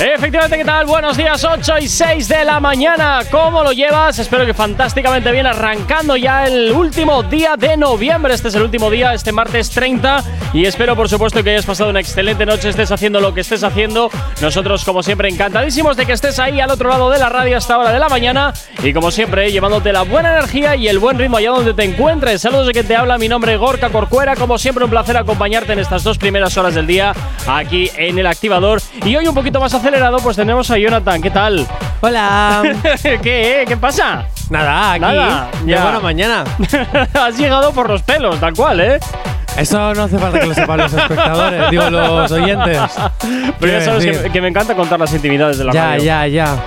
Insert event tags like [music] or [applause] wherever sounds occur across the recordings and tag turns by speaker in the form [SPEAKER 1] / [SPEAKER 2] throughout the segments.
[SPEAKER 1] Efectivamente, ¿qué tal? Buenos días, 8 y 6 de la mañana. ¿Cómo lo llevas? Espero que fantásticamente bien, arrancando ya el último día de noviembre. Este es el último día, este martes 30. Y espero, por supuesto, que hayas pasado una excelente noche, estés haciendo lo que estés haciendo. Nosotros, como siempre, encantadísimos de que estés ahí al otro lado de la radio hasta hora de la mañana. Y como siempre, llevándote la buena energía y el buen ritmo allá donde te encuentres. Saludos de que te habla, mi nombre es Gorka Corcuera. Como siempre, un placer acompañarte en estas dos primeras horas del día aquí en el activador. Y hoy un poquito más acelerado, pues tenemos a Jonathan. ¿Qué tal?
[SPEAKER 2] Hola. [laughs]
[SPEAKER 1] ¿Qué? ¿Qué pasa?
[SPEAKER 2] Nada, aquí.
[SPEAKER 1] Nada,
[SPEAKER 2] Ya.
[SPEAKER 1] ya.
[SPEAKER 2] buena mañana. [laughs]
[SPEAKER 1] Has llegado por los pelos, tal cual, ¿eh?
[SPEAKER 2] Eso no hace falta que lo sepan los espectadores, digo, los oyentes.
[SPEAKER 1] Pero ya sabes que, que me encanta contar las intimidades de la
[SPEAKER 2] Ya,
[SPEAKER 1] radio.
[SPEAKER 2] ya, ya.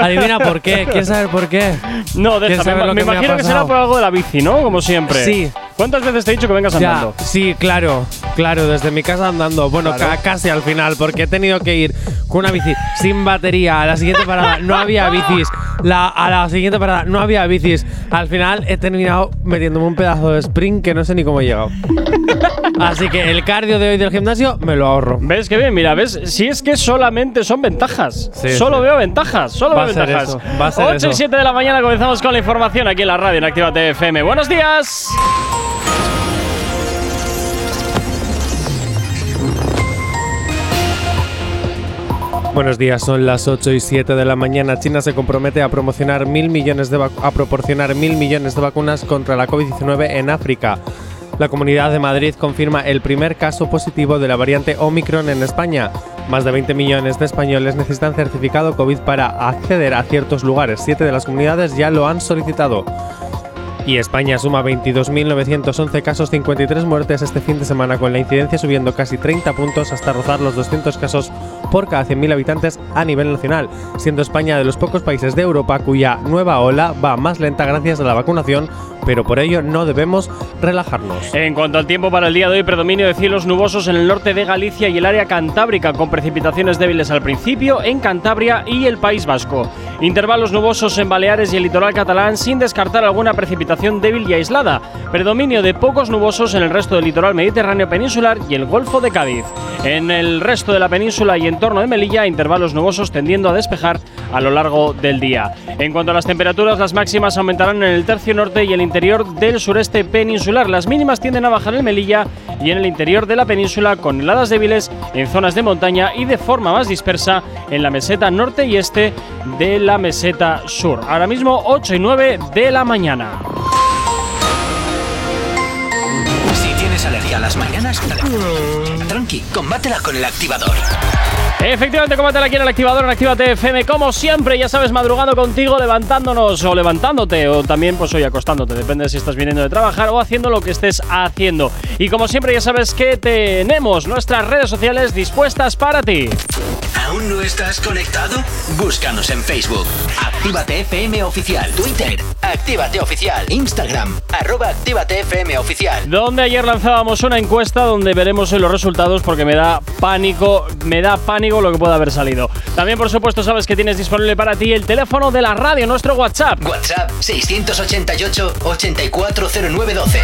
[SPEAKER 2] Adivina por qué. ¿Quieres saber por qué?
[SPEAKER 1] No,
[SPEAKER 2] ¿Quieres
[SPEAKER 1] déjame.
[SPEAKER 2] saber lo
[SPEAKER 1] Me
[SPEAKER 2] me
[SPEAKER 1] imagino que será por algo de la bici, ¿no? Como siempre.
[SPEAKER 2] Sí.
[SPEAKER 1] ¿Cuántas veces te he dicho que vengas
[SPEAKER 2] Ya,
[SPEAKER 1] andando?
[SPEAKER 2] sí, claro, claro, desde mi casa andando. Bueno, ca- casi al final, porque he tenido que ir con una bici sin batería. A la siguiente parada no había bicis. La, a la siguiente parada no había bicis. Al final he terminado metiéndome un pedazo de sprint que no sé ni cómo he llegado. Así que el cardio de hoy del gimnasio me lo ahorro.
[SPEAKER 1] ¿Ves que bien? Mira, ¿ves? Si es que solamente son ventajas.
[SPEAKER 2] Sí,
[SPEAKER 1] solo
[SPEAKER 2] sí.
[SPEAKER 1] veo ventajas, solo
[SPEAKER 2] Va
[SPEAKER 1] veo
[SPEAKER 2] a ser
[SPEAKER 1] ventajas.
[SPEAKER 2] eso, va a ser
[SPEAKER 1] 8 y
[SPEAKER 2] eso.
[SPEAKER 1] 7 de la mañana comenzamos con la información aquí en la radio en Activa FM. ¡Buenos días!
[SPEAKER 2] Buenos días, son las 8 y 7 de la mañana. China se compromete a promocionar mil millones de a proporcionar mil millones de vacunas contra la COVID-19 en África. La Comunidad de Madrid confirma el primer caso positivo de la variante Omicron en España. Más de 20 millones de españoles necesitan certificado COVID para acceder a ciertos lugares. Siete de las comunidades ya lo han solicitado. Y España suma 22.911 casos, 53 muertes este fin de semana, con la incidencia subiendo casi 30 puntos hasta rozar los 200 casos por cada 100.000 habitantes a nivel nacional, siendo España de los pocos países de Europa cuya nueva ola va más lenta gracias a la vacunación, pero por ello no debemos relajarnos.
[SPEAKER 1] En cuanto al tiempo para el día de hoy, predominio de cielos nubosos en el norte de Galicia y el área cantábrica, con precipitaciones débiles al principio en Cantabria y el País Vasco. Intervalos nubosos en Baleares y el litoral catalán, sin descartar alguna precipitación débil y aislada. Predominio de pocos nubosos en el resto del litoral mediterráneo peninsular y el Golfo de Cádiz. En el resto de la península y entorno de Melilla, intervalos nubosos tendiendo a despejar a lo largo del día. En cuanto a las temperaturas, las máximas aumentarán en el tercio norte y el interior del sureste peninsular. Las mínimas tienden a bajar en Melilla y en el interior de la península con heladas débiles en zonas de montaña y de forma más dispersa en la meseta norte y este de la meseta sur. Ahora mismo 8 y 9 de la mañana.
[SPEAKER 3] Si tienes alergia a las mañanas, tranqui, combátela con el activador.
[SPEAKER 1] Efectivamente, combátela aquí en el activador en Actívate FM, como siempre, ya sabes, madrugando contigo, levantándonos o levantándote, o también, pues hoy acostándote, depende de si estás viniendo de trabajar o haciendo lo que estés haciendo. Y como siempre, ya sabes que tenemos nuestras redes sociales dispuestas para ti.
[SPEAKER 3] ¿Aún no estás conectado? Búscanos en Facebook. Actívate FM Oficial. Twitter. Actívate Oficial. Instagram. Arroba Actívate FM Oficial.
[SPEAKER 1] Donde ayer lanzábamos una encuesta donde veremos los resultados porque me da pánico, me da pánico lo que pueda haber salido. También, por supuesto, sabes que tienes disponible para ti el teléfono de la radio, nuestro WhatsApp.
[SPEAKER 3] WhatsApp 688-840912.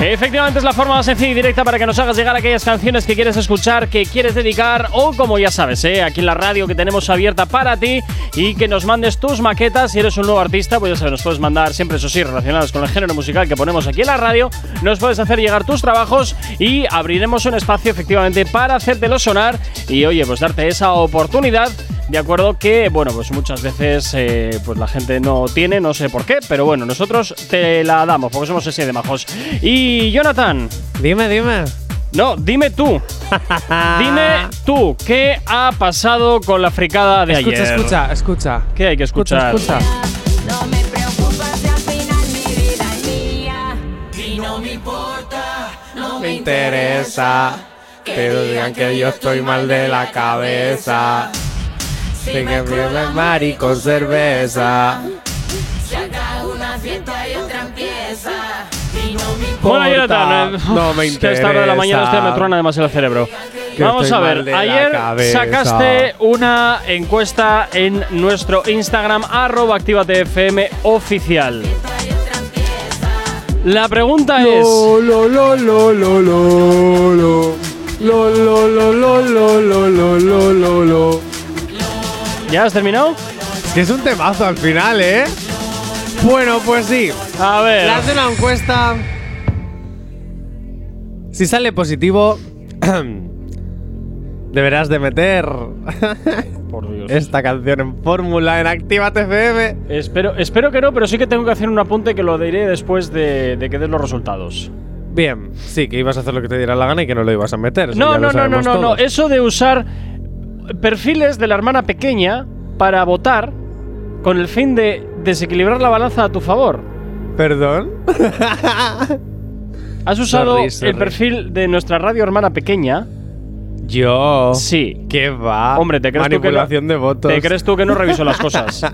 [SPEAKER 1] Efectivamente es la forma más sencilla y directa para que nos hagas llegar aquellas canciones que quieres escuchar, que quieres dedicar o como ya sabes, ¿eh? aquí en la radio que tenemos abierta para ti y que nos mandes tus maquetas. Si eres un nuevo artista, pues ya sabes, nos puedes mandar siempre, eso sí, relacionadas con el género musical que ponemos aquí en la radio. Nos puedes hacer llegar tus trabajos y abriremos un espacio efectivamente para hacértelo sonar y oye, pues darte esa oportunidad de acuerdo que, bueno, pues muchas veces eh, pues la gente no tiene, no sé por qué, pero bueno, nosotros te la damos porque somos así de majos. Y Jonathan,
[SPEAKER 2] Dime, dime.
[SPEAKER 1] no, dime tú, [laughs] dime tú, ¿qué ha pasado con la fricada de
[SPEAKER 2] escucha,
[SPEAKER 1] ayer?
[SPEAKER 2] escucha, escucha.
[SPEAKER 1] ¿Qué hay que escuchar?
[SPEAKER 2] Escucha, escucha.
[SPEAKER 4] No me preocupa si al final mi vida es mía. Y no me importa, no
[SPEAKER 2] me interesa Pero digan que yo estoy mal de la cabeza que me mari con cerveza
[SPEAKER 4] Si acá una fiesta y otra empieza. Y no me
[SPEAKER 1] Bueno,
[SPEAKER 2] Importa,
[SPEAKER 1] Jonathan,
[SPEAKER 2] no me [laughs]
[SPEAKER 1] es que a esta hora de la mañana
[SPEAKER 2] interesa.
[SPEAKER 1] hostia, me truena demasiado el cerebro.
[SPEAKER 2] Que
[SPEAKER 1] Vamos a ver, ayer sacaste una encuesta en nuestro Instagram, arroba activatefm oficial. La pregunta es.
[SPEAKER 2] Lo, lo, lo, lo, lo, lo, lo. Lo, lo, lo, lo, lo, lo, lo.
[SPEAKER 1] ¿Ya has terminado?
[SPEAKER 2] Es que es un temazo al final, ¿eh? Bueno, pues sí.
[SPEAKER 1] A ver.
[SPEAKER 2] Le hace una encuesta. Si sale positivo, [clears throat] deberás de meter [laughs]
[SPEAKER 1] Por Dios.
[SPEAKER 2] esta canción en fórmula en Actívate FM.
[SPEAKER 1] Espero, espero que no, pero sí que tengo que hacer un apunte que lo diré después de, de que den los resultados.
[SPEAKER 2] Bien, sí, que ibas a hacer lo que te diera la gana y que no lo ibas a meter.
[SPEAKER 1] No, no, no, no, no, no. Eso de usar perfiles de la hermana pequeña para votar con el fin de desequilibrar la balanza a tu favor.
[SPEAKER 2] ¿Perdón? [laughs]
[SPEAKER 1] ¿Has usado
[SPEAKER 2] Sorry, sorry.
[SPEAKER 1] el perfil de nuestra radio hermana pequeña?
[SPEAKER 2] Yo.
[SPEAKER 1] Sí.
[SPEAKER 2] ¿Qué va?
[SPEAKER 1] Hombre, ¿te crees tú que no-
[SPEAKER 2] Manipulación de votos.
[SPEAKER 1] ¿Te crees tú que no reviso las cosas? [laughs]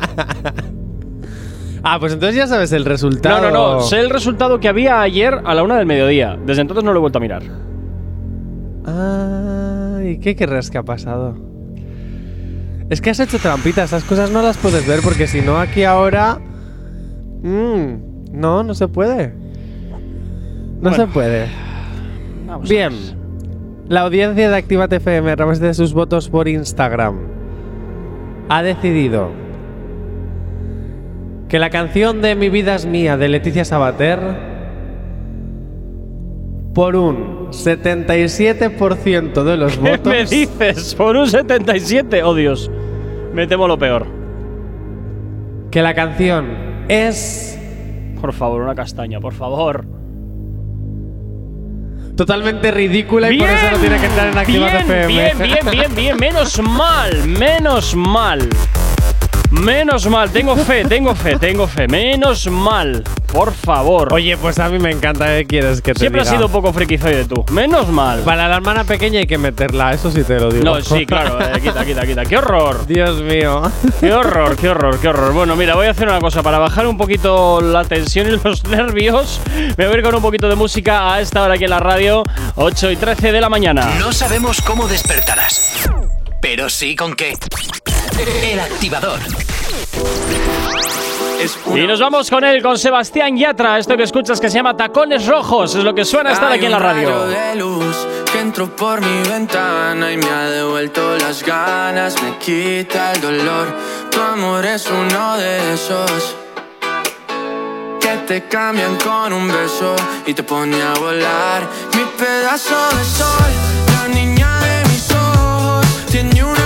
[SPEAKER 2] Ah, pues entonces ya sabes el
[SPEAKER 1] No,
[SPEAKER 2] resultado.
[SPEAKER 1] no, no. Sé el resultado que había ayer a la una del mediodía. Desde entonces no lo he vuelto a mirar.
[SPEAKER 2] Ay, ¿qué crees que ha pasado? Es que has hecho trampita, esas cosas no las puedes ver porque si no aquí ahora... Mm, no, no se puede. No
[SPEAKER 1] Bueno.
[SPEAKER 2] se puede.
[SPEAKER 1] Vamos
[SPEAKER 2] Bien. La audiencia de Actívate FM a través de sus votos por Instagram ha decidido que la canción de Mi vida es mía de Leticia Sabater por un 77% de los [laughs]
[SPEAKER 1] ¿Qué
[SPEAKER 2] votos
[SPEAKER 1] me dices? Por un 77. Oh, Dios. Me temo lo peor.
[SPEAKER 2] que la canción es
[SPEAKER 1] Por favor, una castaña, por favor.
[SPEAKER 2] totalmente ridícula y por eso no tiene que entrar en Actívate
[SPEAKER 1] bien,
[SPEAKER 2] FM.
[SPEAKER 1] Bien, bien, bien, bien. Menos mal, menos mal. Menos mal. Tengo fe, tengo fe, tengo fe. Menos mal. Por favor.
[SPEAKER 2] Oye, pues a mí me encanta, ¿qué quieres que te
[SPEAKER 1] Siempre has
[SPEAKER 2] diga?
[SPEAKER 1] sido un poco frikizoide tú. Menos mal.
[SPEAKER 2] Para la hermana pequeña hay que meterla, eso sí te lo digo.
[SPEAKER 1] No, sí, claro. eh, quita, quita, quita. ¡Qué horror!
[SPEAKER 2] Dios mío.
[SPEAKER 1] ¡Qué horror, qué horror, qué horror! Bueno, mira, voy a hacer una cosa. Para bajar un poquito la tensión y los [laughs] nervios, me voy a ir con un poquito de música a esta hora aquí en la radio, 8 y 13 de la mañana.
[SPEAKER 3] No sabemos cómo despertarás, pero sí con qué. El activador.
[SPEAKER 1] Y nos vamos con él, con Sebastián Yatra. Esto que escuchas que se llama Tacones Rojos. Es lo que suena estar aquí en la
[SPEAKER 5] Hay un rayo
[SPEAKER 1] radio.
[SPEAKER 5] de luz que entró por mi ventana y me ha devuelto las ganas, me quita el dolor. Tu amor es uno de esos que te cambian con un beso y te pone a volar. Mi pedazo de sol, la niña de mis ojos, tiene una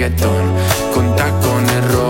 [SPEAKER 5] reggaetón con tacones rojos.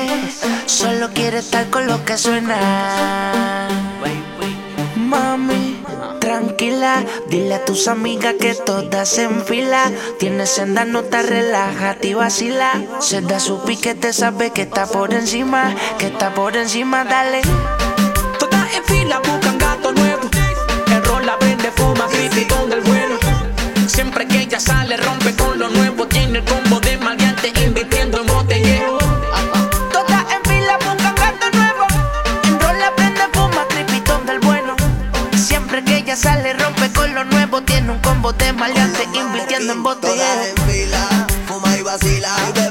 [SPEAKER 6] solo quiere estar con lo que suena. Mami, tranquila, dile a tus amigas que todas se enfila. Tienes senda, no te relájate y vacila. Se da su piquete, sabe que está por encima, que está por encima, dale.
[SPEAKER 7] Todas en fila buscan sale, rompe con lo nuevo. Tiene
[SPEAKER 6] un combo de maleante, invirtiendo en
[SPEAKER 8] vacila.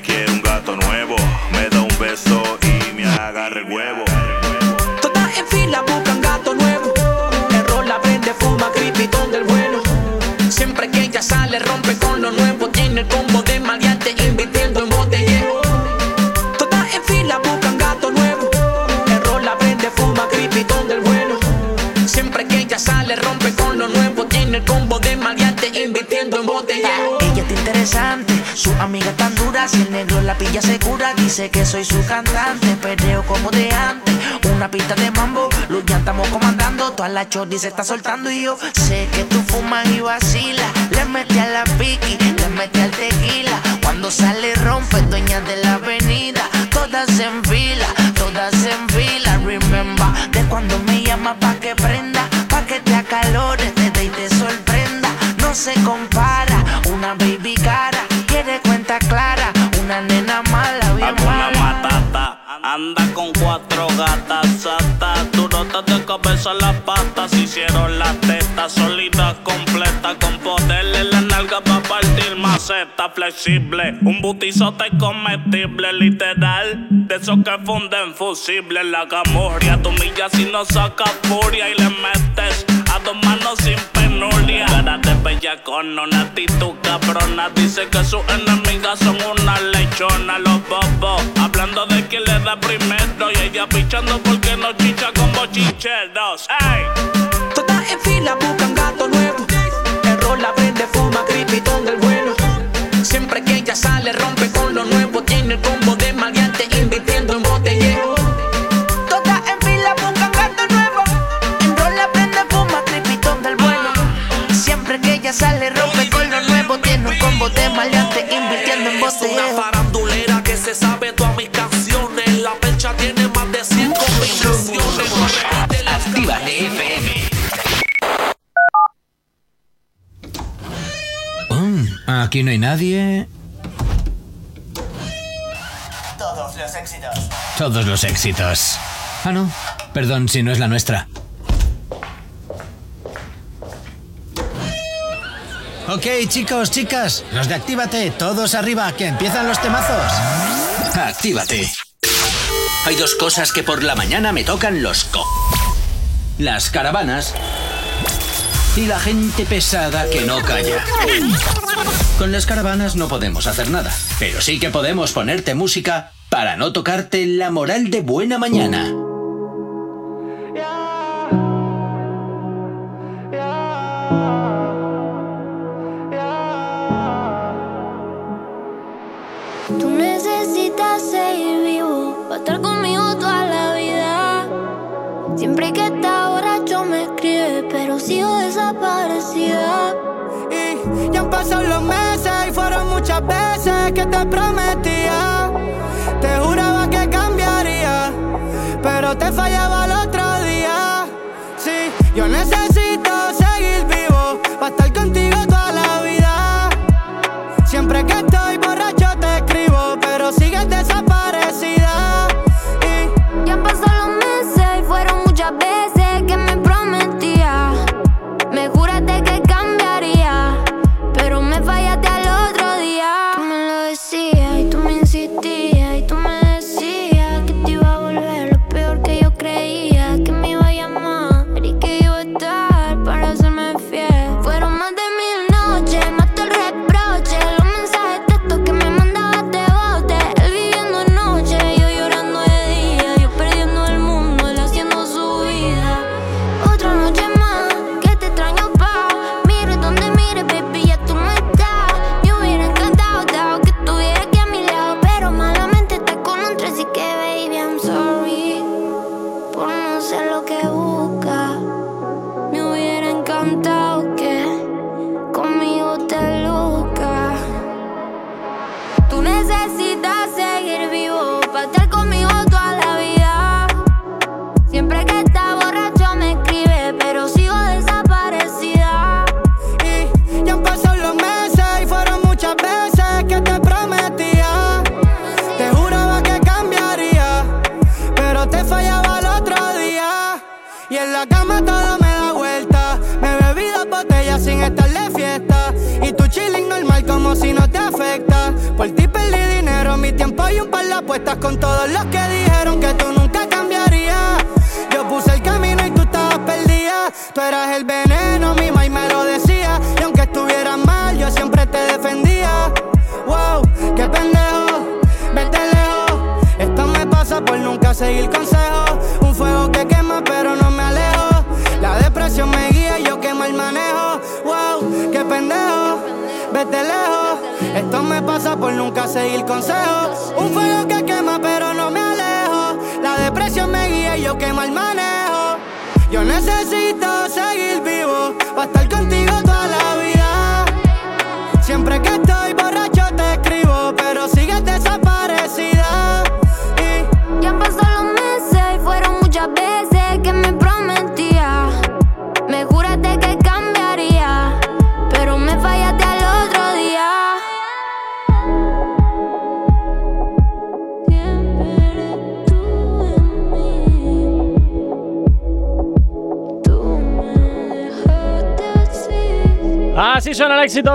[SPEAKER 6] su amiga tan dura. Si el negro la pilla segura, dice que soy su cantante. Perreo como de antes, una pista de mambo. Luz ya comandando, toda la chordi se está soltando. Y yo sé que tú fumas y vacilas. Le metí a la piqui, le metí al tequila. Cuando sale, rompe, dueña de la avenida. Todas en fila, todas en fila. Remember, de cuando me llama pa' que prenda, pa' que te acalores, te dé y te sorprenda. No se compara,
[SPEAKER 9] de cabeza flexible. Un butizote comestible, literal. De esos que funden fusibles. La camorria, tu milla si no saca furia y le metes a dos manos sin penuria. Cara de bella con una actitud cabrona. Dice que sus enemigas son una lechona. Los bobos hablando de quién le da primero. Y ella pichando porque no chicha con bochincheros. ¡Ey!
[SPEAKER 7] Todas en fila
[SPEAKER 3] Aquí no hay nadie.
[SPEAKER 8] Todos los éxitos.
[SPEAKER 3] Todos los éxitos. Ah, no. Perdón si no es la nuestra. Ok, chicos, chicas, los de Actívate, todos arriba, que empiezan los temazos. Actívate. Hay dos cosas que por la mañana me tocan los co. Las caravanas y la gente pesada que no calla. Con las caravanas no podemos hacer nada, pero sí que podemos ponerte música para no tocarte la moral de buena mañana.
[SPEAKER 10] Tú necesitas seguir vivo para estar conmigo toda la vida. Siempre que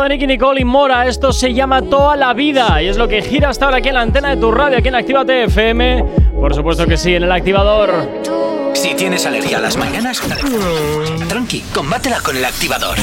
[SPEAKER 11] de
[SPEAKER 1] Nicky Nicole y Mora. Esto se llama Toda la Vida y es lo que gira hasta ahora aquí en la antena de tu radio, aquí en Actívate FM. Por supuesto que sí, en el activador.
[SPEAKER 3] Si tienes alergia a las mañanas, tranqui, combátela con el activador.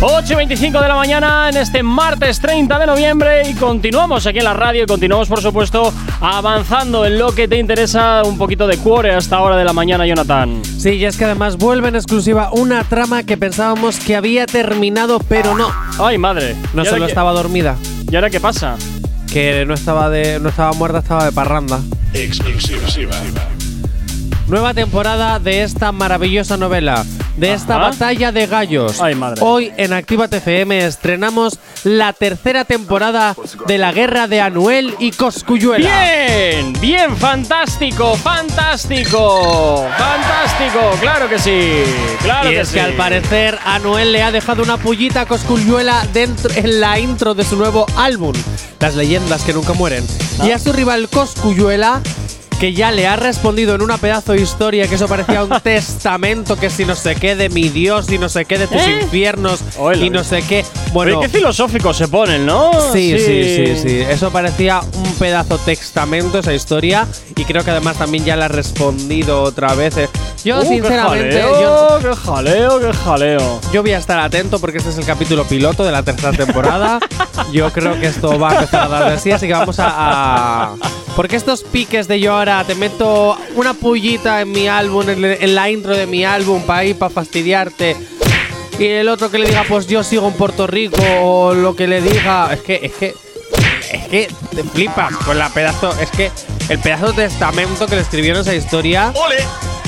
[SPEAKER 1] 8 y 25 de la mañana en este martes 30 de noviembre y continuamos aquí en la radio y continuamos por supuesto avanzando en lo que te interesa un poquito de cuore hasta ahora de la mañana, Jonathan.
[SPEAKER 2] Sí, y es que además vuelve en exclusiva una trama que pensábamos que había terminado, pero no.
[SPEAKER 1] Ay, madre.
[SPEAKER 2] No
[SPEAKER 1] ¿Y ahora
[SPEAKER 2] solo
[SPEAKER 1] qué-
[SPEAKER 2] estaba dormida,
[SPEAKER 1] ¿Y ahora qué pasa?
[SPEAKER 2] que no estaba de, no estaba muerta, estaba de parranda.
[SPEAKER 12] Exclusiva.
[SPEAKER 2] Nueva temporada de esta maravillosa novela. de esta
[SPEAKER 1] Ajá.
[SPEAKER 2] batalla de gallos.
[SPEAKER 1] Ay, madre.
[SPEAKER 2] Hoy en Activa TFM estrenamos la tercera temporada de la guerra de Anuel y Coscuyuela.
[SPEAKER 1] Bien, bien, fantástico, fantástico, fantástico, claro que sí, claro
[SPEAKER 2] y
[SPEAKER 1] que
[SPEAKER 2] es
[SPEAKER 1] sí.
[SPEAKER 2] que al parecer Anuel le ha dejado una pullita a Coscuyuela dentro en la intro de su nuevo álbum, Las leyendas que nunca mueren.
[SPEAKER 1] Ah.
[SPEAKER 2] Y a su rival Coscuyuela que ya le ha respondido en una pedazo de historia que eso parecía un [laughs] testamento que si no sé qué de mi Dios y no sé qué de tus
[SPEAKER 1] ¿Eh?
[SPEAKER 2] infiernos y no sé qué.
[SPEAKER 1] Oye,
[SPEAKER 2] Bueno,
[SPEAKER 1] qué filosóficos se ponen, ¿no?
[SPEAKER 2] Sí, sí, sí, sí. Eso parecía un pedazo testamento esa historia y creo que además también ya la ha respondido otra vez. eh. Yo
[SPEAKER 1] Uh,
[SPEAKER 2] sinceramente,
[SPEAKER 1] qué
[SPEAKER 2] yo,
[SPEAKER 1] jaleo, qué jaleo, qué jaleo.
[SPEAKER 2] yo voy a estar atento porque este es el capítulo piloto de la tercera temporada. yo creo que esto va a empezar a dar de sí, así que vamos a, a- porque estos piques de yo ahora te meto una pullita en mi álbum, en, en la intro de mi álbum para ir para fastidiarte. Y el otro que le diga, pues yo sigo en Puerto Rico, o lo que le diga. Es que, es que. Es que te flipas con la pedazo. Es que el pedazo de testamento que le escribieron esa historia.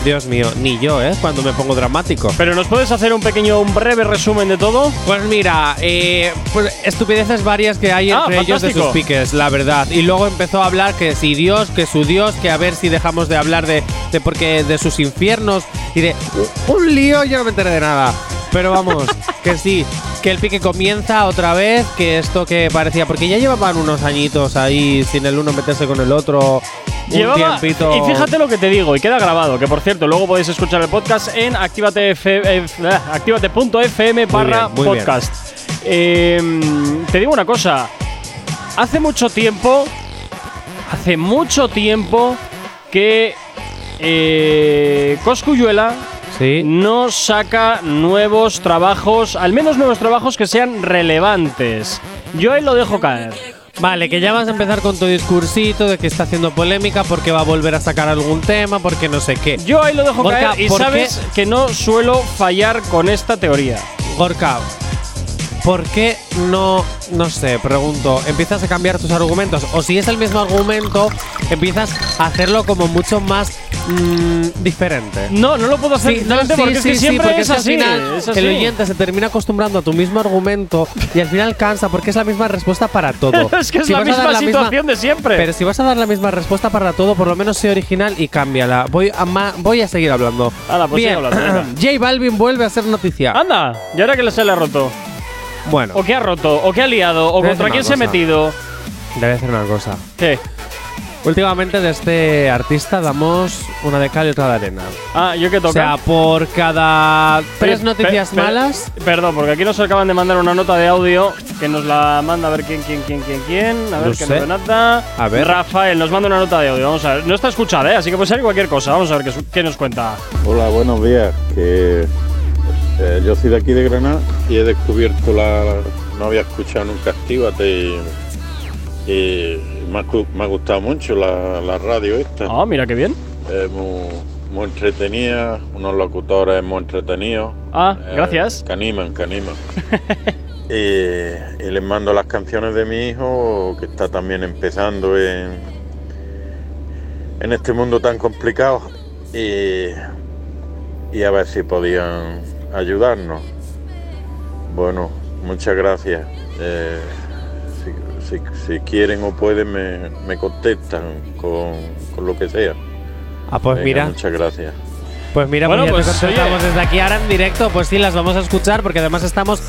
[SPEAKER 2] Dios mío, ni yo, ¿eh? Cuando me pongo dramático.
[SPEAKER 1] Pero ¿nos puedes hacer un pequeño, un breve resumen de todo?
[SPEAKER 2] Pues mira, eh, pues estupideces varias que hay
[SPEAKER 1] Ah,
[SPEAKER 2] entre ellos de sus piques, la verdad. Y luego empezó a hablar que si Dios, que su Dios, que a ver si dejamos de hablar de, de porque de sus infiernos y de un lío, yo no me enteré de nada. Pero vamos, [laughs] que sí, que el pique comienza otra vez, que esto que parecía, porque ya llevaban unos añitos ahí sin el uno meterse con el otro. Un
[SPEAKER 1] Llevaba-
[SPEAKER 2] tiempito.
[SPEAKER 1] Y fíjate lo que te digo, y queda grabado, que por cierto, luego podéis escuchar el podcast en activate.fm barra
[SPEAKER 2] muy bien.
[SPEAKER 1] podcast. Eh, te digo una cosa, hace mucho tiempo, hace mucho tiempo que eh, Coscuyuela
[SPEAKER 2] Sí.
[SPEAKER 1] no saca nuevos trabajos, al menos nuevos trabajos que sean relevantes. Yo ahí lo dejo caer.
[SPEAKER 2] Vale, que ya vas a empezar con tu discursito de que está haciendo polémica porque va a volver a sacar algún tema, porque no sé qué.
[SPEAKER 1] Yo ahí lo dejo
[SPEAKER 2] Gorka,
[SPEAKER 1] caer y
[SPEAKER 2] ¿por qué?
[SPEAKER 1] sabes que no suelo fallar con esta teoría.
[SPEAKER 2] Gorka, ¿por qué no, no sé, pregunto, empiezas a cambiar tus argumentos? O si es el mismo argumento, empiezas a hacerlo como mucho más mm, diferente.
[SPEAKER 1] No, no lo puedo hacer
[SPEAKER 2] Sí, no,
[SPEAKER 1] diferente
[SPEAKER 2] sí,
[SPEAKER 1] porque es que
[SPEAKER 2] sí,
[SPEAKER 1] siempre
[SPEAKER 2] porque
[SPEAKER 1] es así.
[SPEAKER 2] al final
[SPEAKER 1] es así.
[SPEAKER 2] el oyente se termina acostumbrando a tu mismo argumento y al final cansa porque es la misma respuesta para todo. [laughs]
[SPEAKER 1] es que es
[SPEAKER 2] Si
[SPEAKER 1] la misma situación de siempre.
[SPEAKER 2] Pero si vas a dar la misma respuesta para todo, por lo menos sé original y cámbiala. Voy a, ma- voy a seguir hablando.
[SPEAKER 1] Hala, pues
[SPEAKER 2] Bien,
[SPEAKER 1] hablando. [clears throat]
[SPEAKER 2] J Balvin vuelve a ser noticia.
[SPEAKER 1] Anda, ¿y ahora que se le ha roto?
[SPEAKER 2] Bueno,
[SPEAKER 1] ¿O qué ha roto? ¿O qué ha liado? ¿O contra quién se ha metido?
[SPEAKER 2] debe hacer una cosa.
[SPEAKER 1] ¿Qué?
[SPEAKER 2] Últimamente de este artista damos una de cal y otra de arena.
[SPEAKER 1] Ah, ¿yo qué
[SPEAKER 2] O
[SPEAKER 1] toca?
[SPEAKER 2] sea, por cada tres
[SPEAKER 1] Pe-
[SPEAKER 2] noticias
[SPEAKER 1] pe- pe-
[SPEAKER 2] malas.
[SPEAKER 1] Perdón, porque aquí nos acaban de mandar una nota de audio que nos la manda a ver quién, quién, quién, quién, quién. A ver
[SPEAKER 2] No
[SPEAKER 1] qué
[SPEAKER 2] sé.
[SPEAKER 1] nos nota.
[SPEAKER 2] A ver.
[SPEAKER 1] Rafael nos manda una nota de audio. Vamos a ver. No está escuchada, ¿eh? Así que puede ser cualquier cosa. Vamos a ver qué, qué nos cuenta.
[SPEAKER 12] Hola, buenos días. Que eh, yo soy de aquí de Granada y he descubierto la. No había escuchado nunca Actívate y, y me, ha, cu- me ha gustado mucho la, la radio esta.
[SPEAKER 1] Ah, mira qué bien.
[SPEAKER 12] Es muy, muy entretenida, unos locutores muy entretenidos.
[SPEAKER 1] Ah,
[SPEAKER 12] eh,
[SPEAKER 1] gracias.
[SPEAKER 12] Que animan, que animan. [laughs] y, y les mando las canciones de mi hijo, que está también empezando en, en este mundo tan complicado. Y, y a ver si podían ayudarnos. Bueno, muchas gracias. Si, si- quieren o pueden, me, me contestan con, con lo que sea.
[SPEAKER 2] Ah, pues
[SPEAKER 12] Venga,
[SPEAKER 2] mira.
[SPEAKER 12] Muchas gracias.
[SPEAKER 2] Pues mira,
[SPEAKER 1] Bueno,
[SPEAKER 2] pues ya te
[SPEAKER 1] pues,
[SPEAKER 2] contestamos
[SPEAKER 1] oye.
[SPEAKER 2] desde aquí ahora en directo. Pues sí, las vamos a escuchar porque además estamos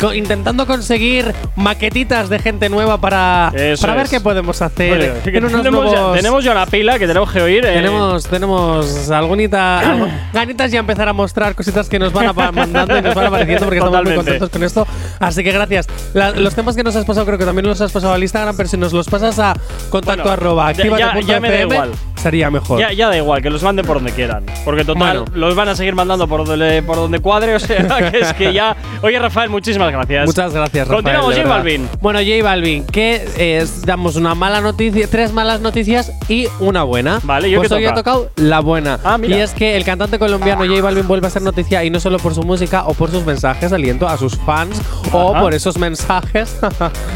[SPEAKER 2] co- intentando conseguir maquetitas de gente nueva para,
[SPEAKER 1] Eso
[SPEAKER 2] para ver
[SPEAKER 1] es.
[SPEAKER 2] qué podemos hacer.
[SPEAKER 1] Bueno, que
[SPEAKER 2] en unos
[SPEAKER 1] tenemos, ya, tenemos ya una pila que tenemos que oír. eh.
[SPEAKER 2] Tenemos, tenemos algunita, [clears throat] algo- ganitas ya empezar a mostrar cositas que nos van a mandando y nos van apareciendo porque estamos muy contentos con esto. Así que gracias. La- los temas que nos has pasado creo que también los has pasado al Instagram, pero si nos los pasas a contacto
[SPEAKER 1] Bueno,
[SPEAKER 2] arroba
[SPEAKER 1] ya- ya- ya me da igual.
[SPEAKER 2] Sería mejor.
[SPEAKER 1] Ya, ya da igual, que los manden por donde quieran. Porque total,
[SPEAKER 2] Bueno.
[SPEAKER 1] los van a seguir mandando por donde, por donde cuadre. O sea, [laughs] que es que ya. Oye, Rafael, muchísimas gracias.
[SPEAKER 2] Muchas gracias, Rafael.
[SPEAKER 1] Continuamos, J. Balvin.
[SPEAKER 2] Bueno, J Balvin, que eh, damos una mala noticia, tres malas noticias y una buena.
[SPEAKER 1] Vale, ¿yo
[SPEAKER 2] pues
[SPEAKER 1] qué
[SPEAKER 2] hoy
[SPEAKER 1] toca?
[SPEAKER 2] ha tocado la buena.
[SPEAKER 1] Ah, mira.
[SPEAKER 2] Y es que el cantante colombiano J Balvin vuelve a ser noticia y no solo por su música o por sus mensajes de aliento a sus fans o por esos mensajes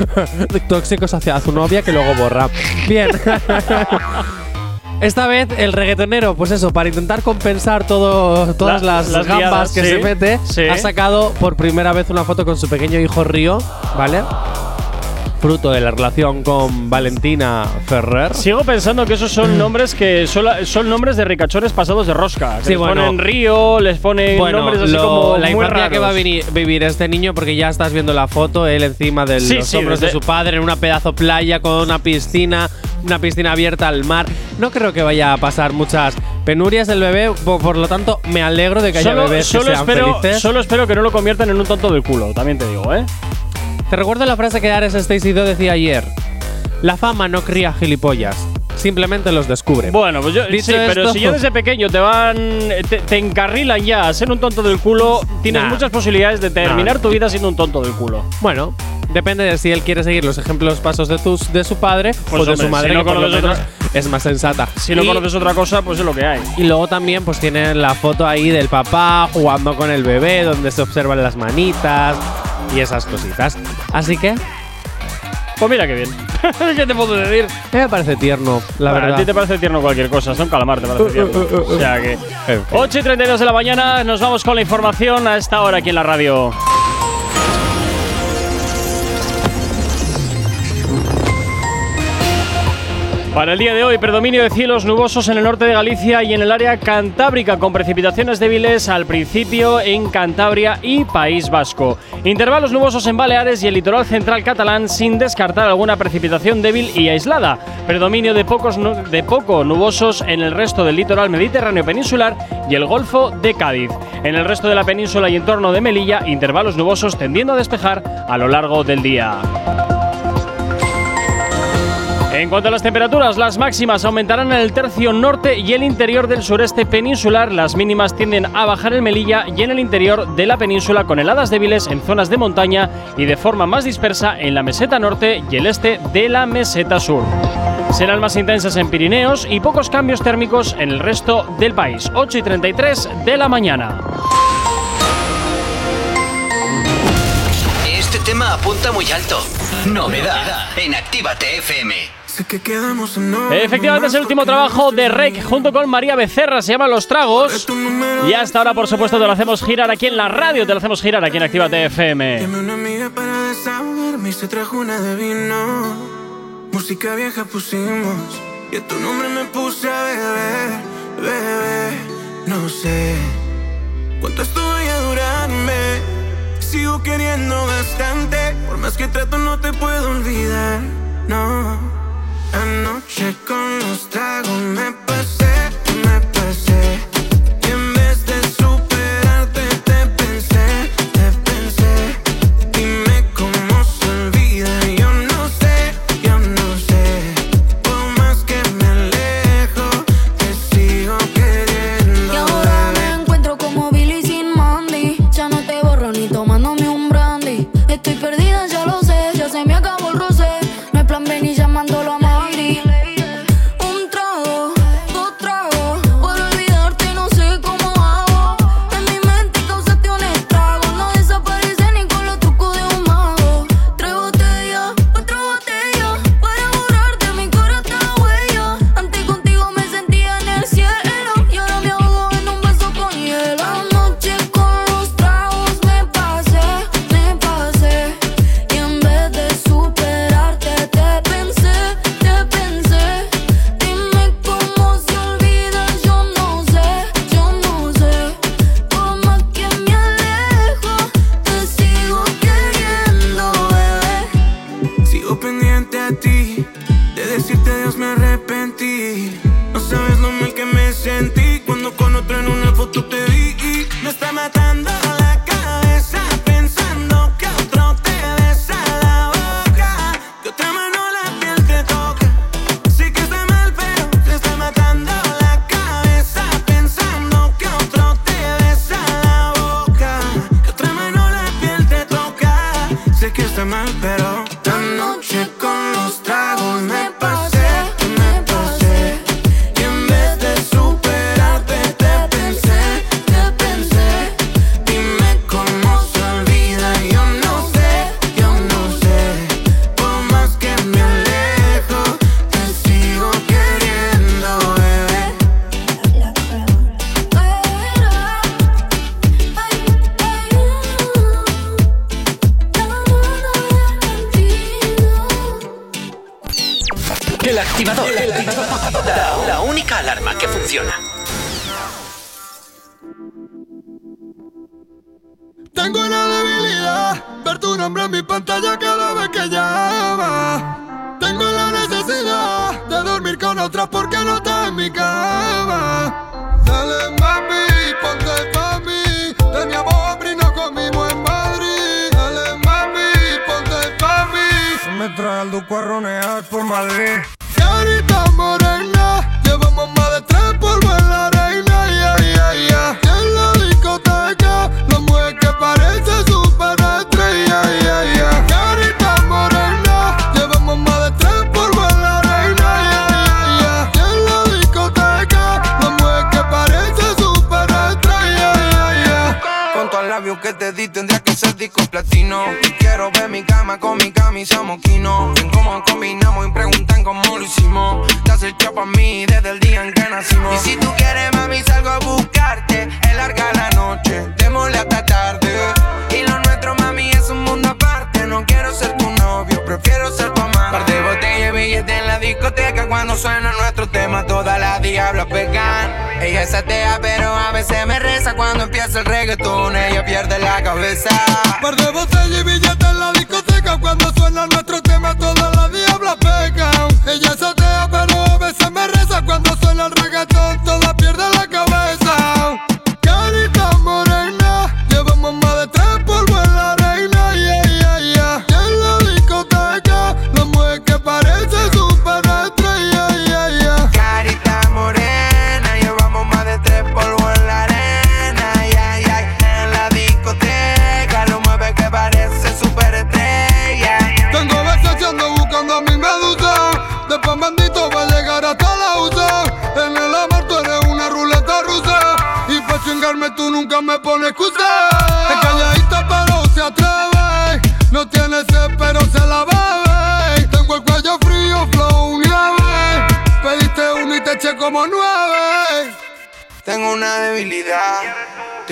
[SPEAKER 2] [laughs] tóxicos hacia su novia que luego borra. Bien. [laughs] Esta vez el reggaetonero, pues eso, para intentar compensar todo, todas
[SPEAKER 1] La-
[SPEAKER 2] las,
[SPEAKER 1] las
[SPEAKER 2] gambas
[SPEAKER 1] liadas,
[SPEAKER 2] que
[SPEAKER 1] sí,
[SPEAKER 2] se mete,
[SPEAKER 1] sí.
[SPEAKER 2] ha sacado por primera vez una foto con su pequeño hijo Río, ¿vale? Fruto de la relación con Valentina Ferrer.
[SPEAKER 1] Sigo pensando que esos son nombres que son, son nombres de ricachones pasados de rosca. Que
[SPEAKER 2] Sí,
[SPEAKER 1] les
[SPEAKER 2] bueno.
[SPEAKER 1] ponen Río, les ponen
[SPEAKER 2] Bueno,
[SPEAKER 1] nombres así
[SPEAKER 2] lo-
[SPEAKER 1] como
[SPEAKER 2] la
[SPEAKER 1] muy
[SPEAKER 2] infancia que va a vivir este niño, porque ya estás viendo la foto, él encima de
[SPEAKER 1] Sí,
[SPEAKER 2] los
[SPEAKER 1] sí,
[SPEAKER 2] hombros de su padre en una pedazo playa con una piscina, una piscina abierta al mar. No creo que vaya a pasar muchas penurias el bebé, po- por, lo tanto me alegro de que haya
[SPEAKER 1] Solo,
[SPEAKER 2] bebés
[SPEAKER 1] solo
[SPEAKER 2] que sean
[SPEAKER 1] espero,
[SPEAKER 2] felices.
[SPEAKER 1] solo espero que no lo conviertan en un tonto del culo, también te digo, ¿eh?
[SPEAKER 2] Te recuerdo la frase que Ares Stacy Do decía ayer. La fama no cría gilipollas, simplemente los descubre.
[SPEAKER 1] Bueno, pues yo
[SPEAKER 2] Dicho
[SPEAKER 1] sí, pero
[SPEAKER 2] esto-
[SPEAKER 1] si ya desde pequeño te van. te, te encarrilan ya a ser un tonto del culo, tienes
[SPEAKER 2] Nah.
[SPEAKER 1] muchas posibilidades de terminar
[SPEAKER 2] Nah.
[SPEAKER 1] tu vida siendo un tonto del culo.
[SPEAKER 2] Bueno, depende de si él quiere seguir los ejemplos pasos de, tus, de su padre
[SPEAKER 1] Pues,
[SPEAKER 2] o de
[SPEAKER 1] hombre,
[SPEAKER 2] su madre,
[SPEAKER 1] si no
[SPEAKER 2] que por lo menos
[SPEAKER 1] otra-
[SPEAKER 2] es más sensata.
[SPEAKER 1] Si no
[SPEAKER 2] Y-
[SPEAKER 1] conoces otra cosa, pues es lo que hay.
[SPEAKER 2] Y luego también pues tienen la foto ahí del papá jugando con el bebé, donde se observan las manitas y esas cositas. Así que
[SPEAKER 1] Pues mira qué bien. [laughs] ¿Qué te puedo decir?
[SPEAKER 2] me parece tierno, la
[SPEAKER 1] Bueno,
[SPEAKER 2] verdad.
[SPEAKER 1] A ti te parece tierno cualquier cosa, hasta un calamar te parece tierno. O sea que.
[SPEAKER 2] En fin.
[SPEAKER 1] 8 y 32 de la mañana, nos vamos con la información a esta hora aquí en la radio. Para el día de hoy, predominio de cielos nubosos en el norte de Galicia y en el área cantábrica, con precipitaciones débiles al principio en Cantabria y País Vasco. Intervalos nubosos en Baleares y el litoral central catalán, sin descartar alguna precipitación débil y aislada. Predominio de, pocos de poco nubosos en el resto del litoral mediterráneo peninsular y el Golfo de Cádiz. En el resto de la península y entorno de Melilla, intervalos nubosos tendiendo a despejar a lo largo del día. En cuanto a las temperaturas, las máximas aumentarán en el tercio norte y el interior del sureste peninsular. Las mínimas tienden a bajar en Melilla y en el interior de la península con heladas débiles en zonas de montaña y de forma más dispersa en la meseta norte y el este de la meseta sur. Serán más intensas en Pirineos y pocos cambios térmicos en el resto del país. 8 y 33 de la mañana.
[SPEAKER 3] Este tema apunta muy alto. Novedad en Actívate FM.
[SPEAKER 1] Efectivamente es el último trabajo de Rec junto con María Becerra, se llama Los Tragos. Y hasta ahora, por supuesto, te lo hacemos girar aquí en la radio, te lo hacemos girar aquí en Actívate FM.
[SPEAKER 5] Una amiga para desahogarme y se trajo una de vino. Música vieja pusimos y a tu nombre me puse a beber, bebé. No sé cuánto esto vaya a durarme. Sigo queriendo bastante, por más que trato no te puedo olvidar. No, anoche con los tragos me pasé, me pasé.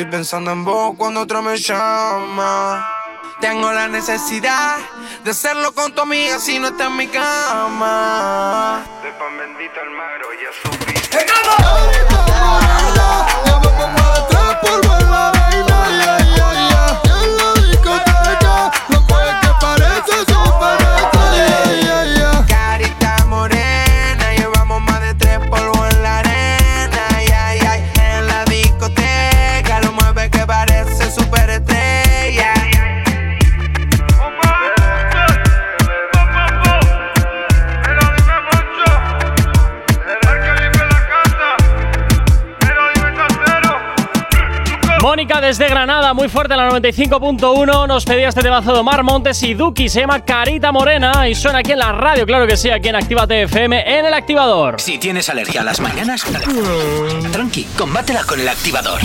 [SPEAKER 13] Estoy pensando en vos cuando otro me llama. Tengo la necesidad de hacerlo con tu amiga si no está en mi cama. De pan bendito al magro, ya supiste.
[SPEAKER 1] Desde Granada, muy fuerte en la 95.1. Nos pedía este temazo de Omar Montes y Duki. Se llama Carita Morena y suena aquí en la radio, claro que sí, aquí en Actívate FM, en el activador.
[SPEAKER 3] Si tienes alergia a las mañanas, tranqui, combátela con el activador.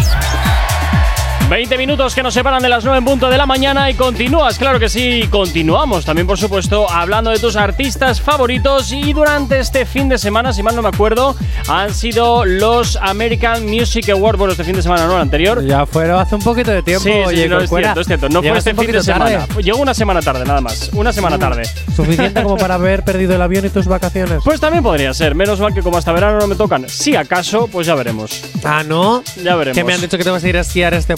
[SPEAKER 1] 20 minutos que nos separan de las 9 en punto de la mañana y continúas, claro que sí, continuamos también por supuesto hablando de tus artistas favoritos y durante este fin de semana, si mal no me acuerdo, han sido los American Music Awards, bueno, este fin de semana no, el anterior.
[SPEAKER 2] Ya fueron hace un poquito de tiempo.
[SPEAKER 1] Sí, sí,
[SPEAKER 2] oye,
[SPEAKER 1] no, es cierto, es cierto. No fue este fin de
[SPEAKER 2] tarde. Mm.
[SPEAKER 1] semana. Llegó una semana tarde, nada más. Una semana tarde.
[SPEAKER 2] Suficiente como para haber perdido el avión y tus vacaciones.
[SPEAKER 1] Pues también podría ser. Menos mal que como hasta verano no me tocan. Si acaso, pues ya veremos.
[SPEAKER 2] Ah, ¿no?
[SPEAKER 1] Ya veremos.
[SPEAKER 2] Que me han dicho que te vas a ir a esquiar este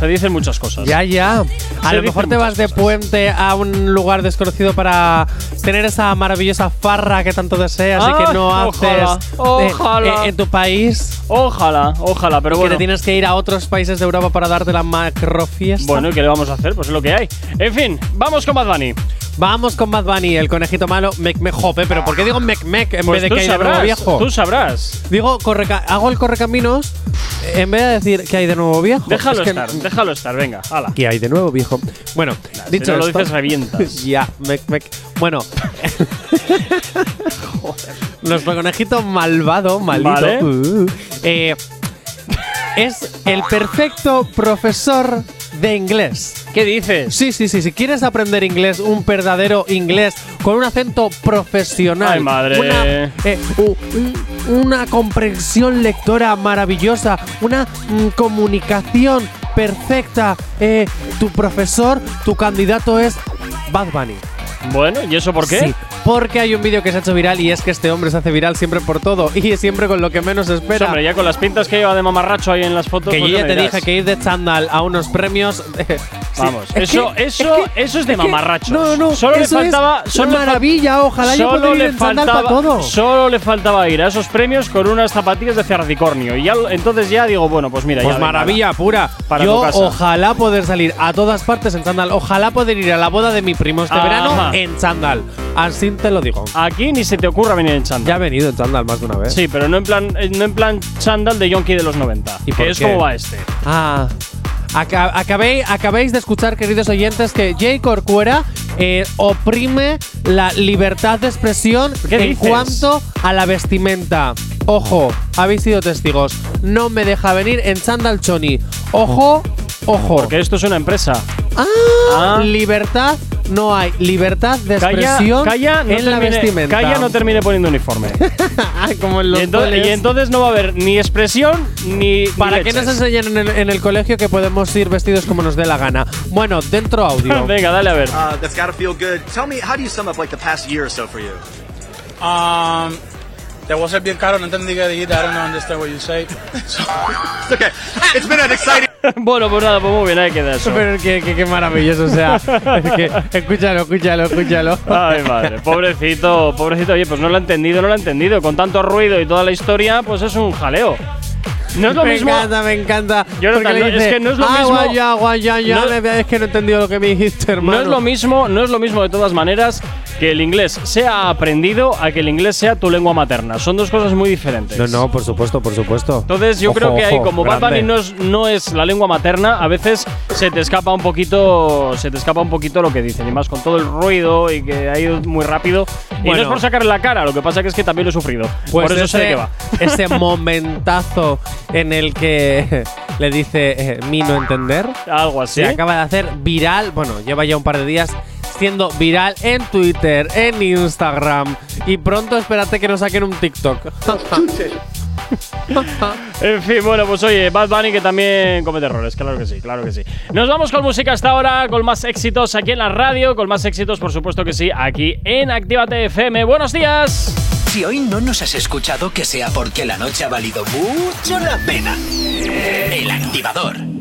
[SPEAKER 1] Se dicen muchas cosas.
[SPEAKER 2] Ya, ya. A
[SPEAKER 1] Se
[SPEAKER 2] lo mejor te vas de
[SPEAKER 1] cosas.
[SPEAKER 2] puente a un lugar desconocido para tener esa maravillosa farra que tanto deseas y que
[SPEAKER 1] Ah,
[SPEAKER 2] no
[SPEAKER 1] ojalá,
[SPEAKER 2] haces
[SPEAKER 1] ojalá.
[SPEAKER 2] en tu país.
[SPEAKER 1] Ojalá, ojalá, pero
[SPEAKER 2] y que
[SPEAKER 1] bueno.
[SPEAKER 2] te tienes que ir a otros países de Europa para darte la macrofiesta.
[SPEAKER 1] Bueno, ¿y qué le vamos a hacer? Pues es lo que hay. En fin, vamos con Bad Bunny.
[SPEAKER 2] Vamos con Bad Bunny, el conejito malo, mec mec jope, pero ¿por qué digo mec mec en
[SPEAKER 1] Pues
[SPEAKER 2] vez de que hay de nuevo
[SPEAKER 1] sabrás,
[SPEAKER 2] viejo?
[SPEAKER 1] tú sabrás.
[SPEAKER 2] Digo, correca- hago el correcaminos en vez de decir que hay de nuevo viejo.
[SPEAKER 1] Déjalo
[SPEAKER 2] Es que
[SPEAKER 1] estar, déjalo estar, venga, hala.
[SPEAKER 2] ¿Qué hay de nuevo, viejo? Bueno,
[SPEAKER 1] si
[SPEAKER 2] dicho
[SPEAKER 1] no lo
[SPEAKER 2] esto-
[SPEAKER 1] dices, revientas. [laughs]
[SPEAKER 2] ya, mec, mec. Bueno. [laughs] Nuestro conejito malvado, maldito,
[SPEAKER 1] Vale.
[SPEAKER 2] uh, eh, es el perfecto profesor de inglés.
[SPEAKER 1] ¿Qué dices?
[SPEAKER 2] Sí, sí, sí. Si quieres aprender inglés, un verdadero inglés con un acento profesional.
[SPEAKER 1] Ay, madre.
[SPEAKER 2] Una, eh, una comprensión lectora maravillosa. Una mm, comunicación perfecta. Eh, tu profesor, tu candidato es Bad Bunny.
[SPEAKER 1] Bueno, ¿y eso por qué?
[SPEAKER 2] Sí, porque hay un vídeo que se ha hecho viral y es que este hombre se hace viral siempre por todo y siempre con lo que menos
[SPEAKER 1] Pues,
[SPEAKER 2] espera.
[SPEAKER 1] hombre, ya con las pintas que lleva de mamarracho ahí en las fotos.
[SPEAKER 2] que
[SPEAKER 1] pues
[SPEAKER 2] yo ya te
[SPEAKER 1] dirás.
[SPEAKER 2] dije que ir de chándal a unos premios. [laughs] sí,
[SPEAKER 1] Vamos,
[SPEAKER 2] es
[SPEAKER 1] eso,
[SPEAKER 2] que-
[SPEAKER 1] eso,
[SPEAKER 2] es que-
[SPEAKER 1] eso es de
[SPEAKER 2] es que-
[SPEAKER 1] mamarrachos.
[SPEAKER 2] No, no,
[SPEAKER 1] solo le
[SPEAKER 2] eso es
[SPEAKER 1] faltaba.
[SPEAKER 2] una
[SPEAKER 1] Solo
[SPEAKER 2] maravilla, ojalá yo
[SPEAKER 1] solo
[SPEAKER 2] ir
[SPEAKER 1] le
[SPEAKER 2] en
[SPEAKER 1] faltaba,
[SPEAKER 2] todo.
[SPEAKER 1] Solo le faltaba ir a esos premios con unas zapatillas de cerdicornio. Y ya, entonces ya digo, bueno, pues mira,
[SPEAKER 2] Pues
[SPEAKER 1] ya. venga,
[SPEAKER 2] maravilla pura.
[SPEAKER 1] Para
[SPEAKER 2] Yo ojalá poder salir a todas partes en chándal. Ojalá poder ir a la boda de mi primo este
[SPEAKER 1] Ajá.
[SPEAKER 2] verano en chándal. Así te lo digo.
[SPEAKER 1] Aquí ni se te ocurra venir en chándal.
[SPEAKER 2] Ya he venido en chándal más de una vez.
[SPEAKER 1] Sí, pero no en plan, eh, no en plan chándal de Yonki de los 90.
[SPEAKER 2] ¿Y
[SPEAKER 1] que es
[SPEAKER 2] qué?
[SPEAKER 1] como va este.
[SPEAKER 2] Ah. Aca- acabéis, acabéis de escuchar, queridos oyentes, que Jay Corcuera eh, oprime la libertad de expresión
[SPEAKER 1] ¿Qué
[SPEAKER 2] en
[SPEAKER 1] dices?
[SPEAKER 2] cuanto a la vestimenta. Ojo, habéis sido testigos. No me deja venir en chándal choni. Ojo, ojo.
[SPEAKER 1] Porque esto es una empresa.
[SPEAKER 2] Ah,
[SPEAKER 1] Ah.
[SPEAKER 2] libertad no hay. Libertad de
[SPEAKER 1] Calla,
[SPEAKER 2] expresión
[SPEAKER 1] calla, no
[SPEAKER 2] en la
[SPEAKER 1] termine,
[SPEAKER 2] vestimenta.
[SPEAKER 1] calla, no termine poniendo uniforme. [laughs]
[SPEAKER 2] Como en los
[SPEAKER 1] y, ento-
[SPEAKER 2] coles.
[SPEAKER 1] y entonces no va a haber ni expresión ni.
[SPEAKER 2] Para
[SPEAKER 1] ni
[SPEAKER 2] que nos enseñen en el, en el colegio que podemos ir vestidos como nos dé la gana. Bueno, dentro audio. [laughs]
[SPEAKER 1] Venga, dale a ver.
[SPEAKER 14] Uh, that's gotta feel good. Tell me, how do you sum up like the past year or so for you?
[SPEAKER 15] Um, voy a ser bien caro, no entendí que dijiste, I don't understand what you say. So- [laughs]
[SPEAKER 14] It's okay. It's been an exciting. [laughs]
[SPEAKER 1] bueno, pues nada, pues muy bien, ahí queda eso.
[SPEAKER 2] Pero qué, qué- qué maravilloso, o sea. es que, escúchalo, escúchalo, escúchalo.
[SPEAKER 1] Ay, madre, pobrecito, pobrecito. Oye, pues no lo ha entendido, no lo ha entendido. Con tanto ruido y toda la historia, pues es un jaleo. No es lo
[SPEAKER 2] me
[SPEAKER 1] mismo.
[SPEAKER 2] encanta, me encanta.
[SPEAKER 1] Jonathan, no, es
[SPEAKER 2] dice,
[SPEAKER 1] que no es lo
[SPEAKER 2] "Ah,
[SPEAKER 1] mismo-
[SPEAKER 2] guaya, guaya, ya,
[SPEAKER 1] No-
[SPEAKER 2] me- es que no he entendido lo que me dijiste, hermano.
[SPEAKER 1] No es lo mismo, no es lo mismo de todas maneras que el inglés sea aprendido a que el inglés sea tu lengua materna. Son dos cosas muy diferentes.
[SPEAKER 2] No, no, por supuesto, por supuesto.
[SPEAKER 1] Entonces yo
[SPEAKER 2] Ojo,
[SPEAKER 1] creo que hay,
[SPEAKER 2] ojo,
[SPEAKER 1] como Bad
[SPEAKER 2] grande.
[SPEAKER 1] Bunny no es, no es la lengua materna, a veces se te escapa un poquito, se te escapa un poquito lo que dicen y más con todo el ruido y que ha ido muy rápido. y no
[SPEAKER 2] Bueno.
[SPEAKER 1] es por sacarle la cara, lo que pasa que es que también lo he sufrido.
[SPEAKER 2] Pues
[SPEAKER 1] por eso
[SPEAKER 2] ese,
[SPEAKER 1] sé de qué va. [laughs]
[SPEAKER 2] ese momentazo en el que le dice eh, mi no entender.
[SPEAKER 1] Algo así.
[SPEAKER 2] Se acaba de hacer viral. Bueno, lleva ya un par de días siendo viral en Twitter, en Instagram. Y pronto espérate que nos saquen un TikTok. [laughs]
[SPEAKER 1] En fin, bueno, pues oye, Bad Bunny que también comete errores, claro que sí, claro que sí. Nos vamos con música hasta ahora, con más éxitos aquí en la radio, con más éxitos, por supuesto que sí, aquí en Actívate FM. ¡Buenos días!
[SPEAKER 3] Si hoy no nos has escuchado, que sea porque la noche ha valido mucho la pena. El activador.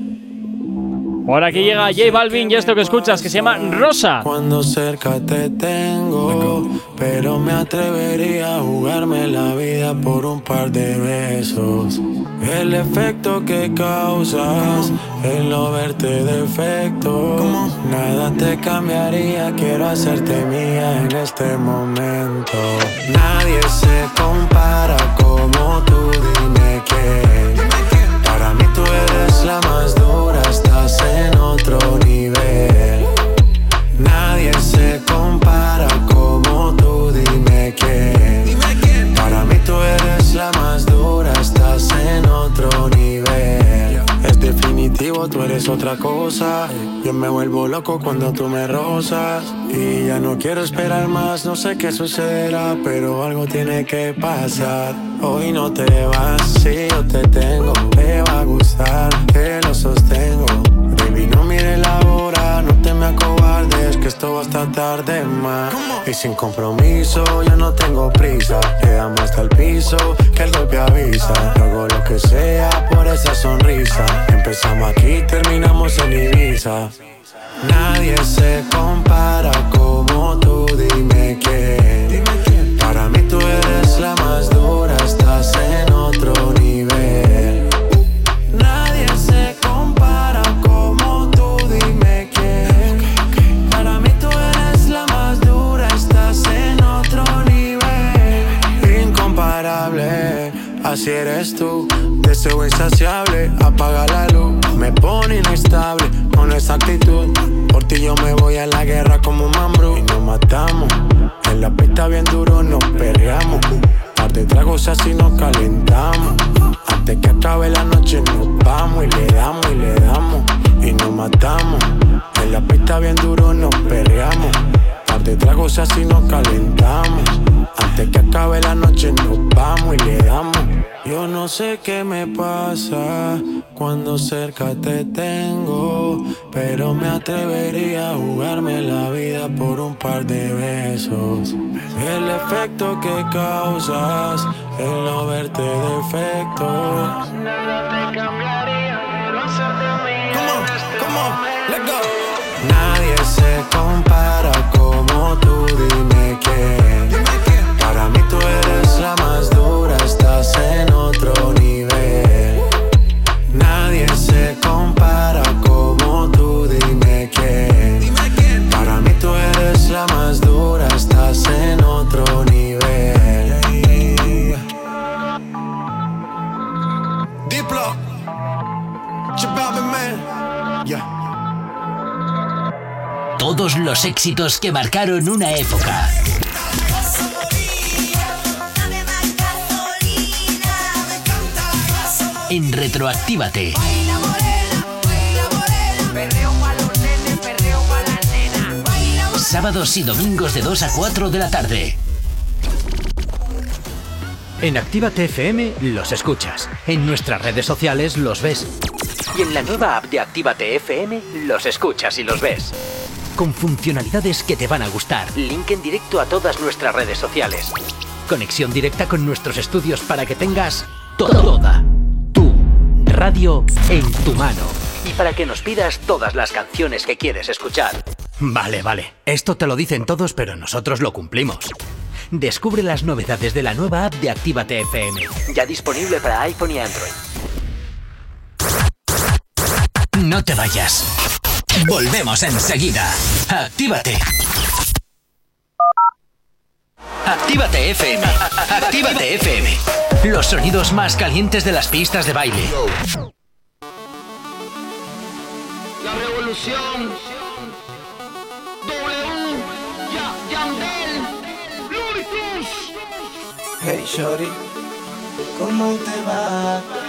[SPEAKER 1] Por aquí llega J Balvin y esto que escuchas que se llama Rosa.
[SPEAKER 16] Cuando cerca te tengo, pero me atrevería a jugarme la vida por un par de besos. El efecto que causas, el no verte defecto, nada te cambiaría. Quiero hacerte mía en este momento. Nadie se compara como tú, dime quién. Para mí tú eres la más dura, estás en otro nivel. Nadie se compara como tú, dime quién. Para mí tú eres la más dura, estás en otro nivel. Es definitivo, tú eres otra cosa. Yo me vuelvo loco cuando tú me rozas. Y ya no quiero esperar más, no sé qué sucederá, pero algo tiene que pasar. Hoy no te vas, si yo te tengo, te va a gustar, que lo sostengo. Esto va hasta tarde más. Y sin compromiso, yo no tengo prisa. Le damos hasta el piso, que el golpe avisa. Hago lo que sea por esa sonrisa. Empezamos aquí, terminamos en Ibiza. Nadie se compara como por un par de besos. El efecto que causas, el no verte defectos.
[SPEAKER 17] Éxitos que marcaron una época. En Retroactívate. Sábados y domingos de 2 a 4 de la tarde.
[SPEAKER 3] En Actívate FM los escuchas. En nuestras redes sociales los ves. Y en la nueva app de Actívate FM los escuchas y los ves. Con funcionalidades que te van a gustar. Link en directo a todas nuestras redes sociales. Conexión directa con nuestros estudios para que tengas toda tu radio en tu mano. Y para que nos pidas todas las canciones que quieres escuchar. Vale, vale. Esto te lo dicen todos, pero nosotros lo cumplimos. Descubre las novedades de la nueva app de Actívate FM. Ya disponible para iPhone y Android.
[SPEAKER 17] No te vayas. Volvemos enseguida. Actívate. Actívate FM. Actívate FM. Los sonidos más calientes de las pistas de baile.
[SPEAKER 18] La revolución. W. Ya, Yandel.
[SPEAKER 19] Hey Shorty, ¿cómo te va?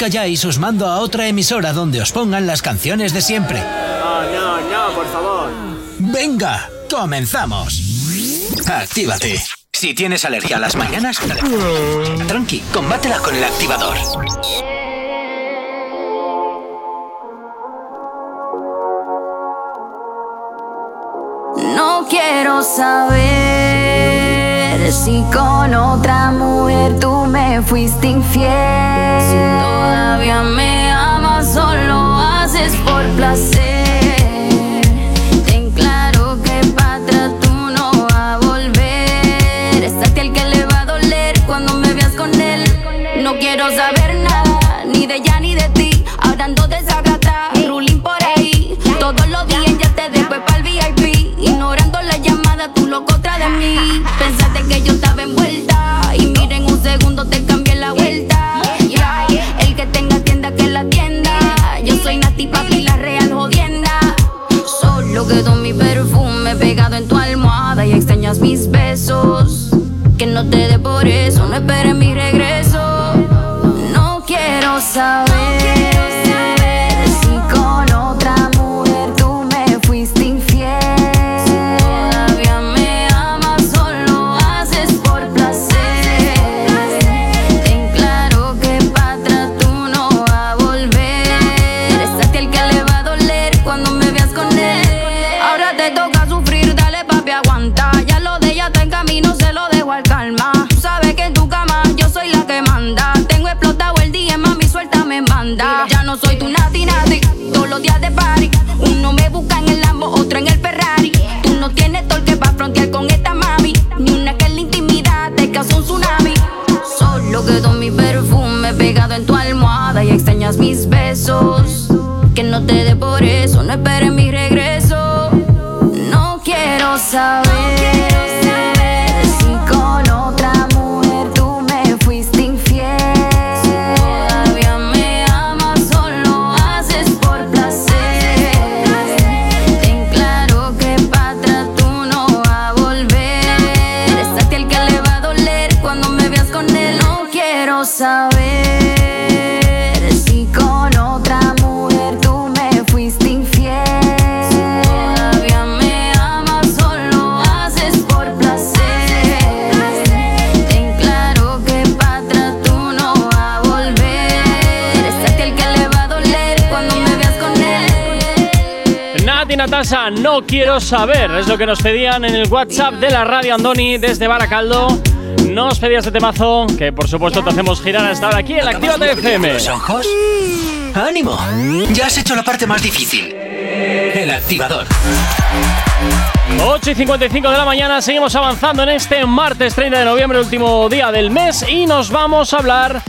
[SPEAKER 3] Calláis, os mando a otra emisora donde os pongan las canciones de siempre.
[SPEAKER 20] No, no, no, por favor.
[SPEAKER 3] Venga, comenzamos. Actívate. Si tienes alergia a las mañanas, tranqui, combátela con el activador.
[SPEAKER 10] No quiero saber si con otra mujer tú fuiste infiel. Si todavía me amas, solo haces por placer. Pegado en tu almohada y extrañas mis besos. Que no te dé por eso, no esperes mi regreso. No quiero saber quiero saber. Es
[SPEAKER 1] lo que nos pedían en el WhatsApp de la radio Andoni desde Baracaldo. Nos pedías de temazo, que por supuesto te hacemos girar hasta ahora aquí en la Actívate FM.
[SPEAKER 3] ¿Los ojos? ¡Ánimo! Ya has hecho la parte más difícil. El activador.
[SPEAKER 1] 8 y 55 de la mañana, seguimos avanzando en este martes 30 de noviembre, último día del mes, y nos vamos a hablar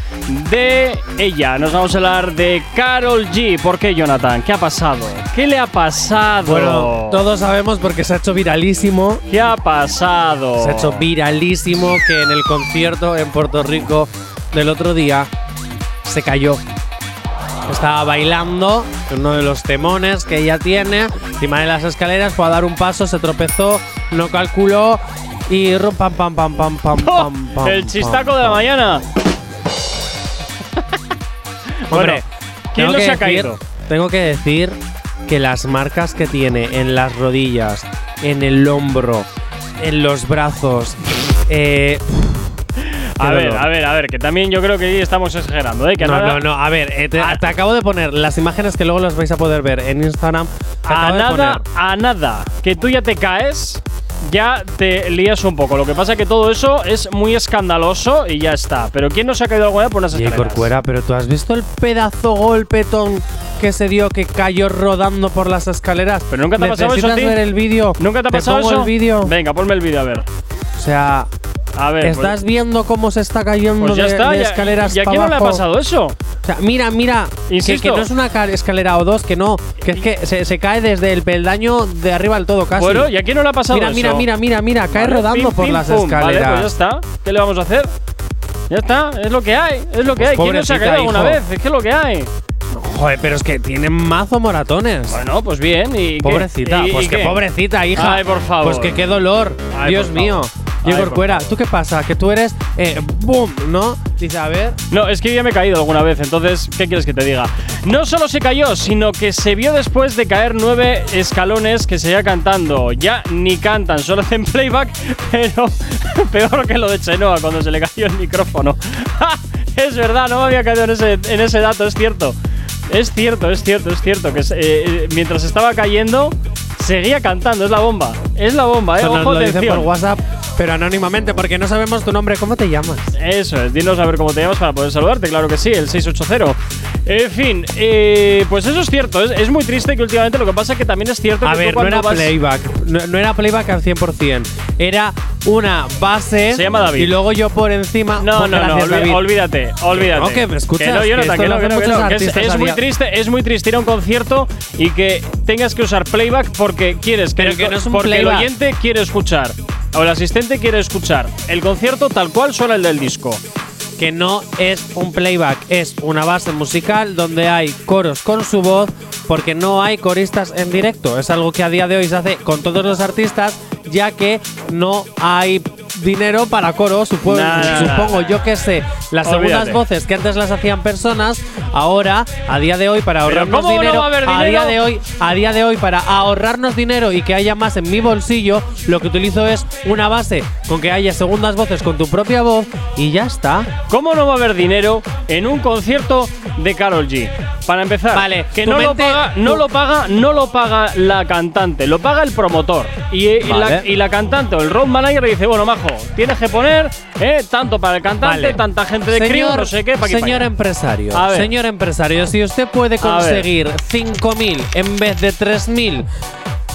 [SPEAKER 1] de ella. Nos vamos a hablar de Carol G. ¿Por qué, Jonathan? ¿Qué ha pasado? ¿Qué le ha pasado?
[SPEAKER 2] Bueno, todos sabemos porque se ha hecho viralísimo.
[SPEAKER 1] ¿Qué ha pasado?
[SPEAKER 2] Se ha hecho viralísimo que en el concierto en Puerto Rico del otro día se cayó. Estaba bailando uno de los temones que ella tiene, encima de las escaleras, fue a dar un paso, se tropezó, no calculó y rum, pam pam pam pam pam pam pam.
[SPEAKER 1] El chistaco de la mañana.
[SPEAKER 2] Hombre,
[SPEAKER 1] ¿quién
[SPEAKER 2] tengo
[SPEAKER 1] no se ha caído?
[SPEAKER 2] tengo que decir que las marcas que tiene en las rodillas, en el hombro, en los brazos, eh,
[SPEAKER 1] A ver, a ver, a ver, que también yo creo que ahí estamos exagerando, ¿eh? Que
[SPEAKER 2] no,
[SPEAKER 1] nada-
[SPEAKER 2] no, no, a ver, eh, te, te acabo de poner las imágenes que luego las vais a poder ver en Instagram.
[SPEAKER 1] A nada, a nada, que tú ya te caes, ya te lías un poco. Lo que pasa es que todo eso es muy escandaloso y ya está. Pero ¿quién no se ha caído alguna por unas escaleras?
[SPEAKER 2] Corcuera, pero tú has visto el pedazo golpetón que se dio que cayó rodando por las escaleras.
[SPEAKER 1] ¿Pero nunca te ha pasado eso a
[SPEAKER 2] ver el vídeo?
[SPEAKER 1] ¿Nunca te ha pasado
[SPEAKER 2] pongo
[SPEAKER 1] eso?
[SPEAKER 2] el vídeo?
[SPEAKER 1] Venga, ponme el vídeo a ver.
[SPEAKER 2] O sea,
[SPEAKER 1] A ver.
[SPEAKER 2] ¿estás viendo cómo se está cayendo
[SPEAKER 1] pues ya
[SPEAKER 2] de,
[SPEAKER 1] está.
[SPEAKER 2] de escaleras
[SPEAKER 1] ¿Y a
[SPEAKER 2] pa'
[SPEAKER 1] quién no le ha pasado eso?
[SPEAKER 2] O sea, mira, mira, que,
[SPEAKER 1] Insisto.
[SPEAKER 2] que no es una ca- escalera o dos, que no, que es que se, se cae desde el peldaño de arriba del todo casi.
[SPEAKER 1] Bueno, ¿y a quién no le ha pasado
[SPEAKER 2] mira,
[SPEAKER 1] eso?
[SPEAKER 2] Mira, mira, mira, mira, cae
[SPEAKER 1] Vale,
[SPEAKER 2] rodando
[SPEAKER 1] pim,
[SPEAKER 2] por
[SPEAKER 1] pim,
[SPEAKER 2] las
[SPEAKER 1] pum.
[SPEAKER 2] escaleras.
[SPEAKER 1] Vale, pues ya está. ¿Qué le vamos a hacer? Ya está, es lo que hay, es lo que
[SPEAKER 2] Pues
[SPEAKER 1] hay. ¿Quién no se ha caído alguna
[SPEAKER 2] hijo.
[SPEAKER 1] vez? Es que es lo que hay.
[SPEAKER 2] Joder, pero es que tienen mazo moratones.
[SPEAKER 1] Bueno, pues bien. ¿y?
[SPEAKER 2] Pobrecita,
[SPEAKER 1] ¿Y-
[SPEAKER 2] pues
[SPEAKER 1] y
[SPEAKER 2] que
[SPEAKER 1] qué?
[SPEAKER 2] pobrecita, hija.
[SPEAKER 1] Ay, por favor.
[SPEAKER 2] Pues que qué dolor.
[SPEAKER 1] Ay,
[SPEAKER 2] Dios mío. Diego Corcuera, ¿tú qué pasa? Que tú eres eh, boom, ¿no? Dice, a ver.
[SPEAKER 1] No, es que ya me he caído alguna vez, entonces, ¿qué quieres que te diga? No solo se cayó, sino que se vio después de caer nueve escalones que seguía cantando. Ya ni cantan, solo hacen playback, [laughs] pero [laughs] peor que lo de Chenoa cuando se le cayó el micrófono. [laughs] Es verdad, no me había caído en ese, en ese dato, es cierto. Es cierto, es cierto, es cierto, que eh, eh, mientras estaba cayendo, seguía cantando, es la bomba. Es la bomba, eh.
[SPEAKER 2] Eso nos
[SPEAKER 1] Ojo,
[SPEAKER 2] lo dicen
[SPEAKER 1] atención.
[SPEAKER 2] por WhatsApp, pero anónimamente, porque no sabemos tu nombre. ¿Cómo te llamas?
[SPEAKER 1] Eso es, dinos a ver cómo te llamas para poder saludarte, claro que sí, el 680. En fin, eh, pues eso es cierto, es, es muy triste que últimamente lo que pasa es que también es cierto
[SPEAKER 2] A
[SPEAKER 1] que tú
[SPEAKER 2] ver, no era playback. No, no era playback al 100%. Era una base.
[SPEAKER 1] Se llama David.
[SPEAKER 2] Y luego yo por encima.
[SPEAKER 1] No, no, no,
[SPEAKER 2] David.
[SPEAKER 1] olvídate, olvídate.
[SPEAKER 2] no, que me escuchas,
[SPEAKER 1] Que no,
[SPEAKER 2] que
[SPEAKER 1] que
[SPEAKER 2] lo
[SPEAKER 1] no, que que no,
[SPEAKER 2] muchos
[SPEAKER 1] que es, es
[SPEAKER 2] a
[SPEAKER 1] muy triste, es muy triste ir a un concierto y que tengas que usar playback porque quieres que,
[SPEAKER 2] Pero
[SPEAKER 1] el-
[SPEAKER 2] que no es un
[SPEAKER 1] porque
[SPEAKER 2] playback.
[SPEAKER 1] el oyente quiere escuchar o el asistente quiere escuchar el concierto tal cual suena el del disco.
[SPEAKER 2] que no es un playback, es una base musical donde hay coros con su voz, porque no hay coristas en directo. Es algo que a día de hoy se hace con todos los artistas, ya que no hay dinero para coro,
[SPEAKER 1] Nah,
[SPEAKER 2] supongo
[SPEAKER 1] nah.
[SPEAKER 2] yo que sé. Las segundas voces que antes las hacían personas, ahora, a día de hoy, para ahorrarnos
[SPEAKER 1] ¿cómo no
[SPEAKER 2] dinero,
[SPEAKER 1] a
[SPEAKER 2] día de hoy, a día de hoy, para ahorrarnos dinero y que haya más en mi bolsillo, lo que utilizo es una base con que haya segundas voces con tu propia voz y ya está.
[SPEAKER 1] ¿Cómo no va a haber dinero en un concierto de Carol G? Para empezar,
[SPEAKER 2] Vale,
[SPEAKER 1] que no lo paga, no lo paga, no lo paga la cantante, lo paga el promotor. Y, y la, y la cantante o el road manager le dice, bueno, majo, tienes que poner eh, tanto para el cantante,
[SPEAKER 2] Vale.
[SPEAKER 1] tanta gente de crew, no sé qué, para
[SPEAKER 2] señor empresario,
[SPEAKER 1] A ver.
[SPEAKER 2] señor empresario, si usted puede conseguir 5.000 en vez de 3.000,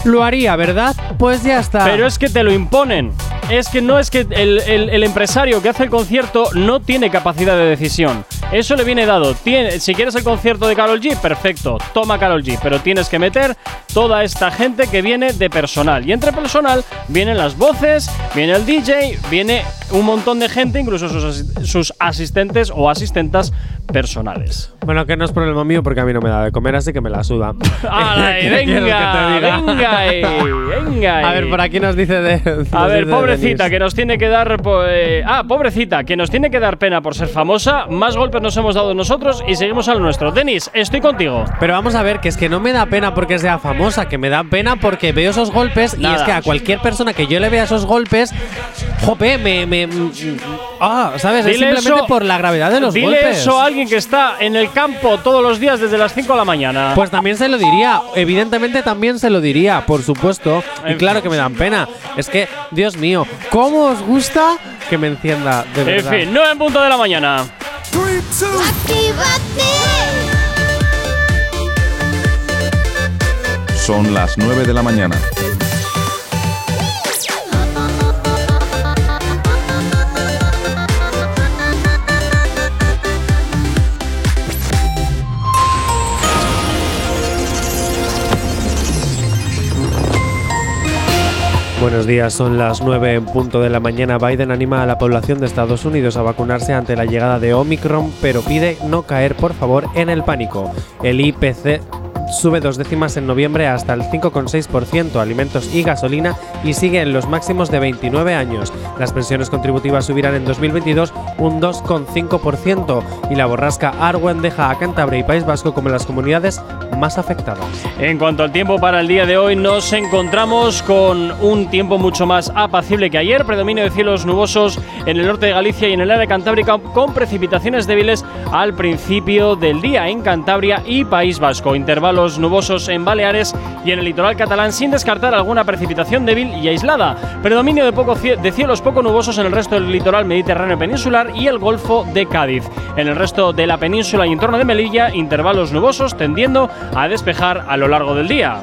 [SPEAKER 2] lo haría, ¿verdad? Pues ya está.
[SPEAKER 1] Pero es que te lo imponen. Es que no es que el, el- el empresario que hace el concierto no tiene capacidad de decisión. Eso le viene dado. Tiene, si quieres el concierto de Carol G, perfecto, toma Carol G. Pero tienes que meter toda esta gente que viene de personal. Y entre personal vienen las voces, viene el DJ, viene un montón de gente, incluso sus, asi- sus asistentes o asistentas personales.
[SPEAKER 2] Bueno, que no es problema mío porque a mí no me da de comer, así que me la suda. [laughs]
[SPEAKER 1] ¡Ay, [laughs]
[SPEAKER 2] ¿Qué quieres que te
[SPEAKER 1] venga! ¡Venga! ahí, ¡Venga! [laughs]
[SPEAKER 2] A ver, por aquí nos dice de.
[SPEAKER 1] A ver,
[SPEAKER 2] dice
[SPEAKER 1] pobrecita, que nos tiene que dar. eh, ah, pobrecita, que nos tiene que dar pena por ser famosa. Más golpes nos hemos dado nosotros y seguimos al nuestro. Denis, estoy contigo.
[SPEAKER 2] Pero vamos a ver, que es que no me da pena porque sea famosa, que me da pena porque veo esos golpes y es que a cualquier persona que yo le vea esos golpes, jope, me. me mm, ah, ¿sabes? es simplemente
[SPEAKER 1] eso-
[SPEAKER 2] por la gravedad de los
[SPEAKER 1] Dile
[SPEAKER 2] golpes.
[SPEAKER 1] eso a alguien que está en el campo todos los días desde las 5 de la mañana.
[SPEAKER 2] Pues también se lo diría, evidentemente también se lo diría, por supuesto. Y claro que me dan pena. Es que, Dios mío, ¿cómo os gusta que me encienda de
[SPEAKER 1] en
[SPEAKER 2] verdad?
[SPEAKER 1] fin, 9 en punto de la mañana.
[SPEAKER 21] Son las 9 de la mañana.
[SPEAKER 2] Buenos días, son las 9 en punto de la mañana. Biden anima a la población de Estados Unidos a vacunarse ante la llegada de Omicron, pero pide no caer, por favor, en el pánico. El IPC sube dos décimas en noviembre hasta el 5,6%, alimentos y gasolina y sigue en los máximos de 29 años. Las pensiones contributivas subirán en 2022 un 2,5% y la borrasca Arwen deja a Cantabria y País Vasco como las comunidades más afectadas.
[SPEAKER 1] En cuanto al tiempo para el día de hoy, nos encontramos con un tiempo mucho más apacible que ayer. Predominio de cielos nubosos en el norte de Galicia y en el área cantábrica, con precipitaciones débiles al principio del día en Cantabria y País Vasco. Intervalos nubosos en Baleares y en el litoral catalán, sin descartar alguna precipitación débil y aislada. Predominio de, de cielos poco nubosos en el resto del litoral mediterráneo peninsular y el Golfo de Cádiz. En el resto de la península y en torno de Melilla, intervalos nubosos tendiendo a despejar a lo largo del día.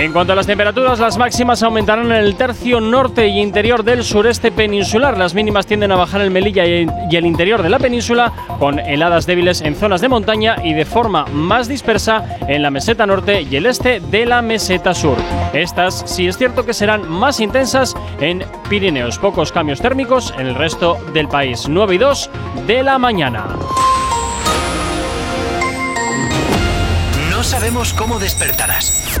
[SPEAKER 1] En cuanto a las temperaturas, las máximas aumentarán en el tercio norte y interior del sureste peninsular. Las mínimas tienden a bajar en Melilla y el interior de la península, con heladas débiles en zonas de montaña y de forma más dispersa en la meseta norte y el este de la meseta sur. Estas sí es cierto que serán más intensas en Pirineos. Pocos cambios térmicos en el resto del país. 9 y 2 de la mañana.
[SPEAKER 22] No sabemos cómo despertarás,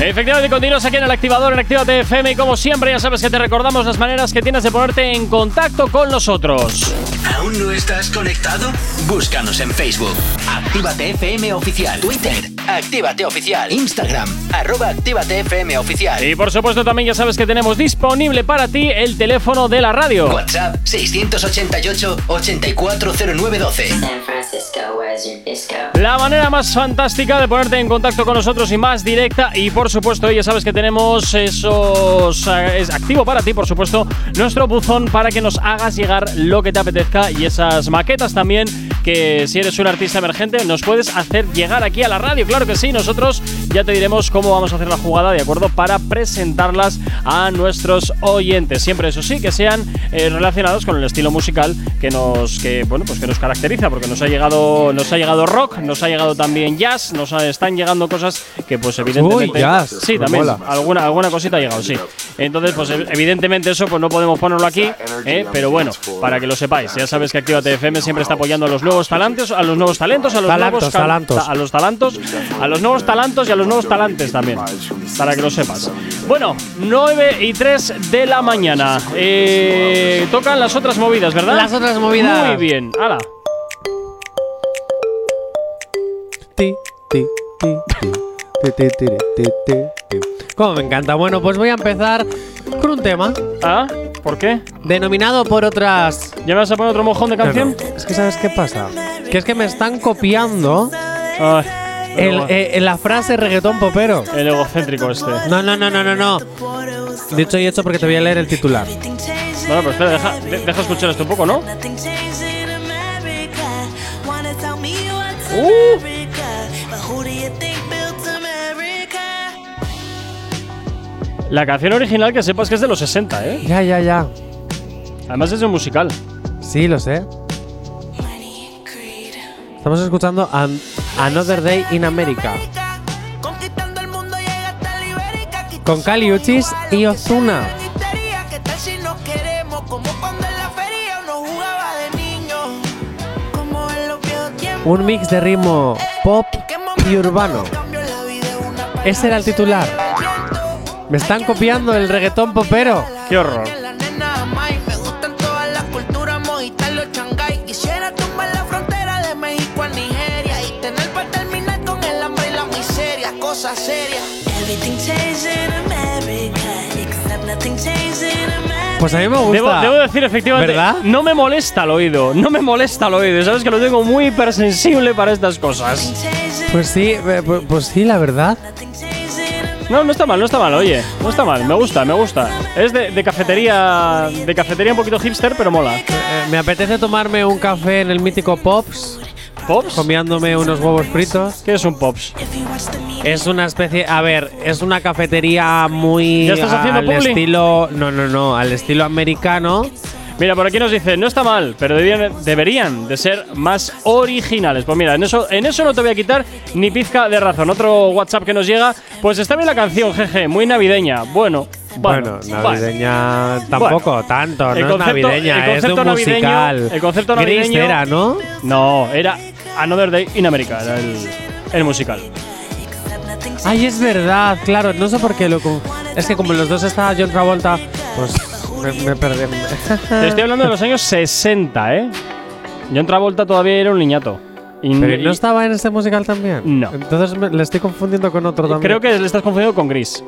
[SPEAKER 1] Efectivamente, continuas aquí en el activador en Actívate FM y como siempre ya sabes que te recordamos las maneras que tienes de ponerte en contacto con nosotros.
[SPEAKER 22] ¿Aún no estás conectado? Búscanos en Facebook.
[SPEAKER 3] Actívate FM Oficial. Twitter. Actívate Oficial. Instagram. Arroba Actívate FM Oficial.
[SPEAKER 1] Y por supuesto también ya sabes que tenemos disponible para ti el teléfono de la radio.
[SPEAKER 3] WhatsApp 688-840912.
[SPEAKER 1] La manera más fantástica de ponerte en contacto con nosotros y más directa y por supuesto ya sabes que tenemos esos eh, es activo para ti por supuesto nuestro buzón para que nos hagas llegar lo que te apetezca y esas maquetas también que si eres un artista emergente nos puedes hacer llegar aquí a la radio. Claro que sí nosotros ya te diremos cómo vamos a hacer la jugada de acuerdo para presentarlas a nuestros oyentes. Siempre eso sí que sean eh, relacionados con el estilo musical que nos que bueno pues que nos caracteriza porque nos ha llegado nos ha llegado rock nos ha llegado también jazz nos están llegando cosas que pues evidentemente sí también
[SPEAKER 2] mola.
[SPEAKER 1] alguna alguna cosita ha llegado sí entonces pues ev- evidentemente eso pues no podemos ponerlo aquí ¿eh? pero bueno para que lo sepáis ya sabes que Actívate FM siempre está apoyando a los nuevos talentos a los nuevos talentos a los
[SPEAKER 2] Talantos,
[SPEAKER 1] nuevos cal-
[SPEAKER 2] talantos.
[SPEAKER 1] ta- a los talentos a los nuevos talentos y a los nuevos talantes también para que lo sepas bueno 9 y 3 de la mañana Eh, tocan las otras movidas ¿verdad?
[SPEAKER 2] Las otras movidas.
[SPEAKER 1] muy bien hala
[SPEAKER 2] Ti, ti, ti, ti, Como me encanta. Bueno, pues voy a empezar con un tema.
[SPEAKER 1] ¿Ah? ¿Por qué?
[SPEAKER 2] Denominado por otras.
[SPEAKER 1] ¿Ya me vas a poner otro mojón de canción?
[SPEAKER 2] No, no. Es que sabes qué pasa. Que es que me están copiando
[SPEAKER 1] Ay,
[SPEAKER 2] el, eh, la frase reggaetón popero.
[SPEAKER 1] el egocéntrico este
[SPEAKER 2] No, no, no, no, no, no. Dicho y hecho porque te voy a leer el titular.
[SPEAKER 1] Bueno, pero espera, deja, de- deja escuchar esto un poco, ¿no? Uh. La canción original que sepas que es de los 60, ¿eh?
[SPEAKER 2] Ya, ya, ya.
[SPEAKER 1] Además es de un musical.
[SPEAKER 2] Sí, lo sé. Estamos escuchando An- Another Day in America. Con Kali Uchis y Ozuna. Un mix de ritmo pop y urbano. Ese era el titular. Me están copiando el reggaetón popero.
[SPEAKER 1] Qué horror.
[SPEAKER 2] Pues a mí me gusta.
[SPEAKER 1] Debo, decir efectivamente,
[SPEAKER 2] ¿verdad?
[SPEAKER 1] no me molesta el oído, no me molesta el oído. Sabes que lo tengo muy hipersensible para estas cosas.
[SPEAKER 2] Pues sí, eh, pues, pues sí, la verdad.
[SPEAKER 1] No, no está mal, no está mal, oye. No está mal, me gusta, me gusta. Es de, de cafetería. De cafetería un poquito hipster, pero mola.
[SPEAKER 2] Eh, me apetece tomarme un café en el mítico Pops.
[SPEAKER 1] ¿Pops?
[SPEAKER 2] Comiéndome unos huevos fritos.
[SPEAKER 1] ¿Qué es un Pops?
[SPEAKER 2] Es una especie, a ver, es una cafetería muy
[SPEAKER 1] ¿Ya estás haciendo
[SPEAKER 2] al
[SPEAKER 1] publi?
[SPEAKER 2] estilo, no, no, no, al estilo americano.
[SPEAKER 1] Mira, por aquí nos dice, no está mal, pero deberían, deberían de ser más originales. Pues mira, en eso, en eso no te voy a quitar ni pizca de razón. Otro WhatsApp que nos llega, pues está bien la canción, jeje, muy navideña. Bueno,
[SPEAKER 2] Bueno, navideña tampoco tanto,
[SPEAKER 1] El
[SPEAKER 2] no es
[SPEAKER 1] concepto-
[SPEAKER 2] navideña,
[SPEAKER 1] el
[SPEAKER 2] es de un musical.
[SPEAKER 1] el concepto
[SPEAKER 2] Gris
[SPEAKER 1] navideño-
[SPEAKER 2] era, ¿no?
[SPEAKER 1] No, era Another Day in America, era el, el musical.
[SPEAKER 2] Ay, es verdad, claro, no sé por qué lo Es que como los dos estaba John Travolta, pues me, me perdí.
[SPEAKER 1] Te estoy hablando de los años 60, ¿eh? John Travolta todavía era un niñato. Y-
[SPEAKER 2] Pero
[SPEAKER 1] y-
[SPEAKER 2] no estaba en este musical también.
[SPEAKER 1] No.
[SPEAKER 2] Entonces me- le estoy confundiendo con otro también.
[SPEAKER 1] Creo que le estás confundiendo con Gris.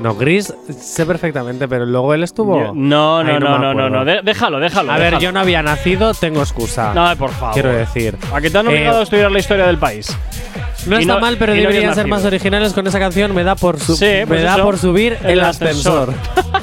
[SPEAKER 2] No, Gris sé perfectamente, pero luego él estuvo.
[SPEAKER 1] Yo- no, no,
[SPEAKER 2] Ay,
[SPEAKER 1] no,
[SPEAKER 2] me
[SPEAKER 1] no, no,
[SPEAKER 2] acuerdo.
[SPEAKER 1] no. de- déjalo, déjalo.
[SPEAKER 2] A ver,
[SPEAKER 1] déjalo.
[SPEAKER 2] yo no había nacido, tengo excusa.
[SPEAKER 1] No, por favor.
[SPEAKER 2] Quiero decir.
[SPEAKER 1] ¿A que te han
[SPEAKER 2] Eh,
[SPEAKER 1] obligado a estudiar la historia del país?
[SPEAKER 2] No
[SPEAKER 1] Y
[SPEAKER 2] está
[SPEAKER 1] no-
[SPEAKER 2] mal, pero
[SPEAKER 1] y no
[SPEAKER 2] deberían ser más
[SPEAKER 1] nacido.
[SPEAKER 2] originales con esa canción. Me da por, su-
[SPEAKER 1] Sí,
[SPEAKER 2] me
[SPEAKER 1] pues
[SPEAKER 2] da
[SPEAKER 1] eso,
[SPEAKER 2] por subir el, ascensor. [laughs]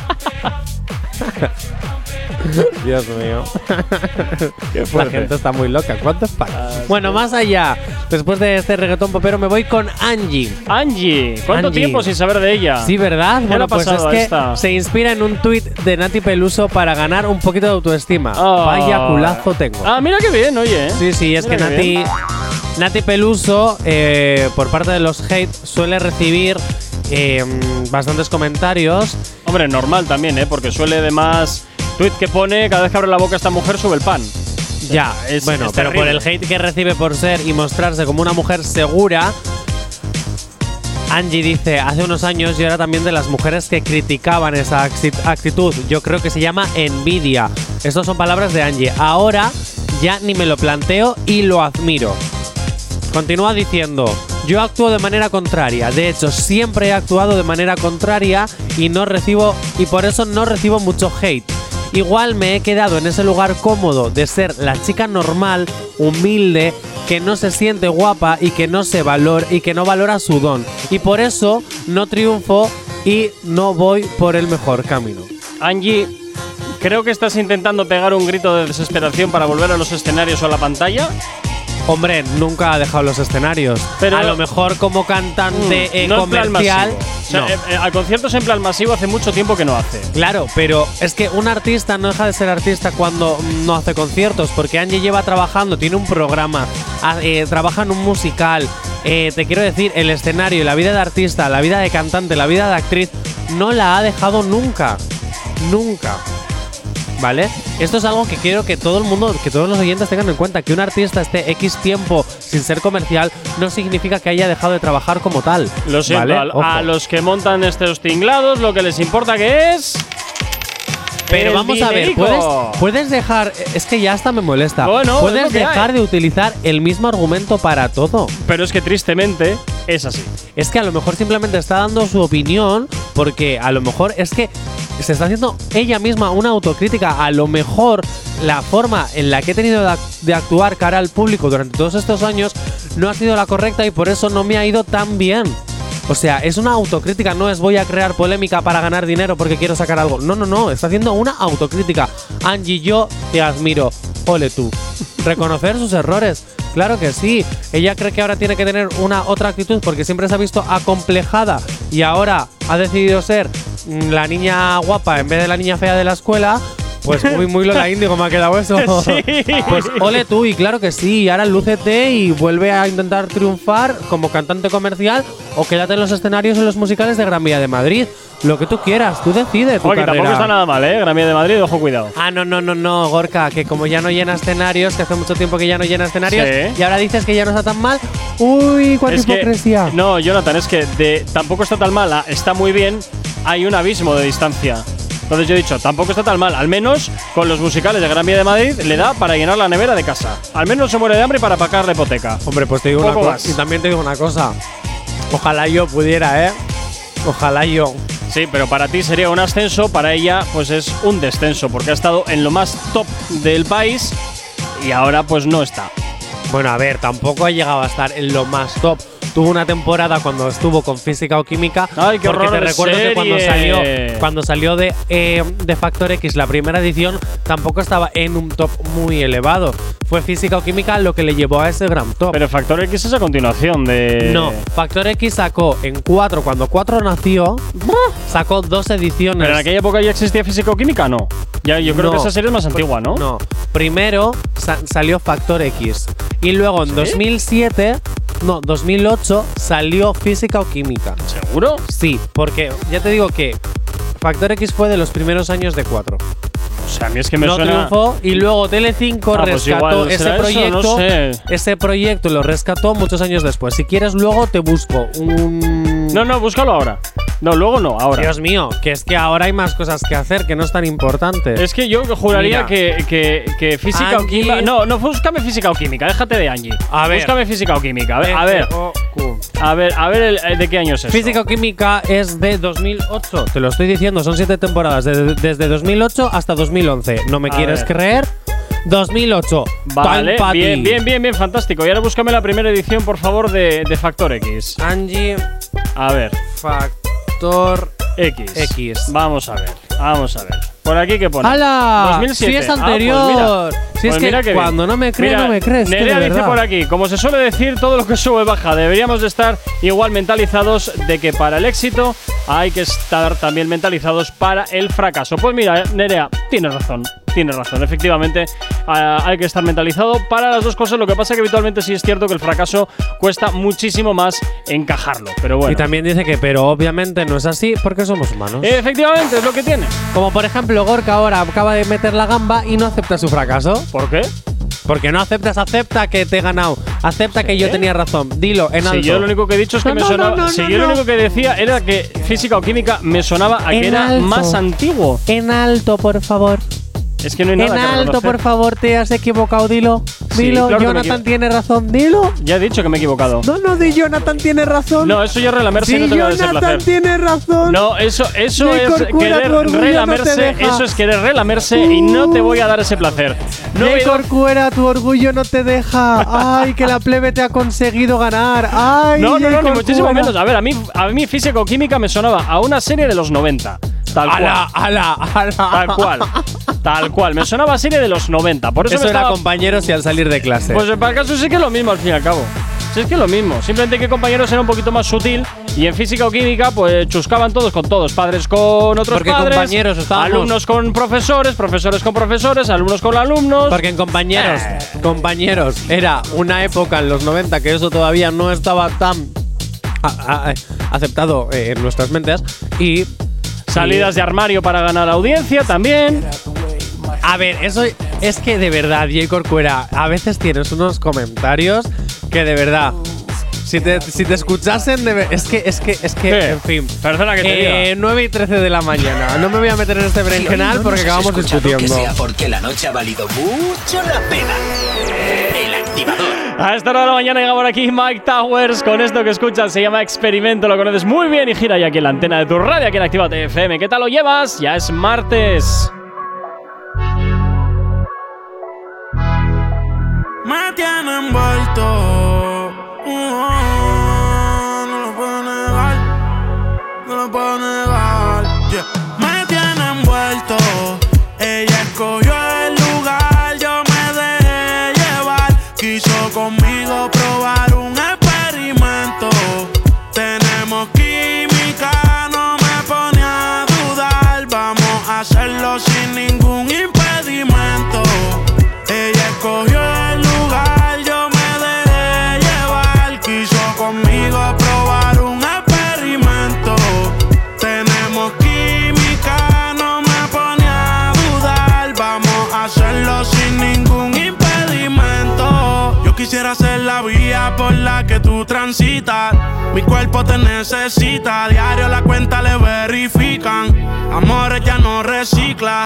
[SPEAKER 2] [laughs] Dios mío. [laughs] La gente está muy loca. ¿Cuántos pa- Bueno, más allá. Después de este reggaetón popero me voy con Angie.
[SPEAKER 1] Angie, ¿cuánto
[SPEAKER 2] Angie.
[SPEAKER 1] tiempo sin saber de ella?
[SPEAKER 2] Sí, ¿verdad?
[SPEAKER 1] ¿Qué le
[SPEAKER 2] Bueno,
[SPEAKER 1] ha
[SPEAKER 2] pues es que
[SPEAKER 1] esta?
[SPEAKER 2] se inspira en un tuit de Nati Peluso para ganar un poquito de autoestima.
[SPEAKER 1] Ah.
[SPEAKER 2] Vaya culazo tengo.
[SPEAKER 1] Ah, mira qué bien, oye.
[SPEAKER 2] Sí, sí, es
[SPEAKER 1] Mira
[SPEAKER 2] que Nati,
[SPEAKER 1] bien.
[SPEAKER 2] Nati Peluso, eh, por parte de los hate, suele recibir eh, bastantes comentarios.
[SPEAKER 1] Hombre, normal también, ¿eh? Porque suele además. Tweet que pone cada vez que abre la boca esta mujer sube el pan.
[SPEAKER 2] Ya,
[SPEAKER 1] Es-
[SPEAKER 2] bueno,
[SPEAKER 1] es
[SPEAKER 2] pero por el hate que recibe por ser y mostrarse como una mujer segura. Angie dice, hace unos años yo era también de las mujeres que criticaban esa acti- actitud. Yo creo que se llama envidia. Estas son palabras de Angie. Ahora ya ni me lo planteo y lo admiro. Continúa diciendo, yo actúo de manera contraria. De hecho, siempre he actuado de manera contraria y no recibo y por eso no recibo mucho hate. Igual me he quedado en ese lugar cómodo de ser la chica normal, humilde, que no se siente guapa y que no se valora y que no valora su don. Y por eso no triunfo y no voy por el mejor camino.
[SPEAKER 1] Angie, creo que estás intentando pegar un grito de desesperación para volver a los escenarios o a la pantalla.
[SPEAKER 2] Hombre, nunca ha dejado los escenarios.
[SPEAKER 1] Pero-
[SPEAKER 2] a lo mejor como cantante eh,
[SPEAKER 1] Mm, no plan
[SPEAKER 2] comercial.
[SPEAKER 1] O sea,
[SPEAKER 2] no.
[SPEAKER 1] eh, eh, a conciertos en plan masivo hace mucho tiempo que no hace.
[SPEAKER 2] Claro, pero es que un artista no deja de ser artista cuando no hace conciertos, porque Angie lleva trabajando, tiene un programa, eh, trabaja en un musical. eh, te quiero decir, el escenario, la vida de artista, la vida de cantante, la vida de actriz, no la ha dejado nunca. Nunca. ¿Vale? Esto es algo que quiero que todo el mundo, que todos los oyentes tengan en cuenta. Que un artista esté X tiempo sin ser comercial no significa que haya dejado de trabajar como tal.
[SPEAKER 1] Lo siento,
[SPEAKER 2] Ojo.
[SPEAKER 1] a, los que montan estos tinglados lo que les importa que es.
[SPEAKER 2] Pero vamos a ver. ¿puedes, puedes dejar. Es que ya hasta me molesta. Puedes dejar
[SPEAKER 1] hay.
[SPEAKER 2] de utilizar el mismo argumento para todo.
[SPEAKER 1] Pero es que tristemente es así.
[SPEAKER 2] Es que a lo mejor simplemente está dando su opinión porque a lo mejor es que se está haciendo ella misma una autocrítica. A lo mejor la forma en la que he tenido de actuar cara al público durante todos estos años no ha sido la correcta y por eso no me ha ido tan bien. O sea, es una autocrítica, no es voy a crear polémica para ganar dinero porque quiero sacar algo. No, no, no, está haciendo una autocrítica. Angie, yo te admiro. Ole tú. Reconocer sus errores. Claro que sí. Ella cree que ahora tiene que tener una otra actitud porque siempre se ha visto acomplejada y ahora ha decidido ser mm, la niña guapa en vez de la niña fea de la escuela. Pues muy, muy Lola [laughs] Índigo me ha quedado eso. [laughs]
[SPEAKER 1] Sí.
[SPEAKER 2] Pues ole tú, y claro que sí. Ahora lúcete y vuelve a intentar triunfar como cantante comercial o quédate en los escenarios en los musicales de Gran Vía de Madrid. Lo que tú quieras, tú decides tu
[SPEAKER 1] Oye, que tampoco está nada mal, ¿eh? Gran Vía de Madrid, ojo, cuidado.
[SPEAKER 2] Ah, no, no, no, no, Gorka, que como ya no llena escenarios, que hace mucho tiempo que ya no llena escenarios,
[SPEAKER 1] Sí.
[SPEAKER 2] y ahora dices que ya no está tan mal. Uy, cuánta
[SPEAKER 1] Es que-
[SPEAKER 2] hipocresía.
[SPEAKER 1] no, Jonathan, es que de, tampoco está tan mala, está muy bien, hay un abismo de distancia. Entonces yo he dicho, tampoco está tan mal, al menos con los musicales de Gran Vía de Madrid le da para llenar la nevera de casa. Al menos no se muere de hambre para pagar la hipoteca.
[SPEAKER 2] Hombre, pues te digo una cosa. Y también te digo una cosa. Ojalá yo pudiera, ¿eh? Ojalá yo.
[SPEAKER 1] Sí, pero para ti sería un ascenso, para ella pues es un descenso, porque ha estado en lo más top del país y ahora pues no está.
[SPEAKER 2] Bueno, a ver, tampoco ha llegado a estar en lo más top. Tuvo una temporada cuando estuvo con física o química.
[SPEAKER 1] Ay, qué
[SPEAKER 2] porque te recuerdo que cuando salió, cuando salió de, eh, de Factor X, la primera edición, tampoco estaba en un top muy elevado. Fue física o química lo que le llevó a ese gran top.
[SPEAKER 1] Pero Factor X es a continuación de.
[SPEAKER 2] No, Factor X sacó en 4, cuando 4 nació, sacó dos ediciones.
[SPEAKER 1] Pero en aquella época ya existía física o química, no. Ya, yo creo
[SPEAKER 2] No.
[SPEAKER 1] que esa serie es más antigua, ¿no?
[SPEAKER 2] No. Primero sa- salió Factor X. Y luego en 2007, no, 2008 salió Física o Química.
[SPEAKER 1] ¿Seguro?
[SPEAKER 2] Sí, porque ya te digo que Factor X fue de los primeros años de 4.
[SPEAKER 1] O sea, a mí es que me
[SPEAKER 2] no
[SPEAKER 1] suena.
[SPEAKER 2] triunfó y luego Telecinco
[SPEAKER 1] Ah, pues
[SPEAKER 2] rescató
[SPEAKER 1] igual
[SPEAKER 2] ese
[SPEAKER 1] eso,
[SPEAKER 2] proyecto.
[SPEAKER 1] no sé.
[SPEAKER 2] Ese proyecto lo rescató muchos años después. Si quieres, luego te busco un.
[SPEAKER 1] No, no, búscalo ahora. No, luego no, ahora.
[SPEAKER 2] Dios mío, que es que ahora hay más cosas que hacer que no es tan importante.
[SPEAKER 1] Es que yo juraría que, que, que física o química. No, no, búscame física o química, déjate de Angie.
[SPEAKER 2] A ver.
[SPEAKER 1] Búscame física o química. A ver, a ver,
[SPEAKER 2] F-O-Q.
[SPEAKER 1] a ver, a ver el- el de qué año es esto.
[SPEAKER 2] Física o química es de 2008. Te lo estoy diciendo, son siete temporadas. de- desde 2008 hasta 2011. ¿No me
[SPEAKER 1] A
[SPEAKER 2] quieres
[SPEAKER 1] ver.
[SPEAKER 2] creer? 2008.
[SPEAKER 1] Vale,
[SPEAKER 2] Time Party.
[SPEAKER 1] bien, bien, bien, bien, fantástico. Y ahora búscame la primera edición, por favor, de, de Factor X.
[SPEAKER 2] Angie
[SPEAKER 1] A ver,
[SPEAKER 2] Factor
[SPEAKER 1] X.
[SPEAKER 2] X.
[SPEAKER 1] Vamos a ver, vamos a ver. Por aquí que pone.
[SPEAKER 2] ¡Hala!
[SPEAKER 1] 2007.
[SPEAKER 2] Si es
[SPEAKER 1] Ah, pues
[SPEAKER 2] anterior.
[SPEAKER 1] mira.
[SPEAKER 2] Si es
[SPEAKER 1] Pues
[SPEAKER 2] que
[SPEAKER 1] qué bien.
[SPEAKER 2] cuando no me crees, no me crees. que
[SPEAKER 1] Nerea dice por aquí, como se suele decir, todo lo que sube baja. Deberíamos de estar igual mentalizados de que para el éxito hay que estar también mentalizados para el fracaso. Pues mira, Nerea, tienes razón. Tienes razón, efectivamente hay que estar mentalizado para las dos cosas. Lo que pasa que habitualmente sí es cierto que el fracaso cuesta muchísimo más encajarlo. Pero bueno.
[SPEAKER 2] Y también dice que, pero obviamente no es así porque somos humanos.
[SPEAKER 1] Efectivamente, es lo que tiene.
[SPEAKER 2] Como por ejemplo, Gorka ahora acaba de meter la gamba y no acepta su fracaso.
[SPEAKER 1] ¿Por qué?
[SPEAKER 2] Porque no aceptas, acepta que te he ganado. Acepta que yo tenía razón. Dilo en alto.
[SPEAKER 1] Si yo lo único que he dicho es que
[SPEAKER 2] No,
[SPEAKER 1] me
[SPEAKER 2] no,
[SPEAKER 1] sonaba.
[SPEAKER 2] no, no,
[SPEAKER 1] si yo lo único que decía era que física o química me sonaba a
[SPEAKER 2] En
[SPEAKER 1] que era
[SPEAKER 2] alto.
[SPEAKER 1] más antiguo.
[SPEAKER 2] En alto, por favor.
[SPEAKER 1] Es que no hay
[SPEAKER 2] En
[SPEAKER 1] nada que
[SPEAKER 2] alto,
[SPEAKER 1] reconocer.
[SPEAKER 2] por favor, te has equivocado. Dilo.
[SPEAKER 1] Sí,
[SPEAKER 2] Dilo.
[SPEAKER 1] claro que me
[SPEAKER 2] Jonathan
[SPEAKER 1] equivo-
[SPEAKER 2] tiene razón. Dilo.
[SPEAKER 1] Ya he dicho que me he equivocado.
[SPEAKER 2] No, no, di Jonathan tiene razón.
[SPEAKER 1] No, eso ya es relamerse
[SPEAKER 2] Sí,
[SPEAKER 1] no te voy a
[SPEAKER 2] Jonathan
[SPEAKER 1] placer.
[SPEAKER 2] tiene razón.
[SPEAKER 1] No, eso, eso es
[SPEAKER 2] Corcuera,
[SPEAKER 1] querer
[SPEAKER 2] tu orgullo no te
[SPEAKER 1] relamerse.
[SPEAKER 2] deja.
[SPEAKER 1] eso es querer relamerse y no te voy a dar ese placer. No
[SPEAKER 2] Corcuera, tu orgullo no te deja. Ay, que la plebe te ha conseguido ganar. Ay,
[SPEAKER 1] No, no, no, ni muchísimo menos. A ver, a mí, a mí física o química me sonaba a una serie de los 90. Tal cual.
[SPEAKER 2] Ala, ala, ala.
[SPEAKER 1] Tal cual. Tal cual. Me sonaba a serie de los 90. Por eso,
[SPEAKER 2] Eso
[SPEAKER 1] me
[SPEAKER 2] era
[SPEAKER 1] estaba
[SPEAKER 2] compañeros y al salir de clase.
[SPEAKER 1] Pues para el caso sí que es lo mismo al fin y al cabo. Sí, es que es lo mismo. Simplemente que compañeros era un poquito más sutil y en física o química pues chuscaban todos con todos. Padres con otros
[SPEAKER 2] Porque
[SPEAKER 1] padres.
[SPEAKER 2] compañeros estábamos-
[SPEAKER 1] Alumnos con profesores, profesores con profesores, alumnos con alumnos.
[SPEAKER 2] Porque en compañeros,
[SPEAKER 1] Eh.
[SPEAKER 2] compañeros, era una época en los 90 que eso todavía no estaba tan a- a- aceptado eh, en nuestras mentes y
[SPEAKER 1] Salidas de armario para ganar audiencia también.
[SPEAKER 2] A ver, eso es que de verdad, Jay Corcuera, a veces tienes unos comentarios que de verdad. Si te, si te escuchasen, de es que, es que, es que,
[SPEAKER 1] ¿Qué?
[SPEAKER 2] en fin.
[SPEAKER 1] Perdona que te
[SPEAKER 2] Eh, 9 y 13 de la mañana. No me voy a meter en este berenjenal
[SPEAKER 3] no
[SPEAKER 2] porque acabamos discutiendo.
[SPEAKER 3] Que sea porque la noche ha valido mucho la pena. Activador.
[SPEAKER 1] A esta hora de la mañana llega por aquí Mike Towers con esto que escuchas, se llama Experimento, lo conoces muy bien y gira ya aquí en la antena de tu radio, aquí en Activa FM. ¿Qué tal lo llevas? Ya es martes.
[SPEAKER 13] Me tiene envuelto. Uh, conmigo Mi cuerpo te necesita, diario la cuenta le verifican. Amores ya no recicla,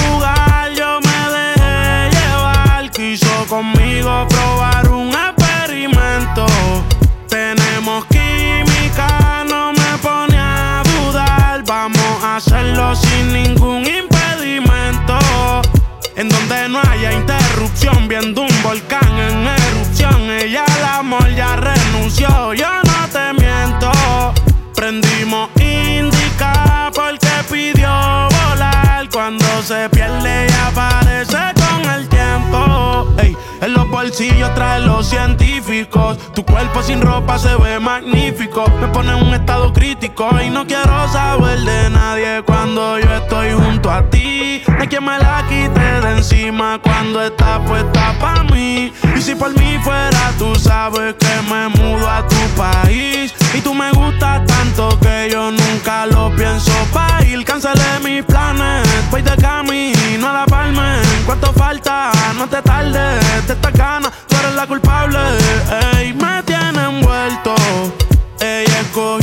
[SPEAKER 13] conmigo probar un experimento. Tenemos química, no me pone a dudar. Vamos a hacerlo sin ningún impedimento. En donde no haya interrupción, viendo un volcán en erupción. Ella al amor ya renunció, yo no te miento. Prendimos indica porque pidió volar. Cuando se pierde y aparece en los bolsillos trae los científicos. Tu cuerpo sin ropa se ve magnífico. Me pone en un estado crítico y no quiero saber de nadie cuando yo estoy junto a ti. Hay quien me la quite de encima cuando está puesta pa' mí. Y si por mí fuera, tú sabes que me mudo a tu país. Y tú me gustas tanto que yo nunca lo pienso pa' ir. Cancelé mis planes, voy de camino a la ¿Cuánto falta? No te tardes, de esta gana, tú eres la culpable. Ey, me tiene envuelto. Ella escogió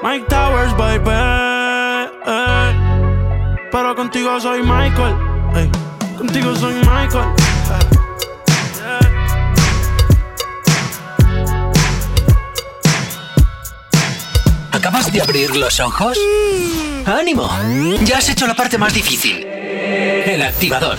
[SPEAKER 13] Mike Towers, baby. Pero contigo soy Michael. ey. Contigo soy Michael.
[SPEAKER 23] ¿Acabas de abrir los ojos? ¡Ánimo! Ya has hecho la parte más difícil. El activador.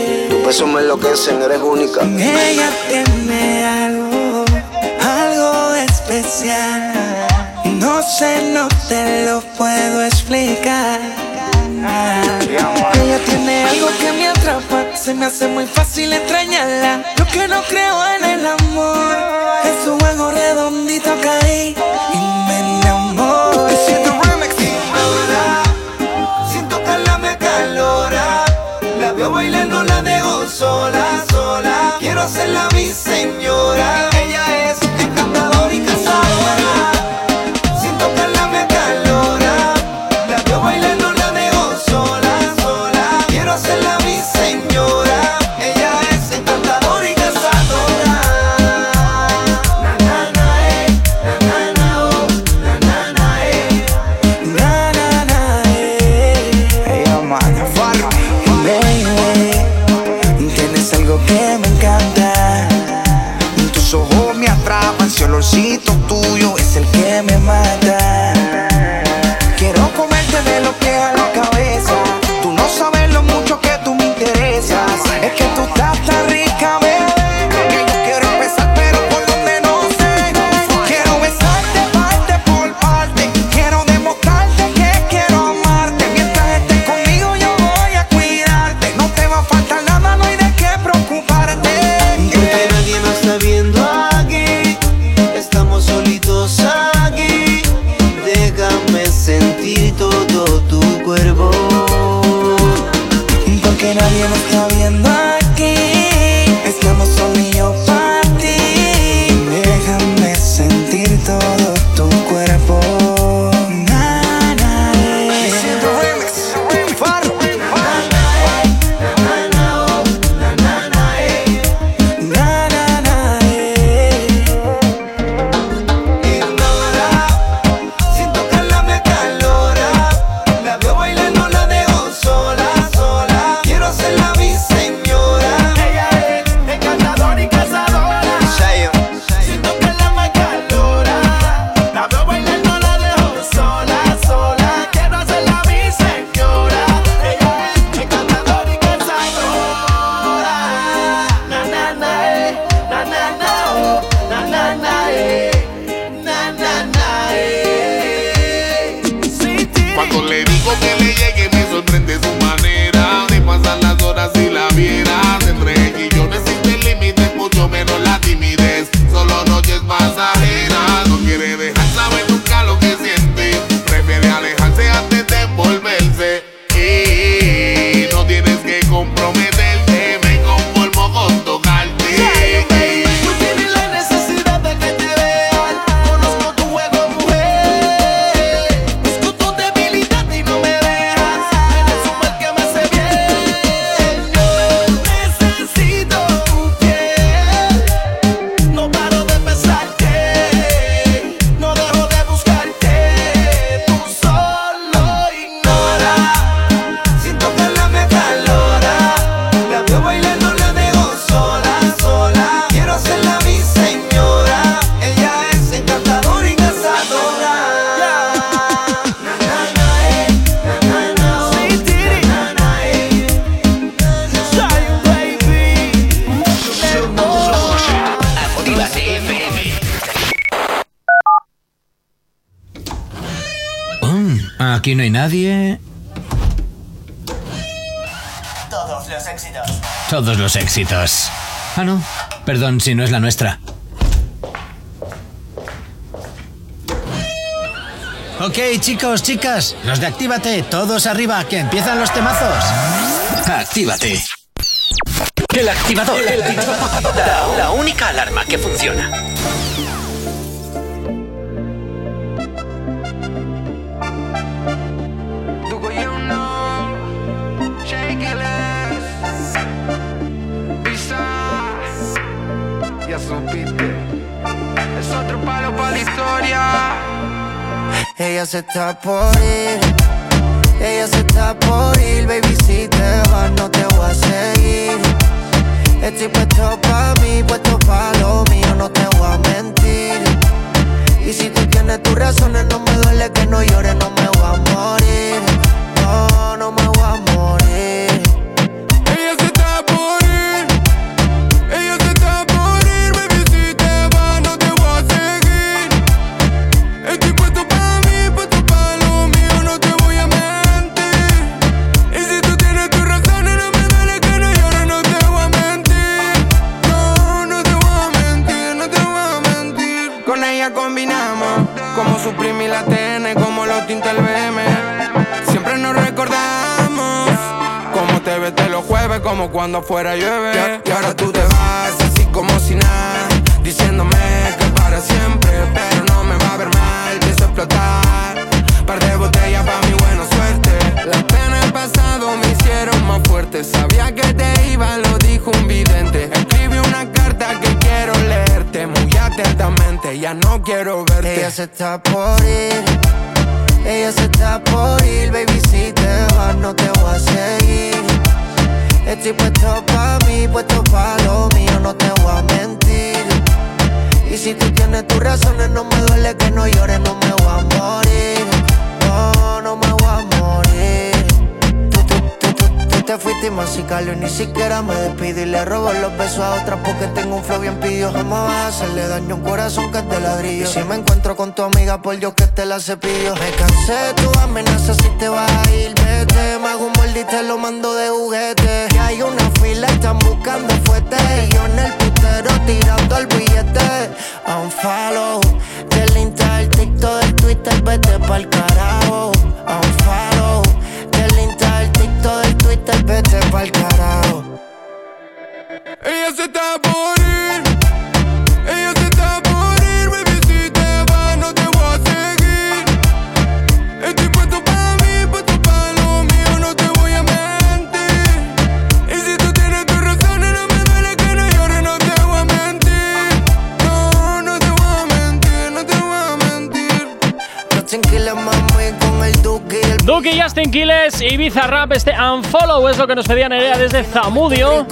[SPEAKER 24] Tu peso me enloquecen, eres única.
[SPEAKER 11] Ella tiene algo, algo especial. No sé, no te lo puedo explicar. Ella tiene algo que me atrapa, se me hace muy fácil extrañarla. Yo que no creo en el amor, en su juego redondito caí y
[SPEAKER 18] Veo bailando, la dejo sola, sola. Quiero hacerla mi señora. Ella es
[SPEAKER 25] Sinto éxitos.
[SPEAKER 3] Ah, no. Perdón si no es la nuestra. Ok, chicos, chicas, los de Actívate, todos arriba, que empiezan los temazos. Actívate.
[SPEAKER 22] El activador. La, la única alarma que funciona.
[SPEAKER 18] Ella se está por ir, ella se está por ir, baby si te vas no te voy a seguir. Estoy puesto pa' mí, puesto pa' lo mío, no te voy a mentir. Y si tú tienes tus razones, no me duele que no llores, no me voy a morir.
[SPEAKER 13] Como cuando afuera llueve. Y ahora tú te vas así como si nada, diciéndome que para siempre, pero no me va a ver mal, pienso explotar. Par de botellas pa' mi buena suerte. Las penas del pasado me hicieron más fuerte. Sabía que te iba, lo dijo un vidente. Escribí una carta que quiero leerte muy atentamente. Ya no quiero verte.
[SPEAKER 18] Ella se está por ir, ella se está por ir, baby si te vas no te voy a seguir. Estoy puesto pa' mí, puesto pa' lo mío, no te voy a mentir. Y si tú tienes tus razones, no me duele que no llores, no me voy a morir. No, no me voy a morir. Te fuiste y masicalo y ni siquiera me despido y le robo los besos a otra porque tengo un flow bien pidió. Jamás vas a hacerle daño a un corazón que es de ladrillo. Y si me encuentro con tu amiga, por Dios que te la cepillo. Me cansé de tu amenaza si te vas a ir, vete. Me hago un molde te lo mando de juguete. Y hay una fila, están buscando fuerte. Y yo en el putero tirando el billete. A un follow del Insta, el TikTok, del Twitter, vete pa'l carajo.
[SPEAKER 1] Justin Quiles, Ibiza Rap, este Unfollow es lo que nos pedía Nerea desde Zamudio.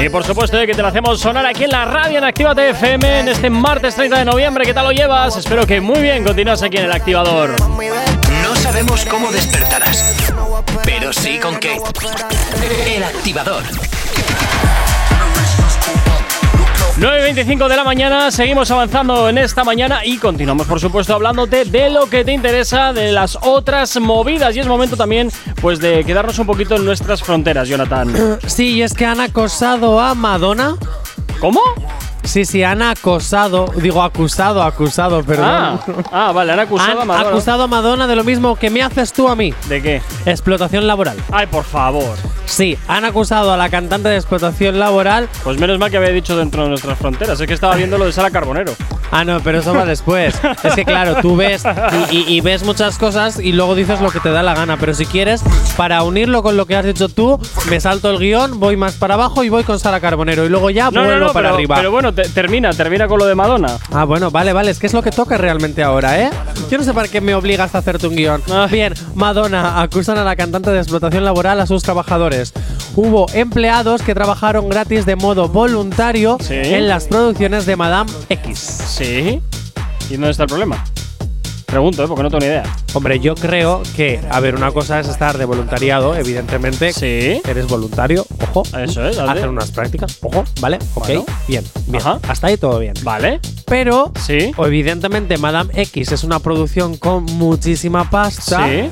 [SPEAKER 1] Y por supuesto de que te lo hacemos sonar aquí en la radio en Actívate FM en este martes 30 de noviembre. ¿Qué tal lo llevas? Espero que muy bien continúas aquí en el activador.
[SPEAKER 22] No sabemos cómo despertarás, pero sí con qué. El activador.
[SPEAKER 1] 9.25 de la mañana, seguimos avanzando en esta mañana y continuamos por supuesto hablándote de lo que te interesa, de las otras movidas y es momento también pues de quedarnos un poquito en nuestras fronteras, Jonathan.
[SPEAKER 2] Sí, y es que han acosado a Madonna.
[SPEAKER 1] ¿Cómo?
[SPEAKER 2] Sí, sí, han acosado, digo acusado, acusado, perdón.
[SPEAKER 1] Ah, ah, vale, han acusado
[SPEAKER 2] han
[SPEAKER 1] a Madonna.
[SPEAKER 2] acusado a Madonna de lo mismo que me haces tú a mí.
[SPEAKER 1] ¿De qué?
[SPEAKER 2] Explotación laboral.
[SPEAKER 1] Ay, por favor.
[SPEAKER 2] Sí, han acusado a la cantante de explotación laboral.
[SPEAKER 1] Pues menos mal que había dicho dentro de nuestras fronteras. Es que estaba viendo lo de Sara Carbonero.
[SPEAKER 2] Ah, no, pero eso va después. es que claro, tú ves y, y- y ves muchas cosas y luego dices lo que te da la gana. Pero si quieres, para unirlo con lo que has dicho tú, me salto el guion, voy más para abajo y voy con Sara Carbonero. Y luego ya
[SPEAKER 1] No,
[SPEAKER 2] vuelvo
[SPEAKER 1] no, no,
[SPEAKER 2] para
[SPEAKER 1] pero,
[SPEAKER 2] arriba.
[SPEAKER 1] pero bueno, te- termina, termina con lo de Madonna.
[SPEAKER 2] Ah, bueno, vale, vale. Es que es lo que toca realmente ahora, ¿eh? Yo no sé para qué me obligas a hacerte un guion.
[SPEAKER 1] Ah.
[SPEAKER 2] Bien, Madonna acusan a la cantante de explotación laboral a sus trabajadores. Hubo empleados que trabajaron gratis de modo voluntario en las producciones de Madame X.
[SPEAKER 1] Sí. ¿Y dónde está el problema? Pregunto, ¿eh? porque no tengo ni idea.
[SPEAKER 2] Hombre, yo creo que, a ver, una cosa es estar de voluntariado, evidentemente.
[SPEAKER 1] Sí.
[SPEAKER 2] Eres voluntario, ojo.
[SPEAKER 1] Eso es, hazle.
[SPEAKER 2] Hacer unas prácticas, ojo, ¿vale? Ok,
[SPEAKER 1] Bueno.
[SPEAKER 2] bien, bien.
[SPEAKER 1] Ajá.
[SPEAKER 2] Hasta ahí todo bien.
[SPEAKER 1] Vale.
[SPEAKER 2] Pero,
[SPEAKER 1] Sí.
[SPEAKER 2] o evidentemente, Madame X es una producción con muchísima pasta.
[SPEAKER 1] Sí.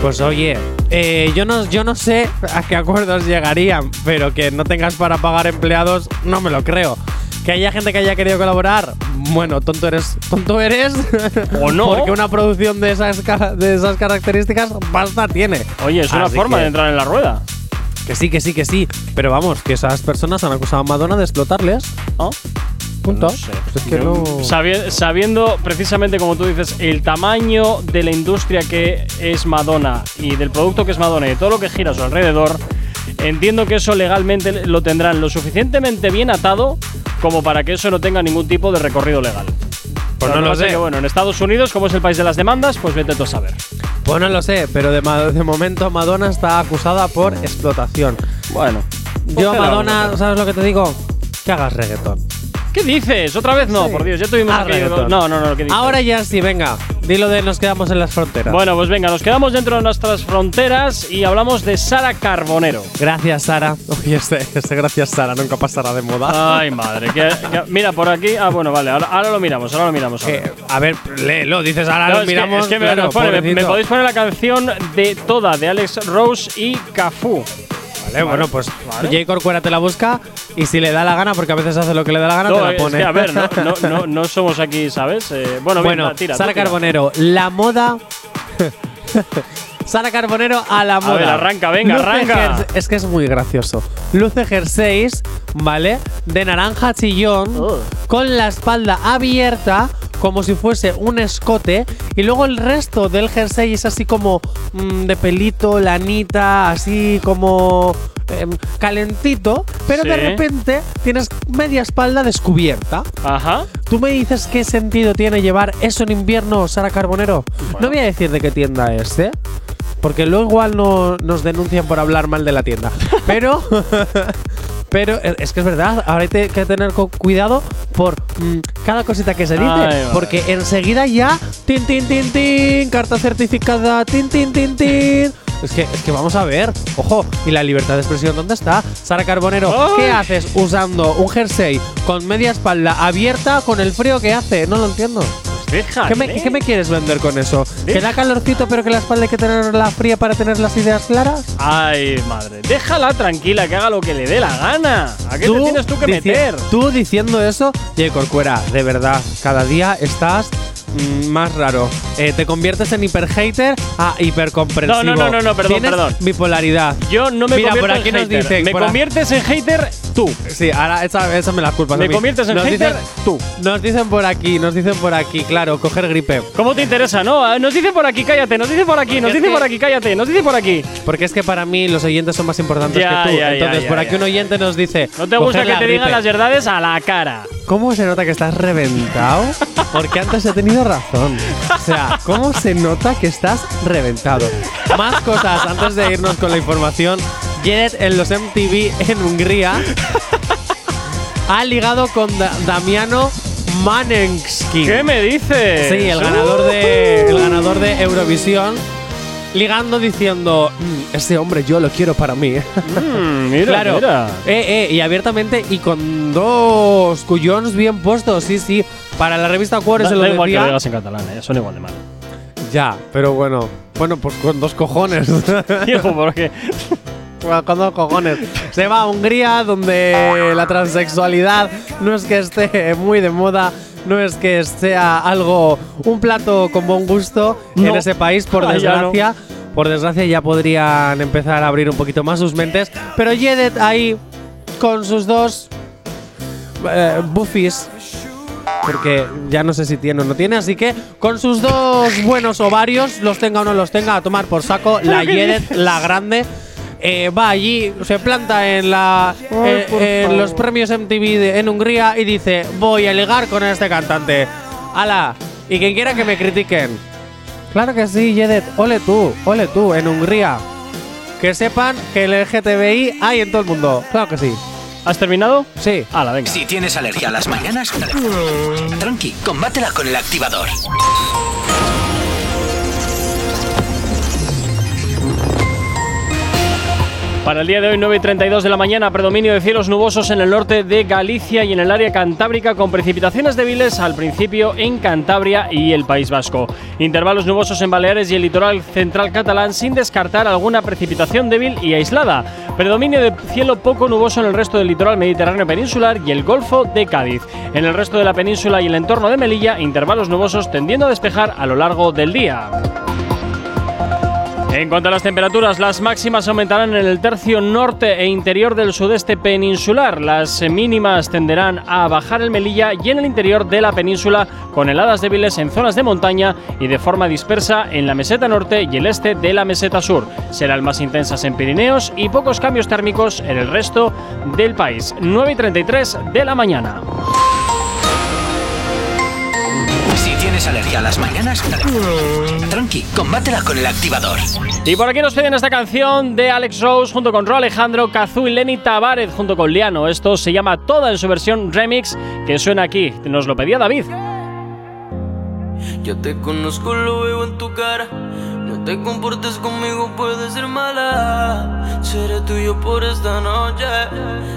[SPEAKER 2] Pues oye, eh, yo, no, yo no sé a qué acuerdos llegarían, pero que no tengas para pagar empleados, no me lo creo. Que haya gente que haya querido colaborar, bueno, tonto eres, tonto eres.
[SPEAKER 1] O no. [laughs]
[SPEAKER 2] Porque una producción de esas, de esas características, pasta tiene.
[SPEAKER 1] Oye, es una
[SPEAKER 2] Así
[SPEAKER 1] forma
[SPEAKER 2] que-
[SPEAKER 1] de entrar en la rueda.
[SPEAKER 2] Que sí, que sí, que sí. Pero vamos, que esas personas han acusado a Madonna de explotarles.
[SPEAKER 1] ¿Ah?
[SPEAKER 2] Punto.
[SPEAKER 1] No sé.
[SPEAKER 2] Es que
[SPEAKER 1] Yo,
[SPEAKER 2] no.
[SPEAKER 1] sabi- sabiendo precisamente como tú dices el tamaño de la industria que es Madonna y del producto que es Madonna y de todo lo que gira a su alrededor, entiendo que eso legalmente lo tendrán lo suficientemente bien atado como para que eso no tenga ningún tipo de recorrido legal.
[SPEAKER 2] Pues no lo sé.
[SPEAKER 1] que, bueno, en Estados Unidos, como es el país de las demandas, pues vete tú a saber.
[SPEAKER 2] Pues no lo sé, pero de, momento Madonna está acusada por explotación.
[SPEAKER 1] Bueno.
[SPEAKER 2] Yo,
[SPEAKER 1] Pues, ¿qué le vamos a
[SPEAKER 2] Madonna? ¿sabes lo que te digo? Que hagas reggaetón.
[SPEAKER 1] ¿Qué dices? ¿Otra vez no?
[SPEAKER 2] Sí.
[SPEAKER 1] Por Dios, ya tuvimos aquí-
[SPEAKER 2] reggaetón.
[SPEAKER 1] No, no, no, ¿qué dices?
[SPEAKER 2] Ahora ya sí, venga. Dilo de nos quedamos en las fronteras.
[SPEAKER 1] Bueno, pues venga, nos quedamos dentro de nuestras fronteras y hablamos de Sara Carbonero.
[SPEAKER 2] Gracias, Sara. Oye, este, este gracias, Sara, nunca pasará de moda.
[SPEAKER 1] Ay, madre. que- que- mira, por aquí. Ah, bueno, vale. Ahora, ahora lo miramos, ahora lo miramos. ahora.
[SPEAKER 2] Eh, a ver, léelo, dices ahora
[SPEAKER 1] No,
[SPEAKER 2] lo
[SPEAKER 1] es que-
[SPEAKER 2] miramos.
[SPEAKER 1] es que me-
[SPEAKER 2] claro,
[SPEAKER 1] pone, me, podéis poner la canción de Toda de Alex Rose y Cafú.
[SPEAKER 2] Vale, bueno, pues
[SPEAKER 1] Vale.
[SPEAKER 2] J. Corcuera te la busca y si le da la gana, porque a veces hace lo que le da la gana,
[SPEAKER 1] No,
[SPEAKER 2] te la
[SPEAKER 1] es
[SPEAKER 2] pone.
[SPEAKER 1] que, a ver, no, [laughs] no, no, no somos aquí, ¿sabes? Eh, bueno,
[SPEAKER 2] bueno,
[SPEAKER 1] venga, tira.
[SPEAKER 2] Sara
[SPEAKER 1] tira.
[SPEAKER 2] Carbonero, la moda. [laughs] Sara Carbonero a la moda.
[SPEAKER 1] ver, arranca, venga,
[SPEAKER 2] Luce
[SPEAKER 1] arranca.
[SPEAKER 2] Es que es muy gracioso. Luce jerseys, ¿vale? De naranja chillón,
[SPEAKER 1] Oh.
[SPEAKER 2] con la espalda abierta, como si fuese un escote. Y luego el resto del jersey es así como mm, de pelito, lanita, así como em, calentito. Pero de repente tienes media espalda descubierta.
[SPEAKER 1] Ajá.
[SPEAKER 2] ¿Tú me dices qué sentido tiene llevar eso en invierno, Sara Carbonero? No voy a decir de qué tienda es, ¿eh? Porque luego igual no, nos denuncian por hablar mal de la tienda. [laughs] Pero, [laughs] pero eh, es que es verdad, ahora hay que tener cuidado por mm, cada cosita que se dice.
[SPEAKER 1] Ay,
[SPEAKER 2] porque enseguida ya, tin, tin, tin, tin, carta certificada, tin, tin, tin, tin. Es que, es que vamos a ver, ojo, ¿y la libertad de expresión dónde está? Sara Carbonero,
[SPEAKER 1] Ay.
[SPEAKER 2] ¿qué haces usando un jersey con media espalda abierta con el frío que hace? No lo entiendo.
[SPEAKER 1] Déjale.
[SPEAKER 2] ¿Qué me, qué me quieres vender con eso? ¿Que da calorcito pero que la espalda hay que tenerla fría para tener las ideas claras?
[SPEAKER 1] Ay, madre. Déjala tranquila, que haga lo que le dé la gana. ¿A qué te tienes tú que meter?
[SPEAKER 2] Tú diciendo eso, J. Corcuera, de verdad, cada día estás más raro. Eh, te conviertes en hiperhater a hipercomprensivo.
[SPEAKER 1] No, no, no, no, no, perdón,
[SPEAKER 2] Tienes
[SPEAKER 1] perdón.
[SPEAKER 2] Bipolaridad.
[SPEAKER 1] Yo no me
[SPEAKER 2] Mira,
[SPEAKER 1] convierto
[SPEAKER 2] por aquí
[SPEAKER 1] en
[SPEAKER 2] nos
[SPEAKER 1] hater.
[SPEAKER 2] dicen,
[SPEAKER 1] me
[SPEAKER 2] por a-
[SPEAKER 1] conviertes en hater tú.
[SPEAKER 2] Sí, ahora esa, esa me la culpas. a
[SPEAKER 1] Me
[SPEAKER 2] mí.
[SPEAKER 1] conviertes en
[SPEAKER 2] Nos
[SPEAKER 1] hater
[SPEAKER 2] dicen-
[SPEAKER 1] tú.
[SPEAKER 2] Nos dicen por aquí, nos dicen por aquí, claro, coger gripe.
[SPEAKER 1] ¿Cómo te interesa? No, ah, nos dice por aquí, cállate, nos dice por aquí, nos
[SPEAKER 2] es
[SPEAKER 1] dice
[SPEAKER 2] que-
[SPEAKER 1] por aquí, cállate, nos dice por aquí.
[SPEAKER 2] Porque es que para mí los oyentes son más importantes
[SPEAKER 1] Ya,
[SPEAKER 2] que tú.
[SPEAKER 1] ya, ya,
[SPEAKER 2] Entonces,
[SPEAKER 1] ya,
[SPEAKER 2] por aquí
[SPEAKER 1] ya.
[SPEAKER 2] un oyente nos dice.
[SPEAKER 1] No te gusta
[SPEAKER 2] "Coger
[SPEAKER 1] que
[SPEAKER 2] la
[SPEAKER 1] te digan
[SPEAKER 2] gripe".
[SPEAKER 1] las verdades a la cara.
[SPEAKER 2] ¿Cómo se nota que estás reventado? [laughs] Porque antes he tenido razón. O sea, ¿cómo se nota que estás reventado? Más cosas antes de irnos con la información. Jared en los MTV en Hungría ha ligado con Da- Damiano Manenskin.
[SPEAKER 1] ¿Qué me dices?
[SPEAKER 2] Sí, el ganador de, el ganador de Eurovisión. Ligando diciendo, "Mm, ese hombre yo lo quiero para mí. [laughs]
[SPEAKER 1] Mm, mira,
[SPEAKER 2] claro.
[SPEAKER 1] mira.
[SPEAKER 2] Eh, eh, y abiertamente y con dos cuyons bien puestos, sí, sí. Para la revista Cuore
[SPEAKER 1] Da,
[SPEAKER 2] se lo
[SPEAKER 1] igual que lo
[SPEAKER 2] decía.
[SPEAKER 1] digas en catalán, eh, son igual de mal.
[SPEAKER 2] Ya, pero bueno. Bueno, pues con dos cojones. [laughs]
[SPEAKER 1] Hijo, porque
[SPEAKER 2] con dos cojones. Se va a Hungría, donde la transexualidad no es que esté muy de moda, no es que sea algo, un plato con buen gusto en
[SPEAKER 1] No.
[SPEAKER 2] ese país, por [laughs]
[SPEAKER 1] Ah, ya no.
[SPEAKER 2] desgracia. Por desgracia ya podrían empezar a abrir un poquito más sus mentes. Pero Jedet ahí, con sus dos eh, buffies, porque ya no sé si tiene o no tiene, así que con sus dos buenos ovarios, los tenga o no los tenga, a tomar por saco, la
[SPEAKER 1] ¿Qué
[SPEAKER 2] Yedet, la grande, eh, va allí, se planta en la eh, en los premios MTV de- en Hungría y dice, voy a ligar con este cantante. ¡Hala! Y quien quiera que me critiquen. Claro que sí, Yedet, ole tú, ole tú, en Hungría. Que sepan que el LGTBI hay en todo el mundo. Claro que sí.
[SPEAKER 1] ¿Has terminado?
[SPEAKER 2] Sí.
[SPEAKER 1] Hala, venga.
[SPEAKER 3] Si tienes alergia a las mañanas, tranqui, combátela con el activador.
[SPEAKER 1] Para el día de hoy, 9 y 32 de la mañana, predominio de cielos nubosos en el norte de Galicia y en el área cantábrica, con precipitaciones débiles al principio en Cantabria y el País Vasco. Intervalos nubosos en Baleares y el litoral central catalán, sin descartar alguna precipitación débil y aislada. Predominio de cielo poco nuboso en el resto del litoral mediterráneo peninsular y el Golfo de Cádiz. En el resto de la península y el entorno de Melilla, intervalos nubosos tendiendo a despejar a lo largo del día. En cuanto a las temperaturas, las máximas aumentarán en el tercio norte e interior del sudeste peninsular. Las mínimas tenderán a bajar en Melilla y en el interior de la península, con heladas débiles en zonas de montaña y de forma dispersa en la meseta norte y el este de la meseta sur. Serán más intensas en Pirineos y pocos cambios térmicos en el resto del país. 9 y 33 de la mañana.
[SPEAKER 3] Tienes alergia a las mañanas, tranqui, combátela con el activador.
[SPEAKER 1] Y por aquí nos piden esta canción de Alex Rose junto con Ro Alejandro, Kazú y Lenny Tavares junto con Liano. Esto se llama toda en su versión remix que suena aquí. Nos lo pedía David.
[SPEAKER 26] Ya te conozco, lo veo en tu cara. Te comportes conmigo, puedes ser mala. Seré tuyo por esta noche.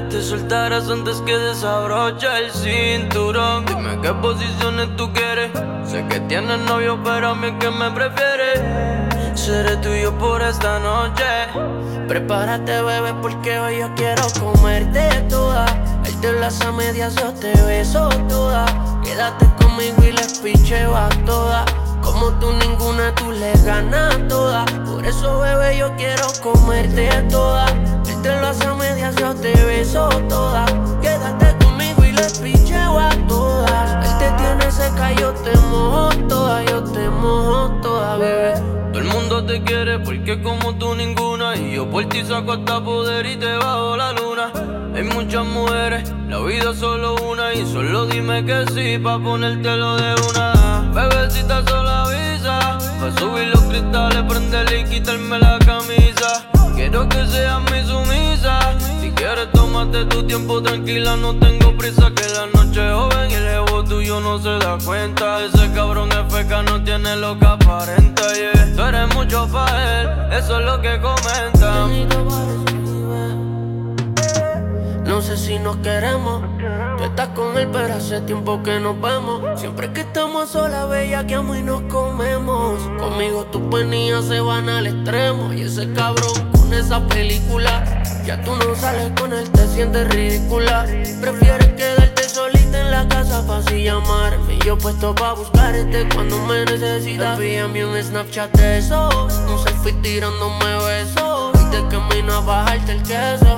[SPEAKER 26] Te soltarás antes que desabrocha el cinturón. Dime qué posiciones tú quieres. Sé que tienes novio, pero a mí que me prefieres. Seré tuyo por esta noche. Prepárate, bebé, porque hoy yo quiero comerte toda. Él te las a medias, yo te beso toda. Quédate conmigo y les picheo a toda. Como tú ninguna, tú le ganas toda. Por eso, bebé, yo quiero comerte toda. Él te lo hace a medias, yo te beso toda. Quédate conmigo y les picheo a todas. Él te tiene seca, yo te mojo toda. Yo te mojo toda, bebé. Te quiere porque como tú ninguna Y yo por ti saco hasta poder y te bajo la luna. Hay muchas mujeres, la vida es solo una Y solo dime que sí pa' ponértelo de una. Bebecita solo avisa Pa' subir los cristales, prenderle y quitarme la camisa Quiero que seas mi sumisa. Si quieres tómate tu tiempo tranquila. No tengo prisa que la noche joven Y el ego tuyo no se da cuenta. Ese cabrón es feca, no tiene lo que aparenta. Tú eres mucho pa' él, eso es lo que comentan sé si nos queremos. Tú estás con él, pero hace tiempo que nos vemos. Siempre que estamos solas, bella, que amo y nos comemos. Conmigo tus penías se van al extremo. Y ese cabrón con esa película. Ya tú no sales con él, te sientes ridícula. Prefieres quedarte solita en la casa para así llamarme. Yo puesto pa' buscarte cuando me necesitas. Envíame un Snapchat de esos. Un selfie tirándome besos. Y te camino a bajarte el queso.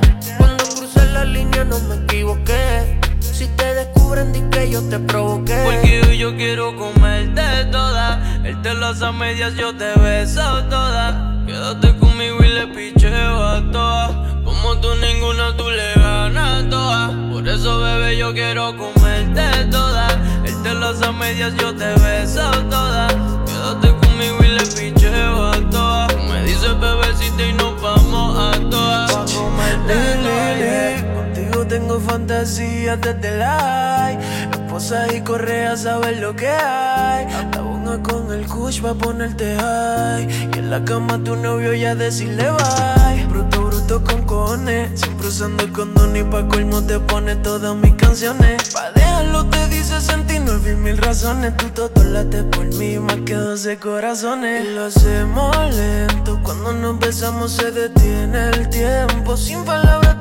[SPEAKER 26] La línea no me equivoqué. Si te descubren, di que yo te provoqué. Porque yo quiero comerte toda. Él te las a medias, yo te beso toda. Quédate conmigo y le picheo a todas. Como tú ninguna, tú le ganas todas. Por eso, bebé, yo quiero comerte toda. Él te las a medias, yo te beso toda. Quédate conmigo y le picheo a. Tú me dices, bebecita, y nos vamos a todas.
[SPEAKER 5] Lili, Contigo tengo fantasías desde la Esposas y correas, sabes lo que hay. La bonga con el kush va a ponerte high. Y en la cama tu novio ya decirle bye. Bruto, bruto con cojones. Siempre usando el condón y pa' colmo te pone todas mis canciones. Pa' dejarlo te dice 69 mil razones. Tú todo late por mí, más que 12 corazones. Lo hacemos lento. Cuando nos besamos se detiene el tiempo. Sin palabras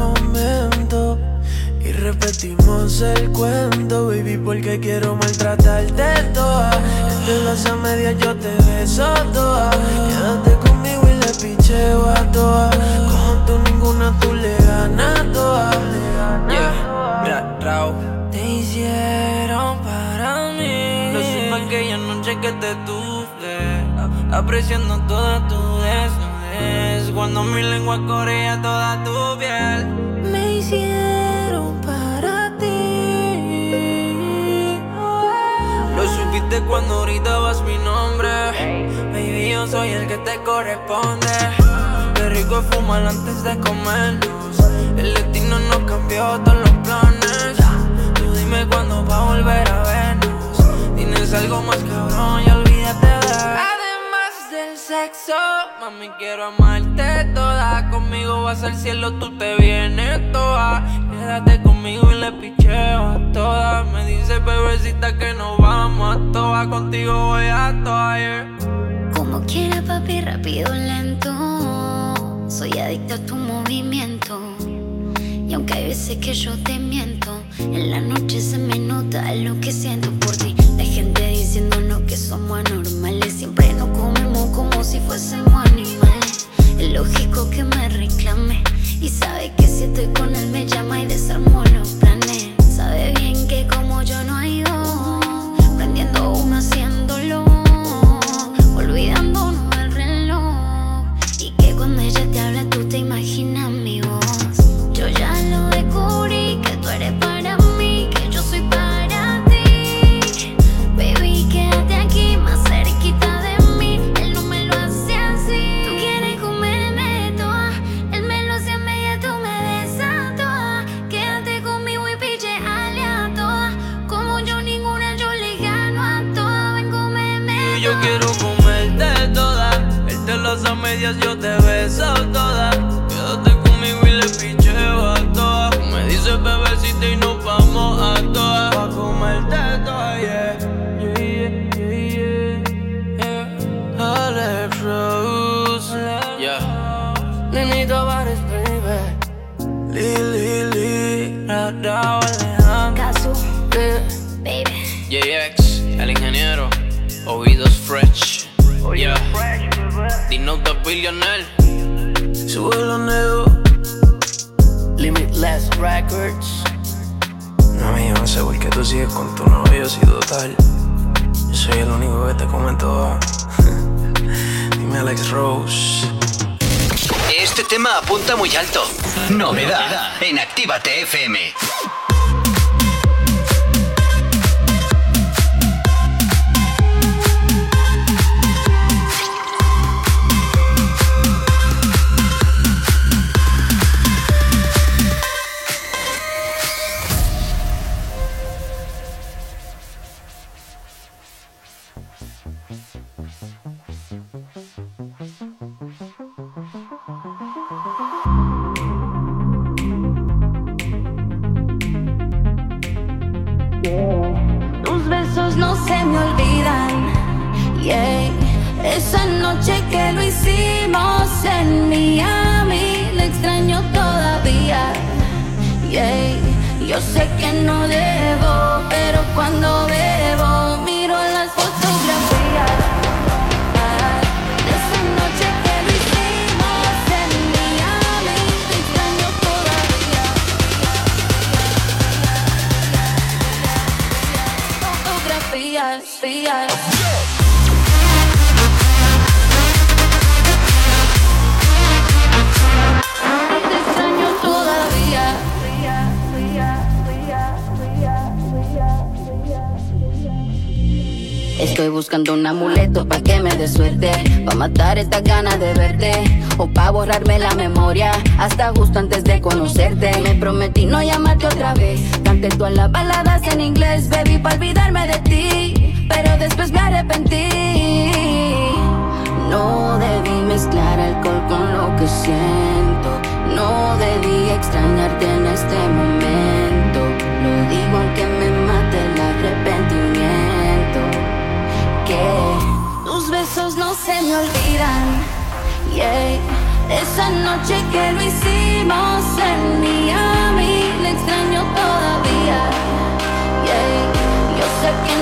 [SPEAKER 5] momento. Y repetimos el cuento, baby, porque quiero maltratarte toda. Entre las a medias yo te beso toda. Quédate conmigo y le picheo a todas. Como tú ninguna, tú le ganas toda.
[SPEAKER 26] Yeah, mira, Rao. Te hicieron para mí. Lo supe aquella noche que te tuve. a- Apreciando toda tu desnudez. Cuando mi lengua corría toda tu piel.
[SPEAKER 27] Me hicieron para ti.
[SPEAKER 26] Lo supiste cuando gritabas mi nombre. Baby, yo soy el que te corresponde. Qué rico es fumar antes de comernos. El destino nos cambió todos los planes. Tú dime cuándo va a volver a vernos. Tienes algo más cabrón y mami quiero amarte toda. Conmigo vas al cielo, tú te vienes toda. Quédate conmigo y le picheo a todas. Me dice bebecita que nos vamos a todas. Contigo voy a todas. yeah.
[SPEAKER 10] Como quiera, papi, rápido, lento. Soy adicta a tu movimiento. Y aunque hay veces que yo te miento, en la noche se me nota lo que siento por ti. Diciéndonos que somos anormales. Siempre nos comemos como si fuésemos animales. Es lógico que me reclame. Y sabe que si estoy con él me llama y desarmo los planes. Sabe bien que como yo no hay dos. Prendiendo uno haciéndolo. Olvidándonos del reloj. Y que cuando ella te habla tú te imaginas
[SPEAKER 26] Alejandro.
[SPEAKER 10] baby.
[SPEAKER 26] JX, el ingeniero. Oídos fresh. Yeah. Dino the billionaire. Súbelo, nego. Limitless Records.
[SPEAKER 28] No me yo sé por qué tú sigues con tu novio si total. Yo soy el único que te come toda. [laughs] Dime Alex Rose.
[SPEAKER 3] Este tema apunta muy alto. Novedad en Actívate FM.
[SPEAKER 10] Las baladas en inglés Baby, pa' olvidarme de ti. Pero después me arrepentí. No debí mezclar alcohol con lo que siento. No debí extrañarte en este momento. Lo digo aunque me mate el arrepentimiento. Que tus besos no se me olvidan. Yeah. Esa noche que lo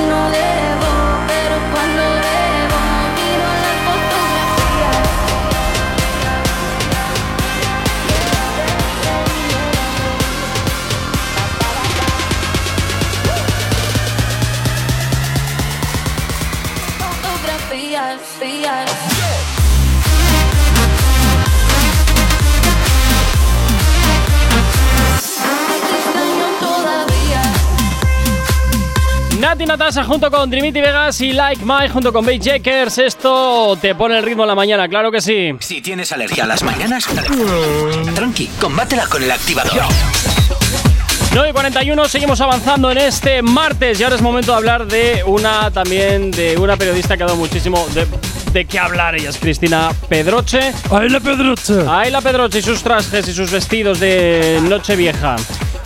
[SPEAKER 10] sé que
[SPEAKER 1] Nati Natasha junto con Trinity Vegas y Like Mike junto con Bait Jakers. Esto te pone el ritmo en la mañana, claro que sí.
[SPEAKER 3] Si tienes alergia a las mañanas, tranqui, combátela con el activador.
[SPEAKER 1] 9 y 41, seguimos avanzando en este martes y ahora es momento de hablar de una también de una periodista que ha dado muchísimo de de qué hablar. Ella es Cristina Pedroche.
[SPEAKER 2] ¡Ay, la Pedroche!
[SPEAKER 1] ¡Ay, la Pedroche! Y sus trajes y sus vestidos de Nochevieja.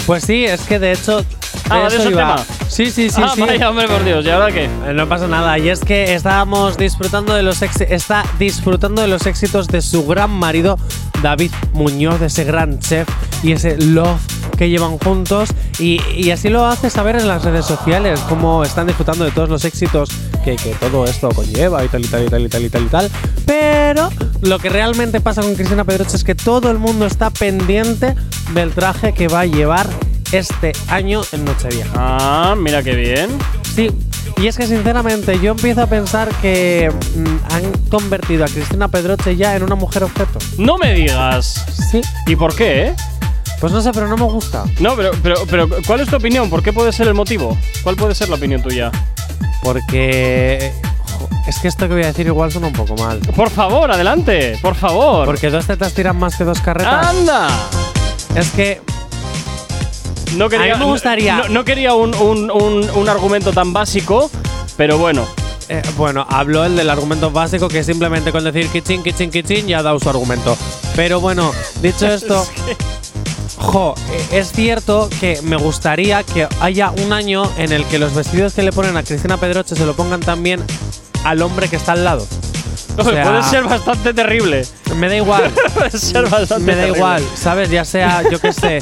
[SPEAKER 2] Pues sí, es que de hecho.
[SPEAKER 1] Ah, ¿de
[SPEAKER 2] eso
[SPEAKER 1] eso el
[SPEAKER 2] iba.
[SPEAKER 1] tema?
[SPEAKER 2] Sí, sí, sí,
[SPEAKER 1] Ah,
[SPEAKER 2] sí.
[SPEAKER 1] vaya, hombre, por Dios. ¿Y ahora qué?
[SPEAKER 2] Eh, No pasa nada. Y es que estábamos disfrutando de los está disfrutando de los éxitos de su gran marido David Muñoz, de ese gran chef y ese love que llevan juntos. Y, y así lo hace saber en las redes sociales, cómo están disfrutando de todos los éxitos que, que todo esto conlleva y tal y tal y tal y tal y tal y tal. Pero lo que realmente pasa con Cristina Pedroche es que todo el mundo está pendiente del traje que va a llevar este año en Nochevieja.
[SPEAKER 1] Ah, mira qué bien.
[SPEAKER 2] Sí, y es que sinceramente yo empiezo a pensar que mm, han convertido a Cristina Pedroche ya en una mujer objeto.
[SPEAKER 1] No me digas.
[SPEAKER 2] Sí.
[SPEAKER 1] ¿Y por qué, eh?
[SPEAKER 2] Pues no sé, pero no me gusta.
[SPEAKER 1] No, pero, pero, pero, ¿cuál es tu opinión? ¿Por qué puede ser el motivo? ¿Cuál puede ser la opinión tuya?
[SPEAKER 2] Porque jo, es que esto que voy a decir igual suena un poco mal.
[SPEAKER 1] Por favor, adelante, por favor.
[SPEAKER 2] Porque dos tetas tiran más que dos carretas.
[SPEAKER 1] ¡Anda!
[SPEAKER 2] Es que
[SPEAKER 1] No quería,
[SPEAKER 2] A mí me gustaría-
[SPEAKER 1] No, no quería un, un- un- un argumento tan básico, pero bueno.
[SPEAKER 2] Eh, bueno, habló el del argumento básico que simplemente con decir kitchen, kitchen, kitchen ya ha dado su argumento. Pero bueno, dicho [laughs] esto, jo, eh, es cierto que me gustaría que haya un año en el que los vestidos que le ponen a Cristina Pedroche se lo pongan también al hombre que está al lado. O sea,
[SPEAKER 1] puede ser bastante terrible.
[SPEAKER 2] Me da igual. [laughs] Me da igual, ¿sabes? Ya sea, yo qué sé,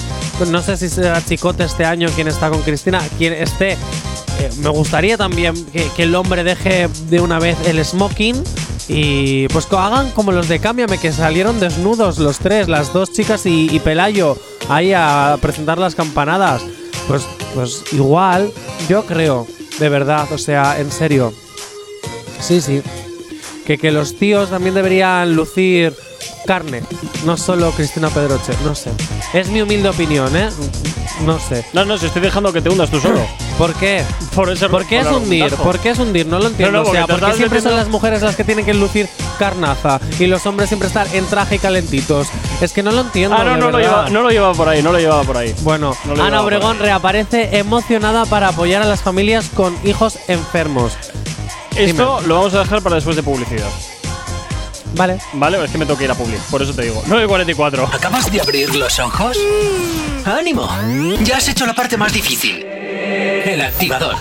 [SPEAKER 2] no sé si será Chicote este año quien está con Cristina, quien esté. Eh, me gustaría también que, que el hombre deje de una vez el smoking y pues que hagan como los de Cámbiame, que salieron desnudos los tres, las dos chicas y, y Pelayo, ahí a presentar las campanadas. Pues, pues igual, yo creo, de verdad, o sea, en serio. Sí, sí. Que, que los tíos también deberían lucir carne, no solo Cristina Pedroche, no sé. Es mi humilde opinión, ¿eh? No sé.
[SPEAKER 1] No, no, si estoy dejando que te hundas tú solo.
[SPEAKER 2] ¿Por qué?
[SPEAKER 1] Por ese
[SPEAKER 2] ¿Por qué es hundir? ¿Por qué es hundir? No lo entiendo.
[SPEAKER 1] No, no,
[SPEAKER 2] o sea,
[SPEAKER 1] porque
[SPEAKER 2] siempre son
[SPEAKER 1] metiendo-
[SPEAKER 2] las mujeres las que tienen que lucir carnaza y los hombres siempre estar en traje y calentitos. Es que no lo entiendo.
[SPEAKER 1] Ah, no, no lo, lleva, no lo llevaba por ahí, no lo llevaba por ahí.
[SPEAKER 2] Bueno, Ana Obregón reaparece emocionada para apoyar a las familias con hijos enfermos.
[SPEAKER 1] Esto lo vamos a dejar para después de publicidad.
[SPEAKER 2] Vale.
[SPEAKER 1] Vale, es que me toca ir a public, por eso te digo. 9.44.
[SPEAKER 3] ¿Acabas de abrir los ojos? ¡Ánimo! Ya has hecho la parte más difícil. El activador.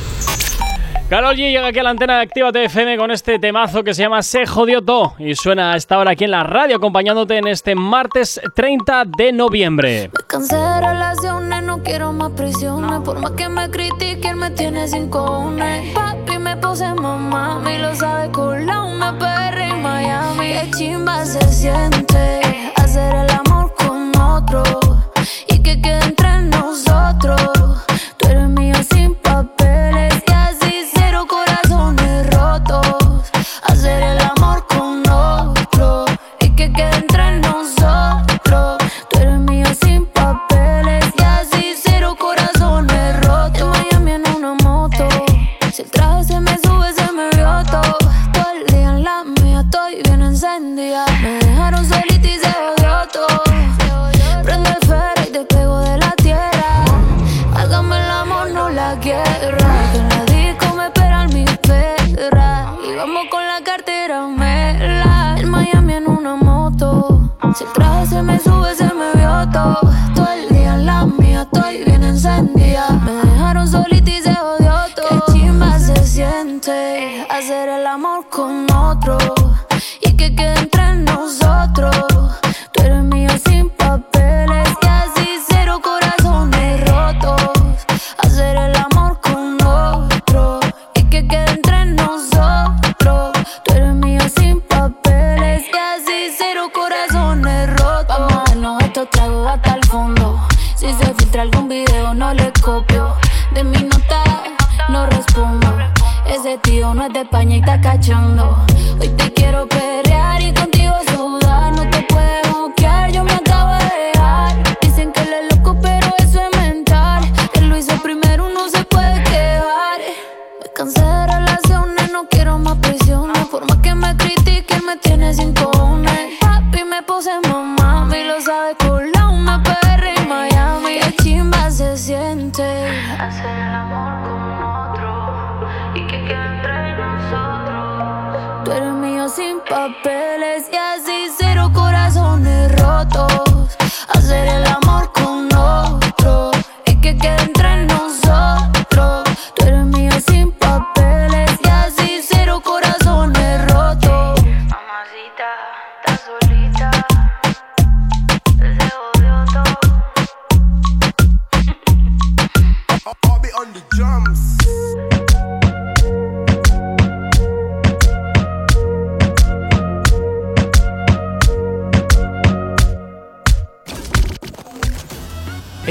[SPEAKER 1] Carol G llega aquí a la antena de Actívate FM con este temazo que se llama Se Jodió Todo y suena a esta hora aquí en la radio acompañándote en este martes 30 de noviembre.
[SPEAKER 10] Cansé de relaciones, no quiero más prisiones. Por más que me critiquen, me tiene sin cojones. Papi me puse mamá, y lo sabe con la una perra en Miami. Qué chimba se siente hacer el amor con otro y que quede entre nosotros. Me sube, de España y está cachando. Hoy te quiero perrear y contigo sudar. No te puedes bloquear, yo me acabo de dejar. Dicen que él es loco, pero eso es mental. Él lo hizo primero, no se puede quejar. Me cansé de relaciones, no quiero más prisiones. Por más que me critiquen, me tiene sin cojones. Papi me puse mamá,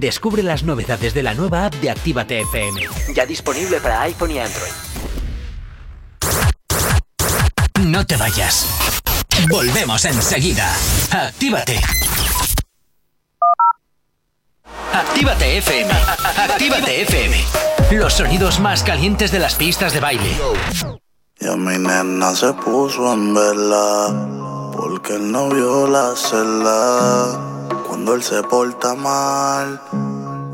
[SPEAKER 22] Descubre las novedades de la nueva app de Actívate FM. Ya disponible para iPhone y Android.
[SPEAKER 3] No te vayas. Volvemos enseguida. Actívate. Actívate FM. Actívate FM. Los sonidos más calientes de las pistas de baile.
[SPEAKER 29] Y a mi nena se puso en vela porque el novio la cela. Cuando él se porta mal,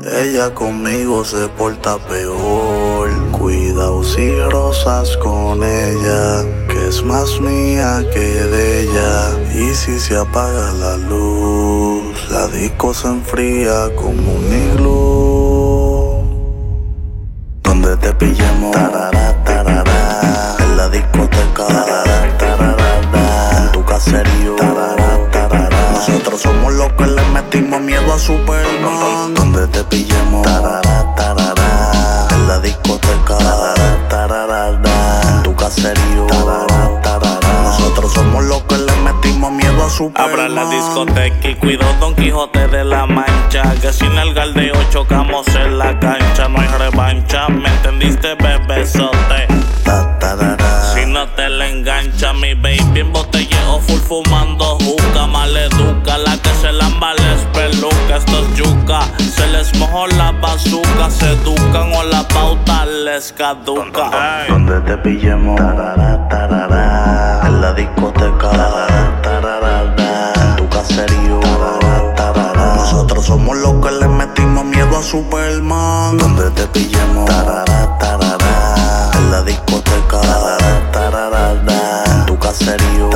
[SPEAKER 29] ella conmigo se porta peor. Cuidado si rosas con ella, que es más mía que de ella. Y si se apaga la luz, la disco se enfría como un iglú. Donde te pillemos, tarara, tarara, en la discoteca, tarara, tarara, en tu caserío. Nosotros somos los que le metimos miedo a Superman. Donde te pillemos, tarara, tarara, en la discoteca, en tu caserío, tarara, tarara. Nosotros somos los que le metimos miedo a Superman.
[SPEAKER 9] Abra la discoteca y cuido Don Quijote de la Mancha. Que sin el galdeo chocamos en la cancha. No hay revancha, ¿me entendiste, bebesote? Si no te la engancha, mi baby en botelleo full fumando juca. Maleduca, la que se lamba les peluca. Esto es yuca, se les mojó la bazuca. Se educan o la pauta les caduca.
[SPEAKER 29] Donde te pillemos, tarara, tarara, en la discoteca, tarara, tarara, en tu caserío. Nosotros somos los que le metimos miedo a Superman. Donde te pillemos, tarara, tarara, la discoteca, en tu caserío.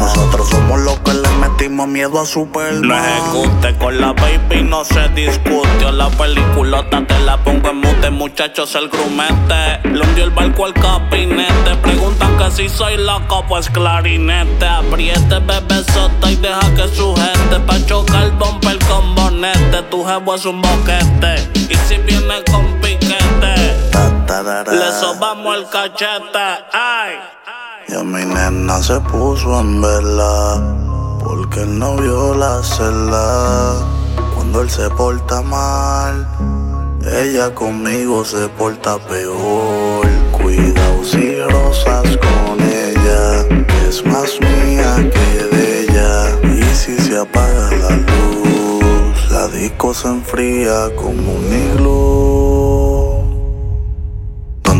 [SPEAKER 29] Nosotros somos los que le metimos miedo a Superman.
[SPEAKER 9] Lo ejecute con la baby, no se discute. La peliculota te la pongo en mute, muchachos, el grumete. Le hundió el barco al capinete. Preguntan que si soy loco, pues clarinete. Apriete, bebé sota y deja que sujete. Pa' chocar el bumper con bonete. Tu jevo es un boquete. Y si viene con le sobamos el cachete. Ay.
[SPEAKER 29] Y a mi nena se puso en vela porque el novio la cela. Cuando él se porta mal, ella conmigo se porta peor. Cuidado si rosas con ella, es más mía que de ella. Y si se apaga la luz, la disco se enfría como un iglú.